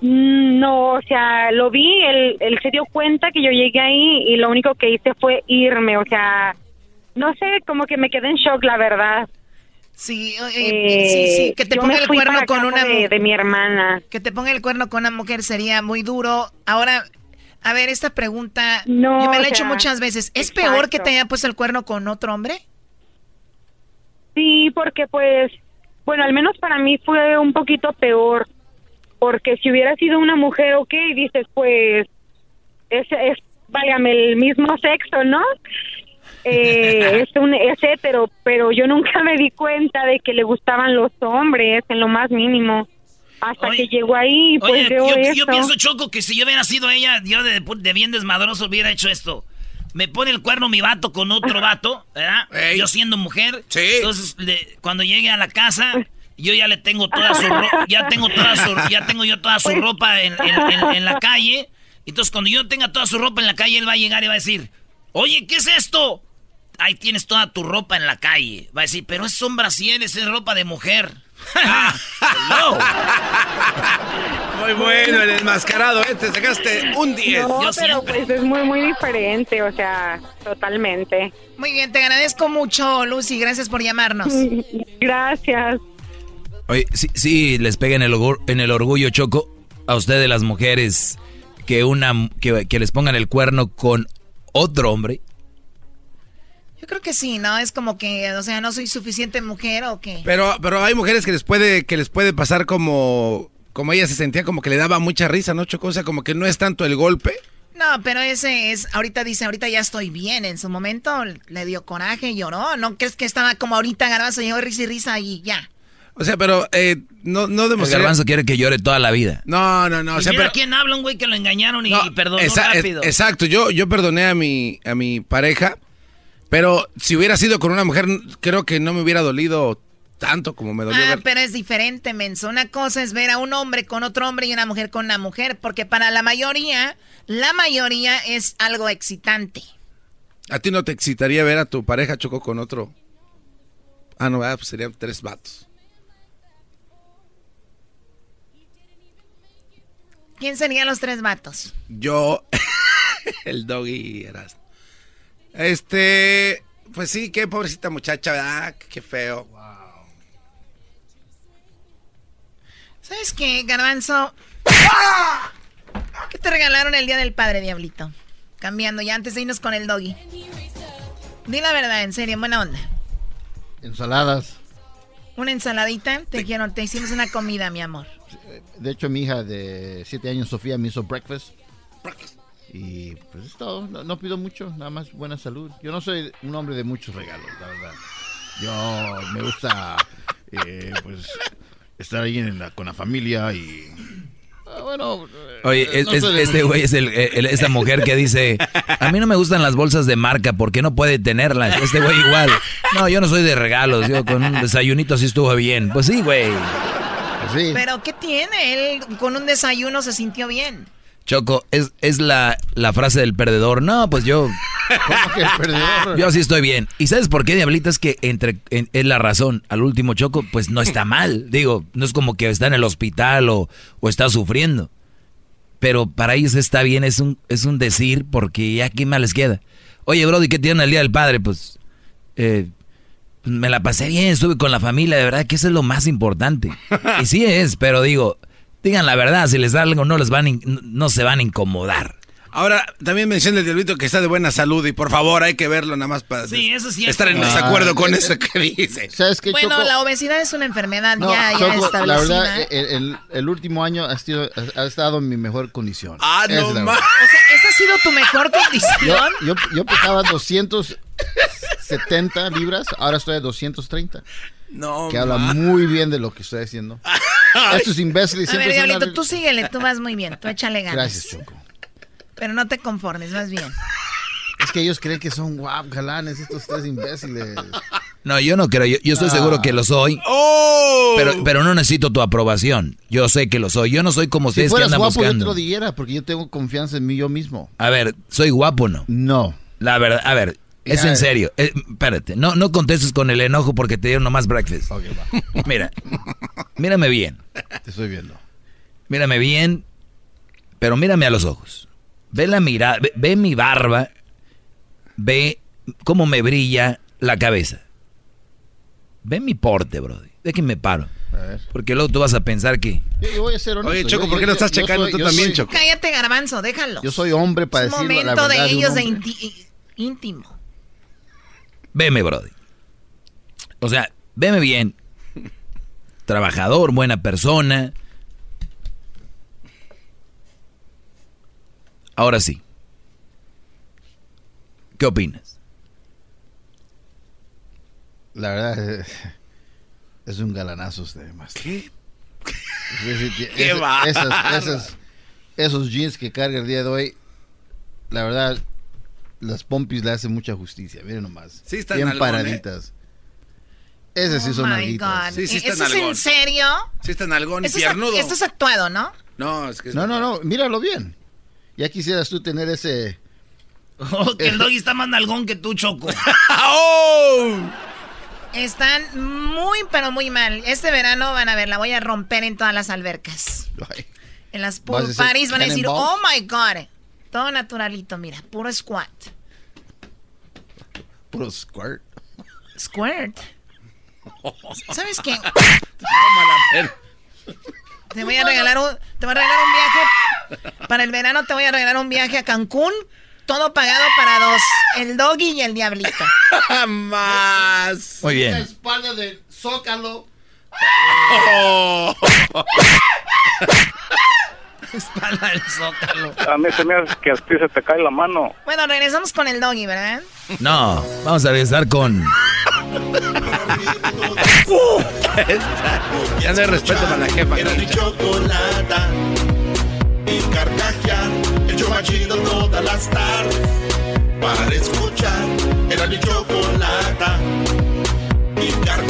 Mm, No, o sea, lo vi, él, él se dio cuenta que yo llegué ahí y lo único que hice fue irme, o sea, no sé, como que me quedé en shock, la verdad. Sí, Eh, sí, sí, que te ponga el cuerno con una de, de mi hermana. Que te ponga el cuerno con una mujer sería muy duro. Ahora, a ver, esta pregunta, No, yo me la he hecho muchas veces. ¿Es peor que te haya puesto el cuerno con otro hombre? Sí, porque pues, bueno, al menos para mí fue un poquito peor, porque si hubiera sido una mujer, ok, dices, pues, es, es válgame, el mismo sexo, ¿no? Eh, es, un, es hetero, pero yo nunca me di cuenta de que le gustaban los hombres, en lo más mínimo. Hasta que llegó ahí, pues Oye, veo yo, yo pienso, Choco, que si yo hubiera sido ella, yo de, de bien desmadroso hubiera hecho esto. Me pone el cuerno mi vato con otro vato, ¿verdad? Yo siendo mujer. Entonces, le- cuando llegue a la casa, yo ya le tengo toda su ropa, ya tengo toda su, ya tengo yo toda su ropa en, en- en- en la calle. Entonces, cuando yo tenga toda su ropa en la calle, él va a llegar y va a decir, oye, ¿qué es esto? Ahí tienes toda tu ropa en la calle. Va a decir, pero es son brasieres, es ropa de mujer. Muy bueno, el enmascarado, ¿eh? Te sacaste un 10. No, Yo pero siempre. pues es muy, muy diferente, o sea, totalmente. Muy bien, te agradezco mucho, Lucy. Gracias por llamarnos. Gracias. Oye, sí, sí les pega en el, orgu- en el orgullo, Choco, a ustedes las mujeres que una que, que les pongan el cuerno con otro hombre. Yo creo que sí, ¿no? Es como que, o sea, no soy suficiente mujer o qué. Pero, pero hay mujeres que les puede, que les puede pasar como, como ella se sentía como que le daba mucha risa, ¿no, Choco? O sea, como que no es tanto el golpe. No, pero ese es, ahorita dice, ahorita ya estoy bien. En su momento le dio coraje, lloró. ¿No crees que estaba como ahorita garbanzo, llegó risa y risa y ya? O sea, pero eh, no, no El garbanzo quiere que llore toda la vida. No, no, no. O Y sea, mira pero... quién habla, un güey que lo engañaron y, No, y perdonó es- rápido. exacto, yo, yo perdoné a mi, a mi pareja, pero si hubiera sido con una mujer, creo que no me hubiera dolido tanto como me dolió Ah, ver. pero es diferente, menso. Una cosa es ver a un hombre con otro hombre y una mujer con una mujer, porque para la mayoría, la mayoría es algo excitante. ¿A ti no te excitaría ver a tu pareja Choco con otro? Ah, no, ah, pues serían tres vatos. ¿Quién serían los tres vatos? Yo, el doggy eras. Este, pues sí, qué pobrecita muchacha, ¿verdad? Qué feo. ¿Sabes qué, Garbanzo? ¿Qué te regalaron el Día del Padre, Diablito? Cambiando ya antes de irnos con el doggy. Di la verdad, en serio, buena onda. Ensaladas. Una ensaladita, te dijeron, te hicimos una comida, mi amor. De hecho, mi hija de 7 años, Sofía, me hizo breakfast. Y pues es todo. No, no pido mucho, nada más buena salud. Yo no soy un hombre de muchos regalos, la verdad. Yo me gusta, eh, pues, estar ahí en la- con la familia y... Ah, bueno, eh, Oye, es- no es- soy de este güey es el, el- esa mujer que dice, a mí no me gustan las bolsas de marca, ¿por qué no puede tenerlas? Este güey igual. No, yo no soy de regalos, yo con un desayunito así estuvo bien. Pues sí, güey. Pero ¿qué tiene? Él con un desayuno se sintió bien. Choco, es, es la, la frase del perdedor. No, pues yo... ¿Cómo que el perdedor? Yo sí estoy bien. ¿Y sabes por qué, Diablita? Es que entre, en- es la razón. Al último Choco, pues no está mal. Digo, no es como que está en el hospital o, o está sufriendo. Pero para ellos está bien, es un, es un decir, porque ya qué más les queda. Oye, Brody, ¿qué tienen el día del padre? Pues, eh, pues, me la pasé bien, estuve con la familia, de verdad que eso es lo más importante. Y sí es, pero digo, digan la verdad, si les da algo no les van, a in- no, se van a incomodar. Ahora, también menciona el diablito que está de buena salud y por favor hay que verlo nada más para Sí, eso sí es estar en desacuerdo Ah, con eso que dice. ¿Sabes qué, Bueno, Choco? la obesidad es una enfermedad No, ya, ya establecida. la verdad, el, el- el último año ha, sido, ha estado en mi mejor condición. Ah, Esa no más. O sea, ¿esa ha sido tu mejor Yo, condición? yo, yo pesaba 270 libras, ahora estoy a 230. No, Que habla ma. muy bien de lo que estoy haciendo. Estos imbéciles A ver, Diablito, una- tú síguele, tú vas muy bien, tú échale ganas. Gracias, Choco. Pero no te conformes, vas bien. Es que ellos creen que son guap, galanes, estos tres imbéciles. No, yo no creo, yo, yo estoy Ah. seguro que lo soy. ¡Oh! Pero, pero no necesito tu aprobación. Yo sé que lo soy. Yo no soy como Si ustedes que fueras andan guapo, yo te buscando. lo dijera, porque yo tengo confianza en mí yo mismo. A ver, ¿soy guapo o no? No. La verdad, a ver, Es en serio. Eh, espérate, no, no contestes con el enojo porque te dieron nomás breakfast. Mira, mírame bien. Te estoy viendo. Mírame bien, pero mírame a los ojos. Ve la mirada, ve, mi barba, ve cómo me brilla la cabeza. Ve mi porte, bro. De que me paro. Porque luego tú vas a pensar que. Yo, voy a ser honesto. Oye, Choco, ¿por qué no estás checando tú también, Choco? Cállate, Garbanzo, déjalo. Yo soy hombre para es decirlo momento de ellos de íntimo. Veme, Brody. O sea, veme bien. Trabajador, buena persona. Ahora sí. ¿Qué opinas? La verdad, es un galanazo usted, más. ¿Qué? ¿Qué esos, esos, jeans que carga el día de hoy, la verdad, las pompis le hacen mucha justicia. Miren nomás. Sí, están Bien algón, paraditas. ¿eh? Esas sí oh son my alguitas. God. Sí, sí ¿Eso están es en serio? Sí, está en algón y es, piernudo. esto es actuado, ¿no? No, es que es No, no, no, míralo bien. Ya quisieras tú tener ese... Oh, que el doggy está más nalgón que tú, Choco. ¡Oh! Están muy, pero muy mal. Este verano van a ver, la voy a romper en todas las albercas. Ay, En las ¿Vas a pool parties van a decir, oh my God. Todo naturalito, mira, puro squat. puro squirt. Squirt. ¿Sabes qué? Te voy a regalar un, te voy a regalar un viaje para el verano. Te voy a regalar un viaje a Cancún, todo pagado para dos, el doggy y el diablito. Más. Muy La bien. espalda del zócalo. Oh. Espalda del zócalo. A mí se me hace que a ti se te cae la mano. Bueno, regresamos con el doggy, ¿verdad? No, vamos a regresar con. ya no hay respeto para la jefa. Era mi chocolata. Y carcajear, el show más chido todas las tardes. Para escuchar, era mi chocolata. Y carcajear.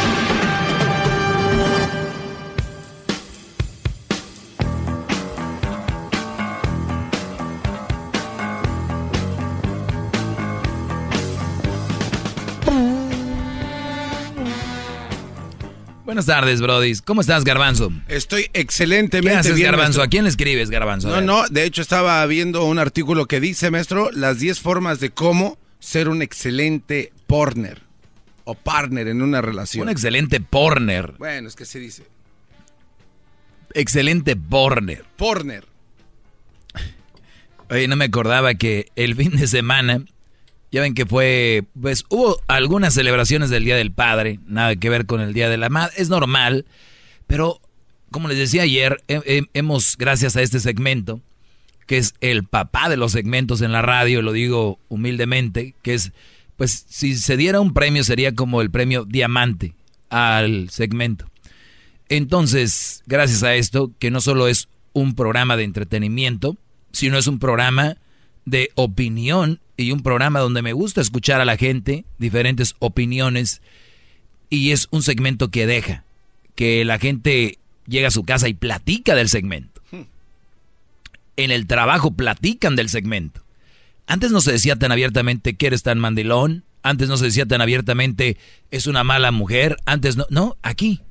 Buenas tardes, Brody. ¿Cómo estás, Garbanzo? Estoy excelentemente ¿Qué haces, bien, Garbanzo? maestro. ¿A quién le escribes, Garbanzo? No, no, de hecho estaba viendo un artículo que dice, maestro, las 10 formas de cómo ser un excelente partner o partner en una relación. Un excelente porner. Bueno, es que se dice. Excelente porner. Partner. Oye, no me acordaba que el fin de semana, ya ven que fue, pues hubo algunas celebraciones del Día del Padre, nada que ver con el Día de la Madre, es normal, pero como les decía ayer, he- he- hemos, gracias a este segmento, que es el papá de los segmentos en la radio, lo digo humildemente, que es, pues si se diera un premio sería como el premio diamante al segmento. Entonces, gracias a esto, que no solo es un programa de entretenimiento, sino es un programa de opinión y un programa donde me gusta escuchar a la gente, diferentes opiniones, y es un segmento que deja, que la gente llega a su casa y platica del segmento. En el trabajo platican del segmento. Antes no se decía tan abiertamente que eres tan mandilón, antes no se decía tan abiertamente es una mala mujer, antes no, no, aquí.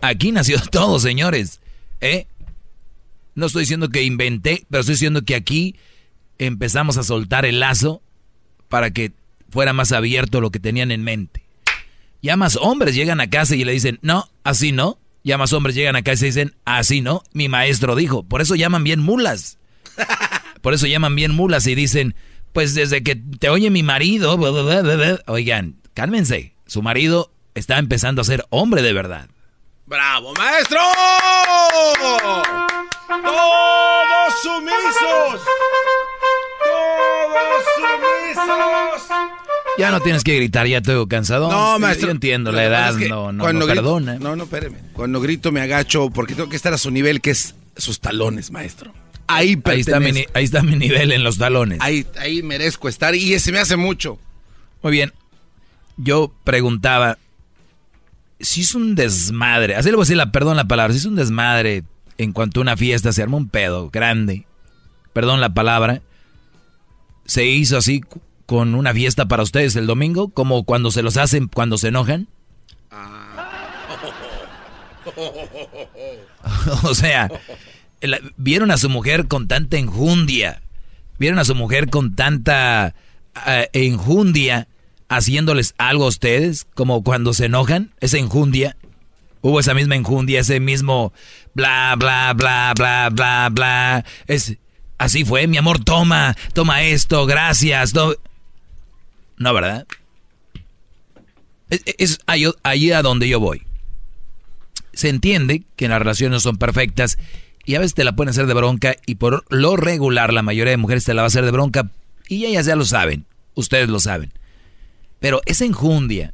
Aquí nació todo, señores. ¿Eh? No estoy diciendo que inventé, pero estoy diciendo que aquí empezamos a soltar el lazo para que fuera más abierto lo que tenían en mente. Ya más hombres llegan a casa y le dicen, no, así no. Ya más hombres llegan a casa y dicen, así no. Mi maestro dijo, por eso llaman bien mulas. Por eso llaman bien mulas y dicen, pues desde que te oye mi marido, bla, bla, bla, bla, bla". oigan, cálmense. Su marido está empezando a ser hombre de verdad. ¡Bravo, maestro! ¡Todos sumisos! Ya no tienes que gritar, ya estoy cansado. No, maestro. Yo entiendo, la edad no, no, no perdona. No, no, espéreme. Cuando grito me agacho porque tengo que estar a su nivel, que es sus talones, maestro. Ahí, ahí está, mi, ahí está mi nivel en los talones. Ahí, ahí merezco estar y ese me hace mucho. Muy bien. Yo preguntaba, si es un desmadre, así le voy a decir la, perdón la palabra, si es un desmadre en cuanto a una fiesta, se arma un pedo grande, perdón la palabra, se hizo así con una fiesta para ustedes el domingo, como cuando se los hacen cuando se enojan. o sea, vieron a su mujer con tanta enjundia, vieron a su mujer con tanta uh, enjundia haciéndoles algo a ustedes, como cuando se enojan, esa enjundia. Hubo esa misma enjundia, ese mismo bla, bla, bla, bla, bla, bla. Es, así fue, mi amor, toma, toma esto, gracias. No, no ¿verdad? Es, es ahí, ahí a donde yo voy. Se entiende que las relaciones son perfectas y a veces te la pueden hacer de bronca y por lo regular la mayoría de mujeres te la va a hacer de bronca y ellas ya lo saben, ustedes lo saben. Pero esa enjundia,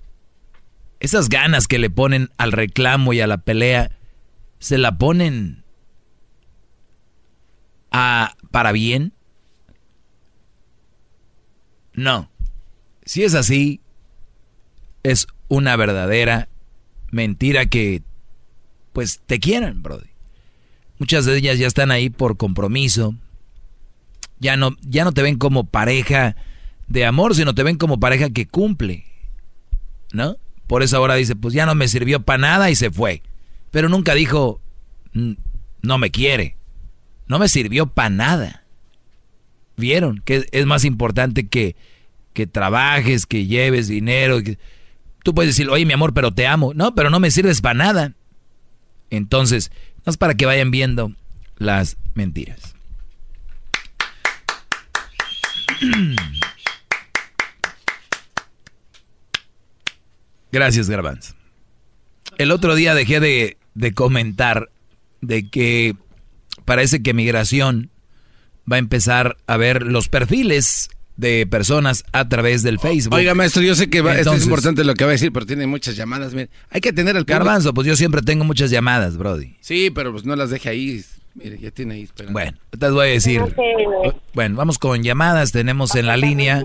esas ganas que le ponen al reclamo y a la pelea, se la ponen para bien. No. Si es así, es una verdadera mentira que pues te quieran, brody. Muchas de ellas ya están ahí por compromiso. Ya no, ya no te ven como pareja de amor, sino te ven como pareja que cumple. ¿No? Por eso ahora dice, pues ya no me sirvió para nada y se fue. Pero nunca dijo, no me quiere. No me sirvió para nada. ¿Vieron? Que es más importante que, que trabajes, que lleves dinero. Tú puedes decir, oye mi amor, pero te amo. No, pero no me sirves para nada. Entonces, no es para que vayan viendo las mentiras. Gracias, Garbanz. El otro día dejé de, comentar de que parece que migración va a empezar a ver los perfiles de personas a través del Facebook. Oiga, maestro, yo sé que esto es importante lo que va a decir, pero tiene muchas llamadas. Hay que tener el Garbanzo, pues yo siempre tengo muchas llamadas, Brody. Sí, pero pues no las deje ahí. Mire, ya tiene ahí. Bueno, te voy a decir. Bueno, vamos con llamadas. Tenemos en la línea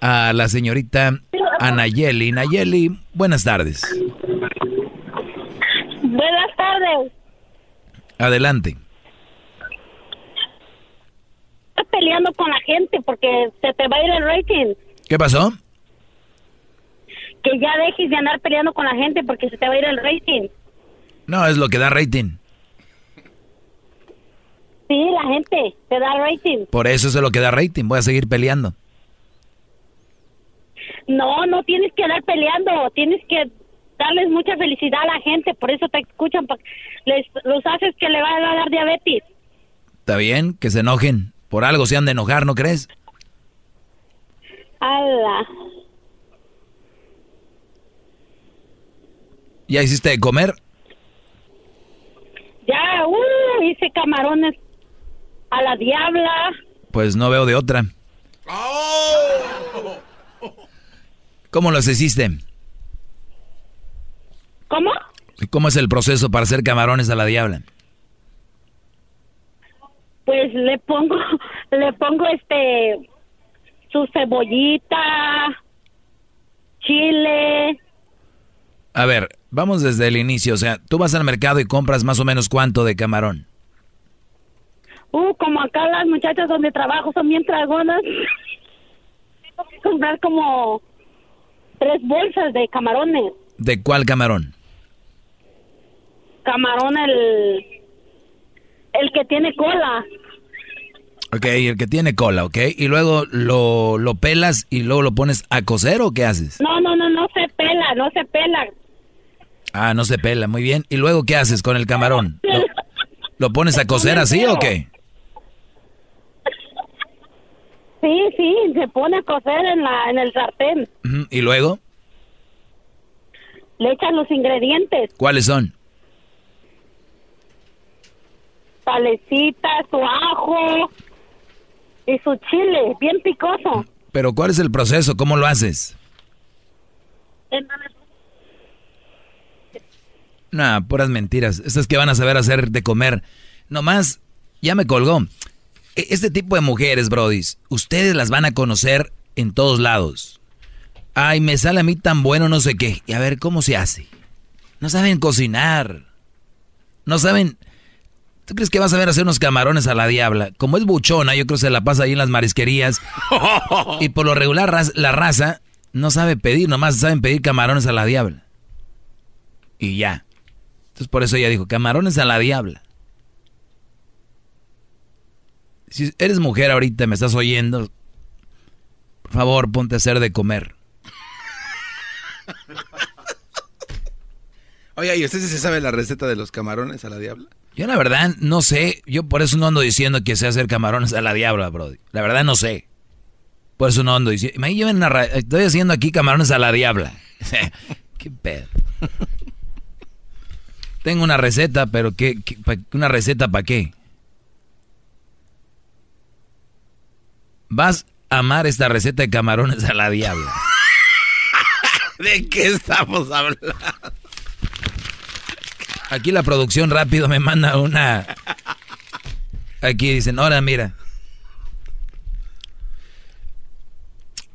a la señorita Anayeli. Nayeli, buenas tardes. Buenas tardes. Adelante. Estás peleando con la gente porque se te va a ir el rating. ¿Qué pasó? Que ya dejes de andar peleando con la gente porque se te va a ir el rating. No, es lo que da rating. Sí, la gente te da rating. Por eso es lo que da rating. Voy a seguir peleando. No, no tienes que dar peleando, tienes que darles mucha felicidad a la gente, por eso te escuchan, les, los haces que le vayan a dar diabetes. Está bien, que se enojen, por algo se han de enojar, ¿no crees? ¡Hala! ¿Ya hiciste de comer? Ya, uh, hice camarones a la diabla. Pues no veo de otra. ¡Oh! ¿Cómo los hiciste? ¿Cómo? ¿Cómo es el proceso para hacer camarones a la diabla? Pues le pongo, le pongo este, su cebollita, chile. A ver, vamos desde el inicio. O sea, tú vas al mercado y compras más o menos cuánto de camarón. Uh, como acá las muchachas donde trabajo son bien dragonas. Tengo que comprar como tres bolsas de camarones. ¿De cuál camarón? Camarón el el que tiene cola. Ok, el que tiene cola, ok. Y luego lo, lo pelas y luego lo pones a cocer o qué haces? No, no, no, no se pela, no se pela. Ah, no se pela, muy bien. ¿Y luego qué haces con el camarón? ¿Lo, pones a cocer así o qué? Sí, sí, se pone a cocer en, la, en el sartén. ¿Y luego? Le echan los ingredientes. ¿Cuáles son? Salecita, su ajo y su chile, bien picoso. Pero ¿cuál es el proceso? ¿Cómo lo haces? No, puras mentiras. Estas que van a saber hacer de comer. Nomás, ya me colgó. E, este tipo de mujeres, brodis, ustedes las van a conocer en todos lados. Ay, me sale a mí tan bueno no sé qué. Y a ver, ¿cómo se hace? No saben cocinar. No saben... ¿Tú crees que vas a ver hacer unos camarones a la diabla? Como es buchona, yo creo que se la pasa ahí en las marisquerías. y por lo regular la raza no sabe pedir, nomás saben pedir camarones a la diabla. Y ya. Entonces por eso ella dijo, camarones a la diabla. Si eres mujer ahorita, me estás oyendo, por favor, ponte a hacer de comer. Oye, ¿y usted se sabe la receta de los camarones a la diabla? Yo la verdad no sé, yo por eso no ando diciendo que sé hacer camarones a la diabla, bro. La verdad no sé. Por eso no ando diciendo, me lleven estoy haciendo aquí camarones a la diabla. qué pedo. Tengo una receta, pero ¿qué, una receta para qué? Vas a amar esta receta de camarones a la diabla. ¿De qué estamos hablando? Aquí la producción rápido me manda una. Aquí dicen, ahora mira.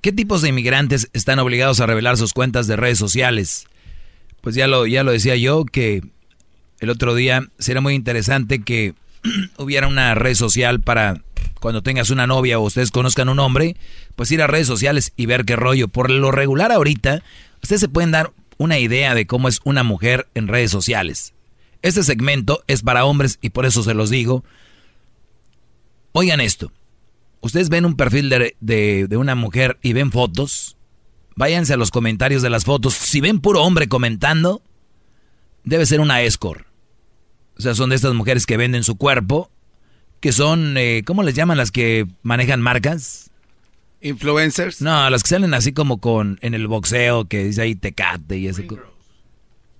¿Qué tipos de inmigrantes están obligados a revelar sus cuentas de redes sociales? Pues ya lo, ya lo decía yo, que el otro día sería muy interesante que hubiera una red social para cuando tengas una novia o ustedes conozcan un hombre, pues ir a redes sociales y ver qué rollo. Por lo regular ahorita, ustedes se pueden dar una idea de cómo es una mujer en redes sociales. Este segmento es para hombres y por eso se los digo. Oigan esto. Ustedes ven un perfil de, una mujer y ven fotos. Váyanse a los comentarios de las fotos. Si ven puro hombre comentando, debe ser una escort. O sea, son de estas mujeres que venden su cuerpo, que son, eh, ¿cómo les llaman las que manejan marcas? Influencers. No, las que salen así como con en el boxeo, que dice ahí tecate y ese.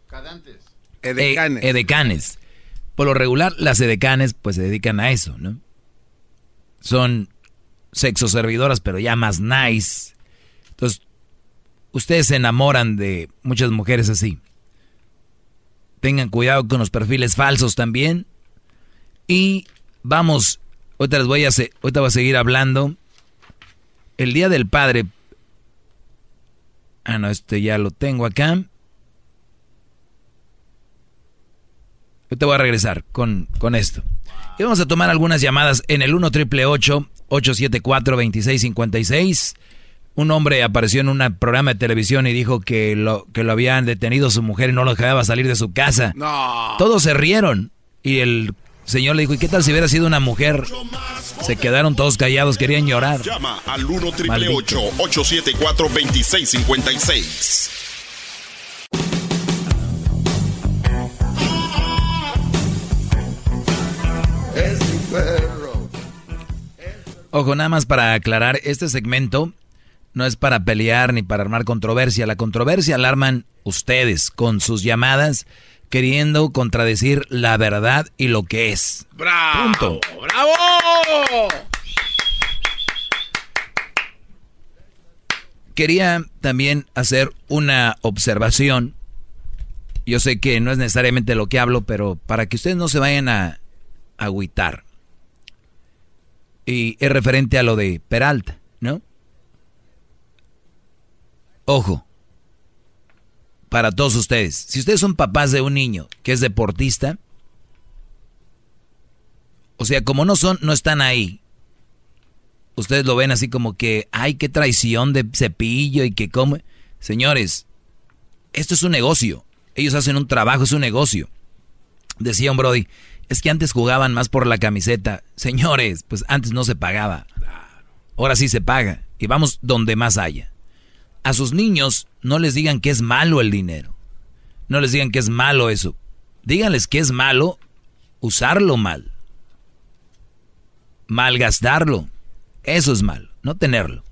Cadantes. Edecanes. edecanes. Por lo regular, las edecanes pues se dedican a eso, ¿no? Son sexo servidoras, pero ya más nice. Entonces, ustedes se enamoran de muchas mujeres así. Tengan cuidado con los perfiles falsos también. Y vamos, ahorita les voy a, ahorita voy a seguir hablando. El Día del Padre. Ah, no, este ya lo tengo acá. Yo te voy a regresar con, con esto. Y vamos a tomar algunas llamadas en el 1 triple 874 2656. Un hombre apareció en un programa de televisión y dijo que lo, que lo habían detenido su mujer y no lo dejaba salir de su casa. No. Todos se rieron. Y el señor le dijo, ¿y qué tal si hubiera sido una mujer? Se quedaron todos callados, querían llorar. Llama al 1 triple 874 2656. Ojo, nada más para aclarar, este segmento no es para pelear ni para armar controversia. La controversia la arman ustedes con sus llamadas queriendo contradecir la verdad y lo que es. ¡Bravo! Punto. ¡Bravo! Quería también hacer una observación. Yo sé que no es necesariamente lo que hablo, pero para que ustedes no se vayan a agüitar. Y es referente a lo de Peralta, ¿no? Ojo, para todos ustedes, si ustedes son papás de un niño que es deportista, o sea, como no son, no están ahí, ustedes lo ven así como que, ay, qué traición de cepillo y que come. Señores, esto es un negocio. Ellos hacen un trabajo, es un negocio. Decía un Brody, es que antes jugaban más por la camiseta. Señores, pues antes no se pagaba. Ahora sí se paga. Y vamos donde más haya. A sus niños no les digan que es malo el dinero. No les digan que es malo eso. Díganles que es malo usarlo mal. Malgastarlo. Eso es mal, no tenerlo.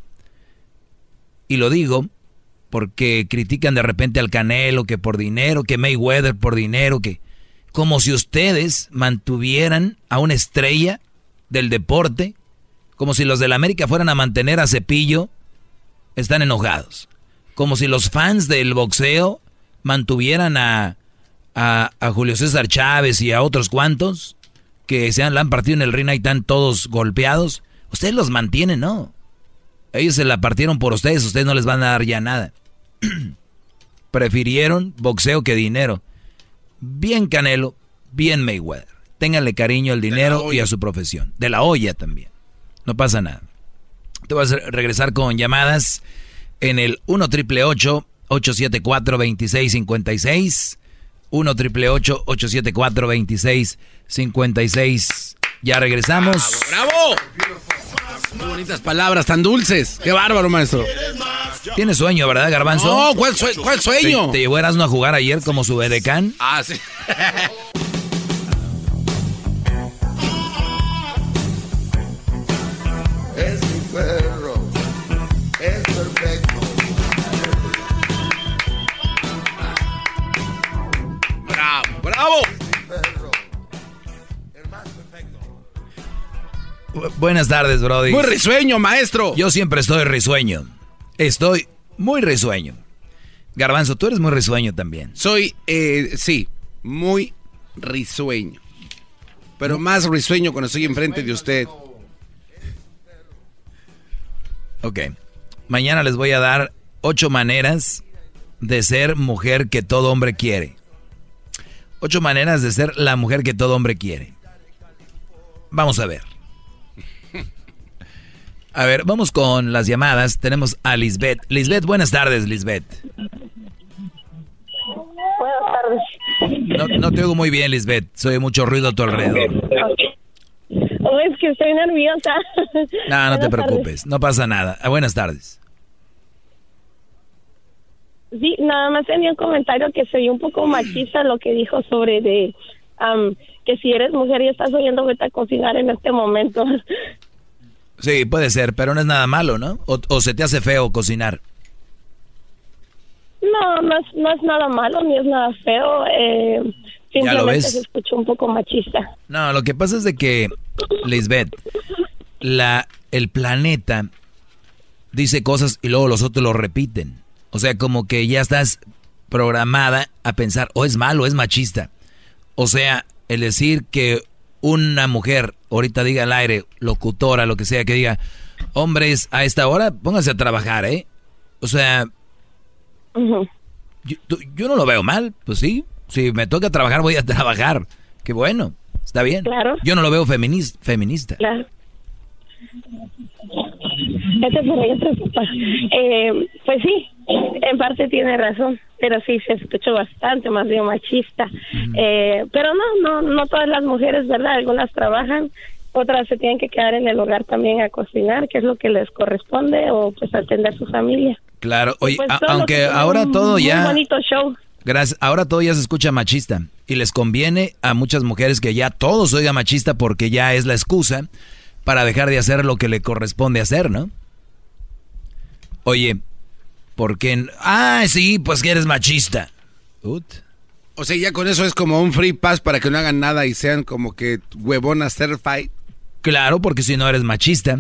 Y lo digo porque critican de repente al Canelo que por dinero, que Mayweather por dinero, que como si ustedes mantuvieran a una estrella del deporte, como si los del América fueran a mantener a Cepillo, están enojados. Como si los fans del boxeo mantuvieran a, a, Julio César Chávez y a otros cuantos que se han, la han partido en el ring y están todos golpeados. Ustedes los mantienen, ¿no? Ellos se la partieron por ustedes, ustedes no les van a dar ya nada. Prefirieron boxeo que dinero. Bien Canelo, bien Mayweather. Ténganle cariño al dinero y a su profesión. De la olla también. No pasa nada. Te vas a regresar con llamadas en el 1 triple 874 2656 1 triple 874 2656 Ya regresamos. ¡Bravo! Qué bonitas palabras, tan dulces. Qué bárbaro, maestro. Tienes sueño, ¿verdad, Garbanzo? No, ¿cuál, sueño? ¿Te, llevó Erasmo a jugar ayer como su edecán? Ah, sí. Buenas tardes, Brody. Muy risueño, maestro. Yo siempre estoy risueño. Estoy muy risueño. Garbanzo, tú eres muy risueño también. Soy, eh, sí, muy risueño. Pero más risueño cuando estoy enfrente de usted. Ok. Mañana les voy a dar ocho maneras de ser mujer que todo hombre quiere. Ocho maneras de ser la mujer que todo hombre quiere. Vamos a ver. A ver, vamos con las llamadas. Tenemos a Lisbeth. Lisbeth, buenas tardes, Lisbeth. Buenas tardes. No, te oigo muy bien, Lisbeth. Soy mucho ruido a tu alrededor. Oh, es que estoy nerviosa. No, no te preocupes. No pasa nada. Ah, buenas tardes. Sí, nada más tenía un comentario que se vio un poco machista lo que dijo sobre de que si eres mujer y estás oyendo vete a cocinar en este momento. Sí, puede ser, pero no es nada malo, ¿no? ¿O, se te hace feo cocinar? No, no es, no es nada malo ni es nada feo. Eh, simplemente se escucha un poco machista. No, lo que pasa es de que, Lisbeth, la, el planeta dice cosas y luego los otros lo repiten. O sea, como que ya estás programada a pensar, o es malo, o es machista. O sea, el decir que una mujer ahorita diga al aire, locutora, lo que sea, que diga, hombres, a esta hora pónganse a trabajar, ¿eh? O sea, yo, no lo veo mal, pues sí, si me toca trabajar voy a trabajar, qué bueno, está bien. Claro. Yo no lo veo feminista. Claro. Este eh, pues sí, en parte tiene razón, pero sí se escuchó bastante más bien machista. Eh, pero no, no, no todas las mujeres, ¿verdad? Algunas trabajan, otras se tienen que quedar en el hogar también a cocinar, que es lo que les corresponde, o pues atender su familia. Claro, oye, pues aunque ahora todo ya... bonito show. Gracias, ahora todo ya se escucha machista y les conviene a muchas mujeres que ya todo se oiga machista porque ya es la excusa para dejar de hacer lo que le corresponde hacer, ¿no? Oye, ¿por qué? Ah, sí, pues que eres machista. O sea, ya con eso es como un free pass para que no hagan nada y sean como que huevonas fight. Claro, porque si no eres machista.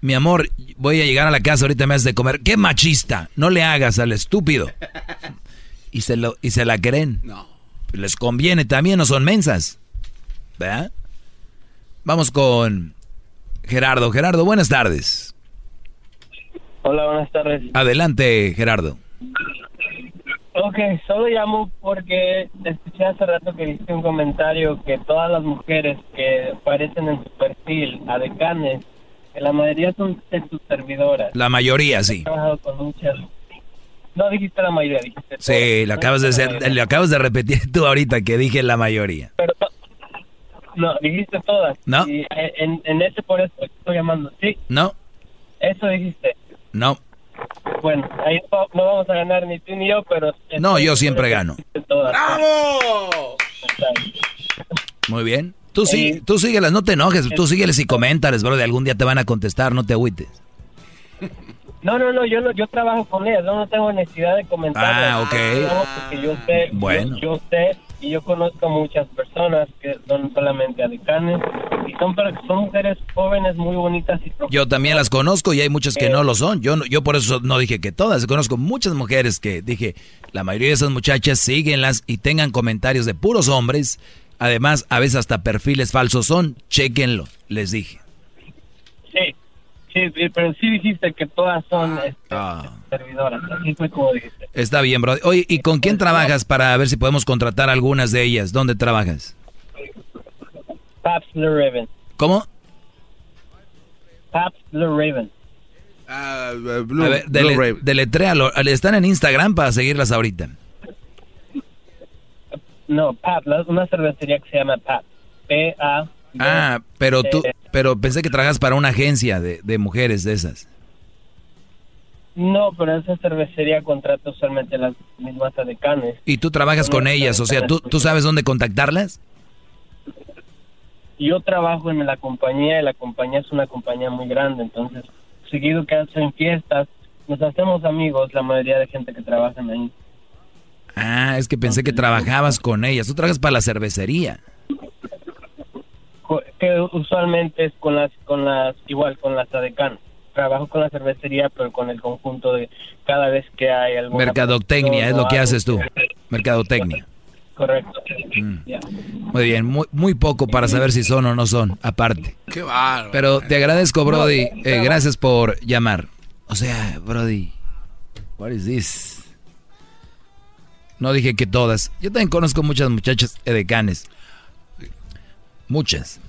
Mi amor, voy a llegar a la casa, ahorita me haces de comer. ¿Qué machista? No le hagas al estúpido. Y se, lo, y se la creen. No. Les conviene también, no son mensas. ¿Verdad? Vamos con Gerardo. Gerardo, buenas tardes. Hola, buenas tardes. Adelante, Gerardo. Ok, solo llamo porque escuché hace rato que viste un comentario que todas las mujeres que aparecen en su perfil a decanes, que la mayoría son de sus servidoras. La mayoría, sí. He trabajado con muchas. No dijiste la mayoría, dijiste. Sí, lo acabas de ser, le acabas de repetir tú ahorita que dije la mayoría. Pero no, dijiste todas. No. Y en, en ese por eso estoy llamando. Sí. No. Eso dijiste. No. Bueno, ahí no, vamos a ganar ni tú ni yo, pero... No, yo siempre gano. ¡Bravo! Muy bien. Tú, sí, tú síguelas, no te enojes. Tú sígueles y coméntales, bro. De algún día te van a contestar, no te agüites. No, no, no, yo no, yo trabajo con ellas, no, no tengo necesidad de comentar. Ah, ok. porque yo sé, bueno. yo, sé y yo conozco muchas personas que son solamente adecanes, Son, son mujeres jóvenes muy bonitas y Yo también las conozco y hay muchas que no lo son. Yo, yo por eso no dije que todas. Conozco muchas mujeres que dije, la mayoría de esas muchachas síguenlas y tengan comentarios de puros hombres. Además, a veces hasta perfiles falsos son. Chequenlo, les dije. Sí, sí, pero sí dijiste que todas son este, Ah. servidoras. Así fue como dijiste. Está bien, bro. Oye, ¿y con quién trabajas para ver si podemos contratar algunas de ellas? ¿Dónde trabajas? Paps Blue Raven. ¿Cómo? Paps Blue Raven. Ah, a ver, dele- deletréalo. Están en Instagram para seguirlas ahorita. No, Pap, la- una cervecería que se llama Pap. P-A. Ah, pero tú, pero pensé que trabajas para una agencia de, de mujeres de esas. No, pero esa cervecería contrata usualmente las mismas adecanes. Y tú trabajas con ellas, o sea, ¿tú, ¿tú sabes dónde contactarlas? Yo trabajo en la compañía y la compañía es una compañía muy grande, entonces seguido que hacen fiestas, nos hacemos amigos, la mayoría de gente que trabaja ahí. Ah, es que pensé que trabajabas con ellas. Tú trabajas para la cervecería. Que usualmente es con las, con las, igual con las adecanes. Trabajo con la cervecería, pero con el conjunto de cada vez que hay alguna... Mercadotecnia es lo que haces tú. Mercadotecnia. Correcto. Mm. Muy bien, muy, muy poco para saber si son o no son, aparte. Qué bárbaro. Pero te agradezco, Brody. Eh, gracias por llamar. O sea, Brody, what is this? No dije que todas. Yo también conozco muchas muchachas edecanes. Muchas.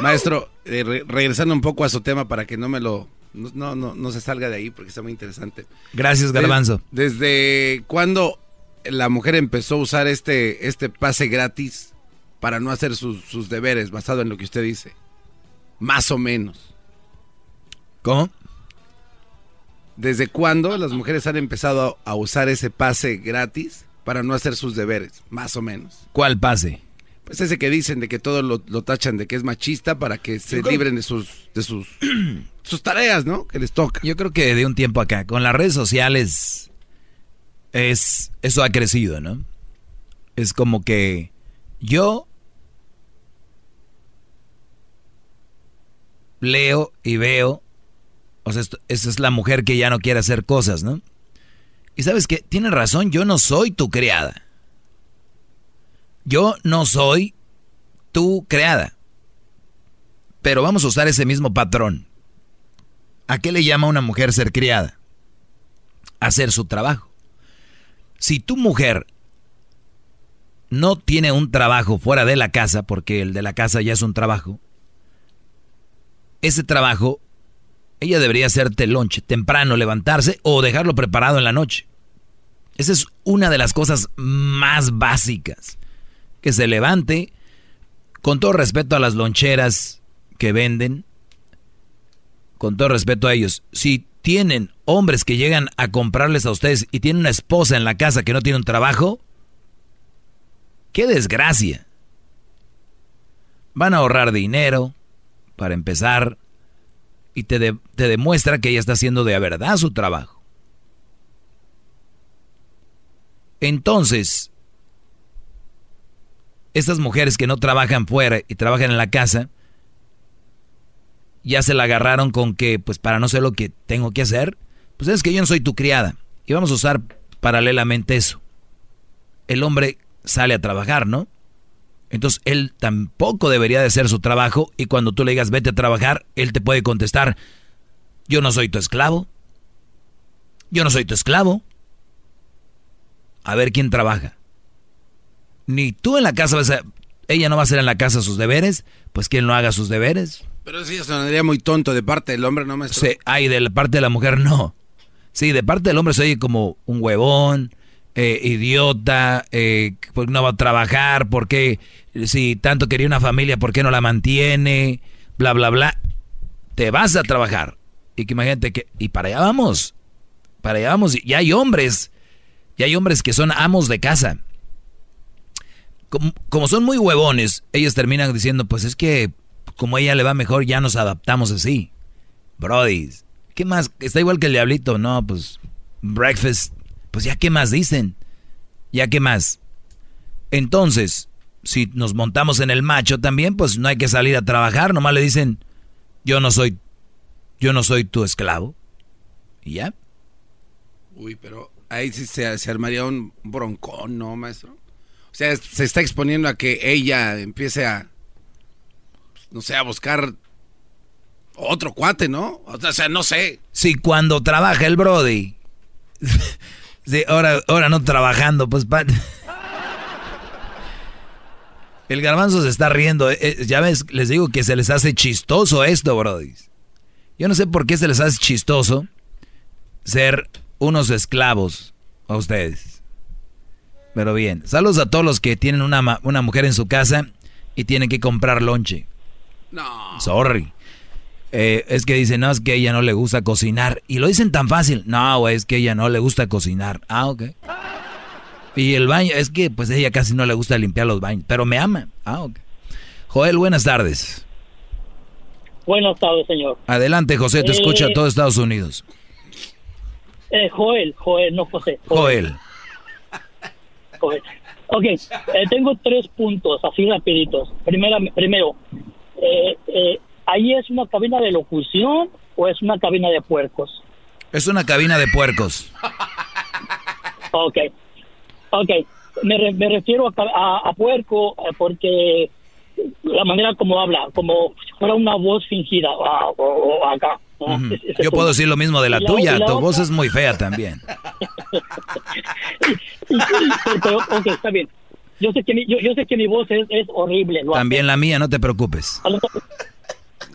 Maestro, eh, re- regresando un poco a su tema para que no me lo... No, no, no, se salga de ahí porque está muy interesante. Gracias, Garbanzo. ¿Desde cuándo la mujer empezó a usar este, este pase gratis para no hacer sus, sus deberes, basado en lo que usted dice? Más o menos. ¿Cómo? ¿Desde cuándo las mujeres han empezado a usar ese pase gratis para no hacer sus deberes? Más o menos. ¿Cuál pase? Pues ese que dicen de que todo lo, lo tachan de que es machista para que se creo- libren de sus, de sus, sus tareas, ¿no? Que les toca. Yo creo que de un tiempo acá, con las redes sociales, es eso ha crecido, ¿no? Es como que yo leo y veo, o sea, esto- esa es la mujer que ya no quiere hacer cosas, ¿no? Y sabes que tiene razón, yo no soy tu criada. Yo no soy tu creada. Pero vamos a usar ese mismo patrón. ¿A qué le llama una mujer ser criada? Hacer su trabajo. Si tu mujer no tiene un trabajo fuera de la casa, porque el de la casa ya es un trabajo, ese trabajo, ella debería hacerte lonche, temprano levantarse o dejarlo preparado en la noche. Esa es una de las cosas más básicas. Que se levante, con todo respeto a las loncheras que venden, con todo respeto a ellos, si tienen hombres que llegan a comprarles a ustedes y tienen una esposa en la casa que no tiene un trabajo, qué desgracia. Van a ahorrar dinero, para empezar, y te, de- te demuestra que ella está haciendo de verdad su trabajo. Entonces, estas mujeres que no trabajan fuera y trabajan en la casa, ya se la agarraron con que, pues para no ser lo que tengo que hacer, pues es que yo no soy tu criada. Y vamos a usar paralelamente eso. El hombre sale a trabajar, ¿no? Entonces él tampoco debería de hacer su trabajo y cuando tú le digas vete a trabajar, él te puede contestar, yo no soy tu esclavo. Yo no soy tu esclavo. A ver quién trabaja. Ni tú en la casa vas a... Ella no va a hacer en la casa sus deberes, pues quien no haga sus deberes. Pero sí, sonaría muy tonto de parte del hombre, ¿no, maestro? Sí, ay, de la parte de la mujer no. Sí, de parte del hombre se oye como un huevón, eh, idiota, eh, pues no va a trabajar, porque si tanto quería una familia, ¿por qué no la mantiene? Bla, bla, bla. Te vas a trabajar. Y que imagínate que... Y para allá vamos. Para allá vamos. Y hay hombres. Y hay hombres que son amos de casa. Como, como son muy huevones, ellos terminan diciendo, pues es que como a ella le va mejor, ya nos adaptamos así. Brody, ¿qué más? Está igual que el diablito, no, pues breakfast, pues ya qué más dicen, ya qué más. Entonces, si nos montamos en el macho también, pues no hay que salir a trabajar, nomás le dicen, yo no soy, yo no soy tu esclavo. Y ya. Uy, pero ahí sí se, se armaría un broncón, ¿no, maestro? O sea, se está exponiendo a que ella empiece a, no sé, a buscar otro cuate, ¿no? O sea, no sé. Si cuando trabaja el Brody, sí, ahora, ahora no trabajando, pues... El garbanzo se está riendo. Eh, eh, ya ves, les digo que se les hace chistoso esto, Brody. Yo no sé por qué se les hace chistoso ser unos esclavos a ustedes. Pero bien, saludos a todos los que tienen una, una mujer en su casa y tienen que comprar lonche. No. Sorry. Eh, es que dicen, no, es que ella no le gusta cocinar. Y lo dicen tan fácil. No, güey, es que ella no le gusta cocinar. Ah, ok. Y el baño, es que pues ella casi no le gusta limpiar los baños, pero me ama. Ah, ok. Joel, buenas tardes. Buenas tardes, señor. Adelante, José, te escucha todo Estados Unidos. Eh, Joel, Joel, no José. Joel. Joel. Ok, eh, tengo tres puntos, así rapiditos. Primera, primero, eh, eh, ¿ahí es una cabina de locución o es una cabina de puercos? Es una cabina de puercos. Ok, ok. Me, me refiero a, a, puerco porque la manera como habla, como si fuera una voz fingida o, acá. Yo puedo decir lo mismo de la, tuya, tu voz es muy fea también. pero, ok, está bien. Yo sé que mi, yo, yo sé que mi voz es, es horrible. También la mía, no te preocupes.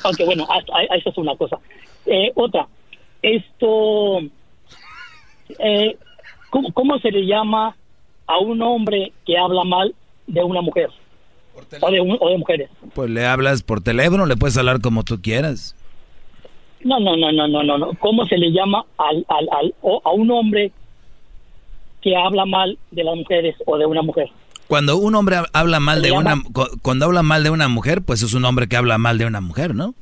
Ok, bueno, eso es una cosa. Eh, otra, esto, eh, ¿cómo, ¿cómo se le llama a un hombre que habla mal de una mujer? O de, o de mujeres. Pues le hablas por teléfono, le puedes hablar como tú quieras. No, no, no, no, no, no, no. ¿Cómo se le llama al, al, al, a un hombre que habla mal de las mujeres o de una mujer? Cuando un hombre habla mal de una cuando habla mal de una mujer, pues es un hombre que habla mal de una mujer, ¿no?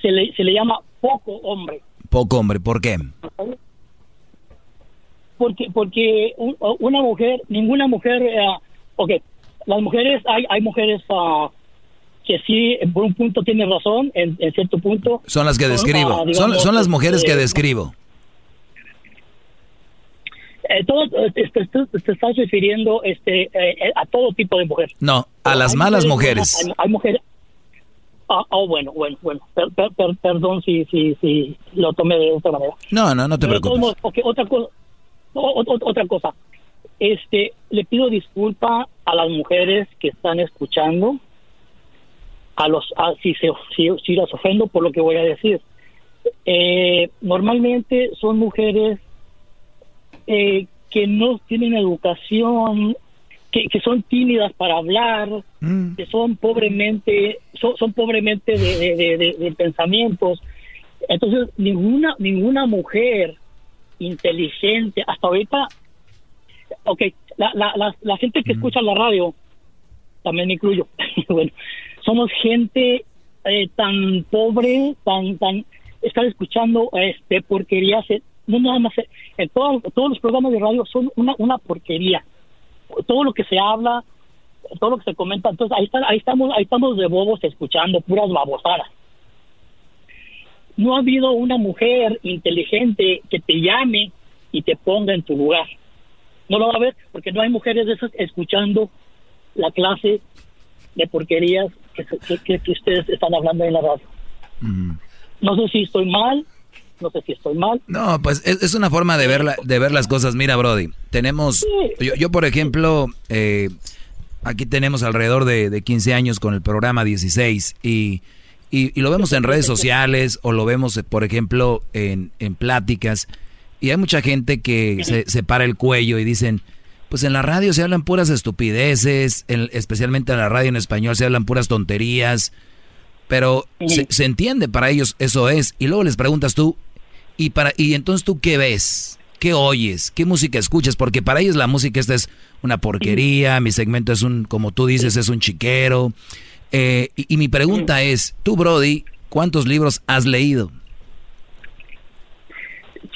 Se le, se le llama poco hombre. Poco hombre, ¿por qué? Porque porque una mujer, ninguna mujer, uh, ok, las mujeres hay hay mujeres uh, que sí, por un punto tiene razón, en, cierto punto. Son las que describo. Ah, son, son, las mujeres que eh, describo. Eh, todo, eh, te, estás refiriendo este, eh, a todo tipo de mujeres. No, a las malas mujeres. Hay, mujeres. Ah, oh, bueno, bueno, bueno. perdón si, si, si lo tomé de otra manera. No, no, no te preocupes. otra cosa. otra cosa. Este, le pido disculpa a las mujeres que están escuchando, a los, a, si, se, si, si las ofendo por lo que voy a decir. normalmente son mujeres eh, que no tienen educación, que, son tímidas para hablar, mm. que son pobremente, son, pobremente de, pensamientos. Entonces, ninguna, ninguna mujer inteligente, hasta ahorita, ok, la, la, la, gente que mm. escucha la radio, también me incluyo, bueno, somos gente eh, tan pobre, tan, tan, estar escuchando este porquerías no nada más, en todos, todos los programas de radio son una, una porquería. Todo lo que se habla, todo lo que se comenta, entonces ahí, está, ahí, estamos, ahí estamos de bobos escuchando puras babosadas. No ha habido una mujer inteligente que te llame y te ponga en tu lugar. No lo va a haber porque no hay mujeres de esas escuchando la clase de porquerías que, que, ustedes están hablando en la radio. Mm. No sé si estoy mal, no sé si estoy mal. No, pues es, una forma de ver, de ver las cosas. Mira, Brody, tenemos, yo, por ejemplo, eh, aquí tenemos alrededor de, 15 años con el programa 16 y, y, lo vemos en redes sociales o lo vemos, por ejemplo, en, en pláticas. Y hay mucha gente que se, se, para el cuello y dicen, pues en la radio se hablan puras estupideces, especialmente en la radio en español se hablan puras tonterías. Pero se, se, entiende, para ellos eso es. Y luego les preguntas tú, y, para, y entonces tú qué ves, qué oyes, qué música escuchas, porque para ellos la música esta es una porquería, mi segmento es un, como tú dices, es un chiquero. Eh, y, mi pregunta es, tú Brody, ¿cuántos libros has leído?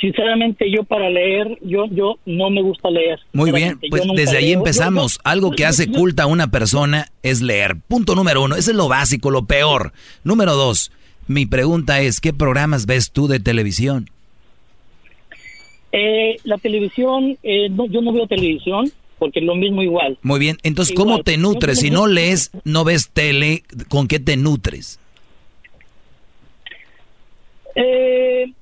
Sinceramente yo para leer, yo yo no me gusta leer. Muy bien, pues desde ahí empezamos. Algo que hace culta a una persona es leer. Punto número uno, ese es lo básico, lo peor. Número dos, mi pregunta es, ¿qué programas ves tú de televisión? Eh, la televisión, eh, no, yo no veo televisión porque es lo mismo igual. Muy bien, entonces, ¿cómo te nutres? Si no lees, no ves tele, ¿con qué te nutres? Eh,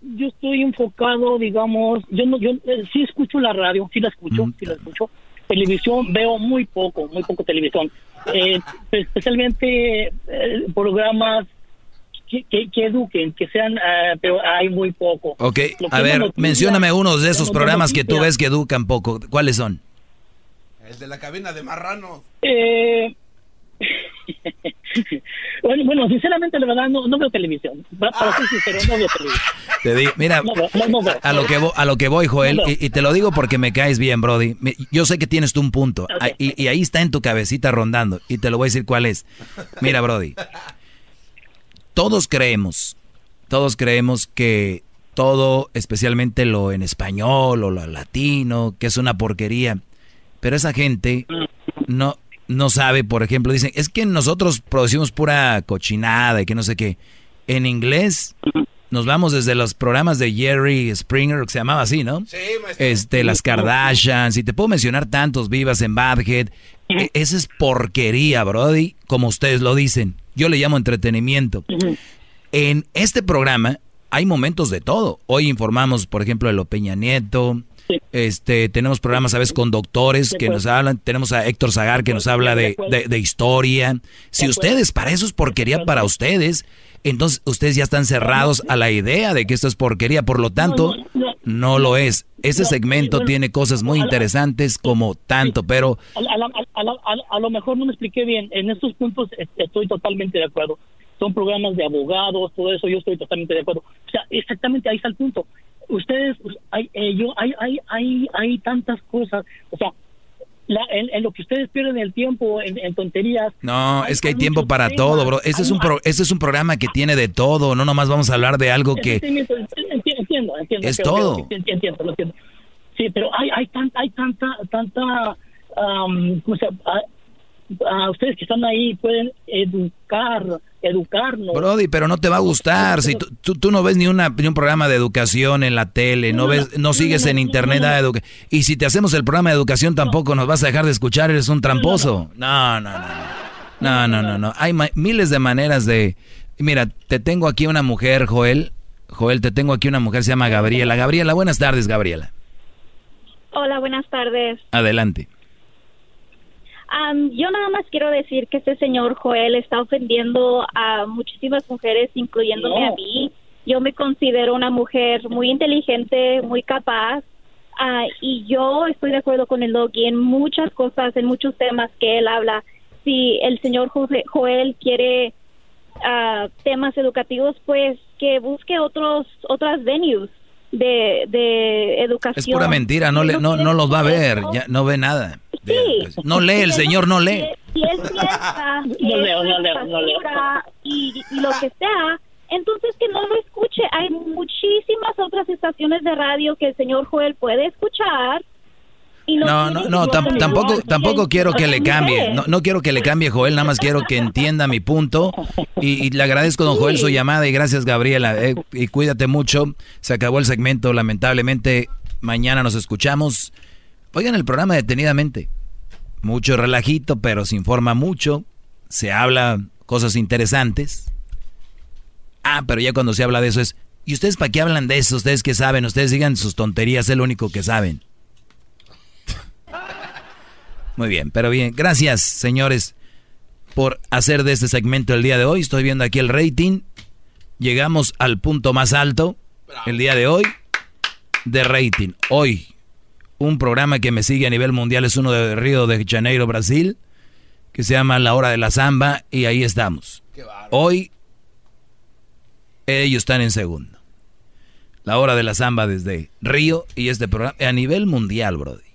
yo estoy enfocado, digamos, yo no, yo eh, sí escucho la radio, sí la escucho, sí la escucho. Televisión veo muy poco, muy poco televisión. Eh, especialmente eh, programas que, que, eduquen, que sean, pero hay muy poco. Ok, a ver, mencióname uno de esos programas que tú ves que educan poco. ¿Cuáles son? El de la cabina de marrano. Eh, bueno, bueno, sinceramente, la verdad, no, no veo televisión. Para ser sincero, no veo televisión. Te digo, mira, a, lo que a lo que voy, Joel, y, te lo digo porque me caes bien, Brody. Yo sé que tienes tú un punto, y, y ahí está en tu cabecita rondando, y te lo voy a decir cuál es. Mira, Brody, todos creemos, todos creemos que todo, especialmente lo en español o lo latino, que es una porquería, pero esa gente no no sabe, por ejemplo, dicen, es que nosotros producimos pura cochinada y que no sé qué. En inglés nos vamos desde los programas de Jerry Springer, que se llamaba así, ¿no? Sí, maestro. Este, las Kardashians, y te puedo mencionar tantos vivas en Badhead. E, esa es porquería, Brody, como ustedes lo dicen. Yo le llamo entretenimiento. En este programa hay momentos de todo. Hoy informamos, por ejemplo, de lo Peña Nieto, este, tenemos programas a veces con doctores que nos hablan, tenemos a Héctor Zagar que nos habla de, de, historia. Si ustedes, para eso es porquería para ustedes, entonces ustedes ya están cerrados a la idea de que esto es porquería, por lo tanto, no lo es. Ese segmento tiene cosas muy interesantes como tanto, pero... A, lo mejor no me expliqué bien, en estos puntos estoy totalmente de acuerdo. Son programas de abogados, todo eso, yo estoy totalmente de acuerdo. O sea, exactamente ahí está el punto ustedes, hay, eh, yo, hay, hay, hay, hay tantas cosas, o sea, en, lo que ustedes pierden el tiempo en, tonterías. No, es que hay tiempo para todo, bro. Ese es un ese es un programa que tiene de todo. No nomás vamos a hablar de algo que entiendo, entiendo, entiendo es todo. entiendo, lo entiendo. Sí, pero hay hay tanta hay tanta tanta um, a ustedes que están ahí pueden educar, educarnos. Brody, pero no te va a gustar. Si tú, tú, no ves ni, una, ni un programa de educación en la tele, no, ves, no, sigues en internet nada de Y si te hacemos el programa de educación tampoco nos vas a dejar de escuchar, eres un tramposo. No, no, no. No, no, no, no. Hay miles de maneras de... Mira, te tengo aquí una mujer, Joel. Joel, te tengo aquí una mujer, se llama Gabriela. Gabriela, buenas tardes, Gabriela. Hola, buenas tardes. Adelante yo nada más quiero decir que este señor Joel está ofendiendo a muchísimas mujeres, incluyéndome a mí. Yo me considero una mujer muy inteligente, muy capaz, ah, y yo estoy de acuerdo con el Doggy en muchas cosas, en muchos temas que él habla. Si el señor Joel quiere uh, temas educativos, pues que busque otros otras venues de, de educación. Es pura mentira, no, le, no, no los va a ver, ya no ve nada. No lee, el señor no lee. Si no no Y, y lo que sea, entonces que no lo escuche. Hay muchísimas otras estaciones de radio que el señor Joel puede escuchar. No, no, no, tampoco, tampoco quiero que le cambie. No, no quiero que le cambie, Joel. Nada más quiero que entienda mi punto. Y, le agradezco, don Joel, su llamada. Y gracias, Gabriela. Eh, y cuídate mucho. Se acabó el segmento, lamentablemente. Mañana nos escuchamos. Oigan el programa detenidamente. Mucho relajito, pero se informa mucho. Se habla cosas interesantes. Ah, pero ya cuando se habla de eso es... ¿Y ustedes para qué hablan de eso? Ustedes que saben, ustedes digan sus tonterías, es lo único que saben. Muy bien, pero bien. Gracias, señores, por hacer de este segmento el día de hoy. Estoy viendo aquí el rating. Llegamos al punto más alto el día de hoy de rating. Hoy, un programa que me sigue a nivel mundial es uno de Río de Janeiro, Brasil, que se llama La Hora de la Zamba, y ahí estamos. Hoy ellos están en segundo. La Hora de la Zamba desde Río y este programa a nivel mundial, Brody.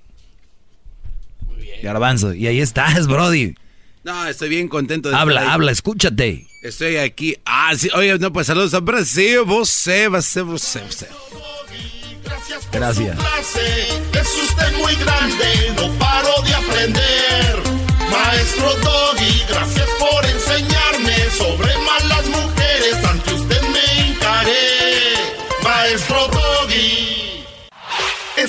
Garbanzo, y ahí estás, Brody. No, estoy bien contento de Habla, estar habla, escúchate. Estoy aquí. Ah, sí, oye, no, pues saludos a Brasil, você, você, você, você. Gracias. Es usted muy grande, no paro de aprender. Maestro Doggy, gracias por enseñarme sobre malas mujeres. Ante usted me encaré. Maestro Doggy.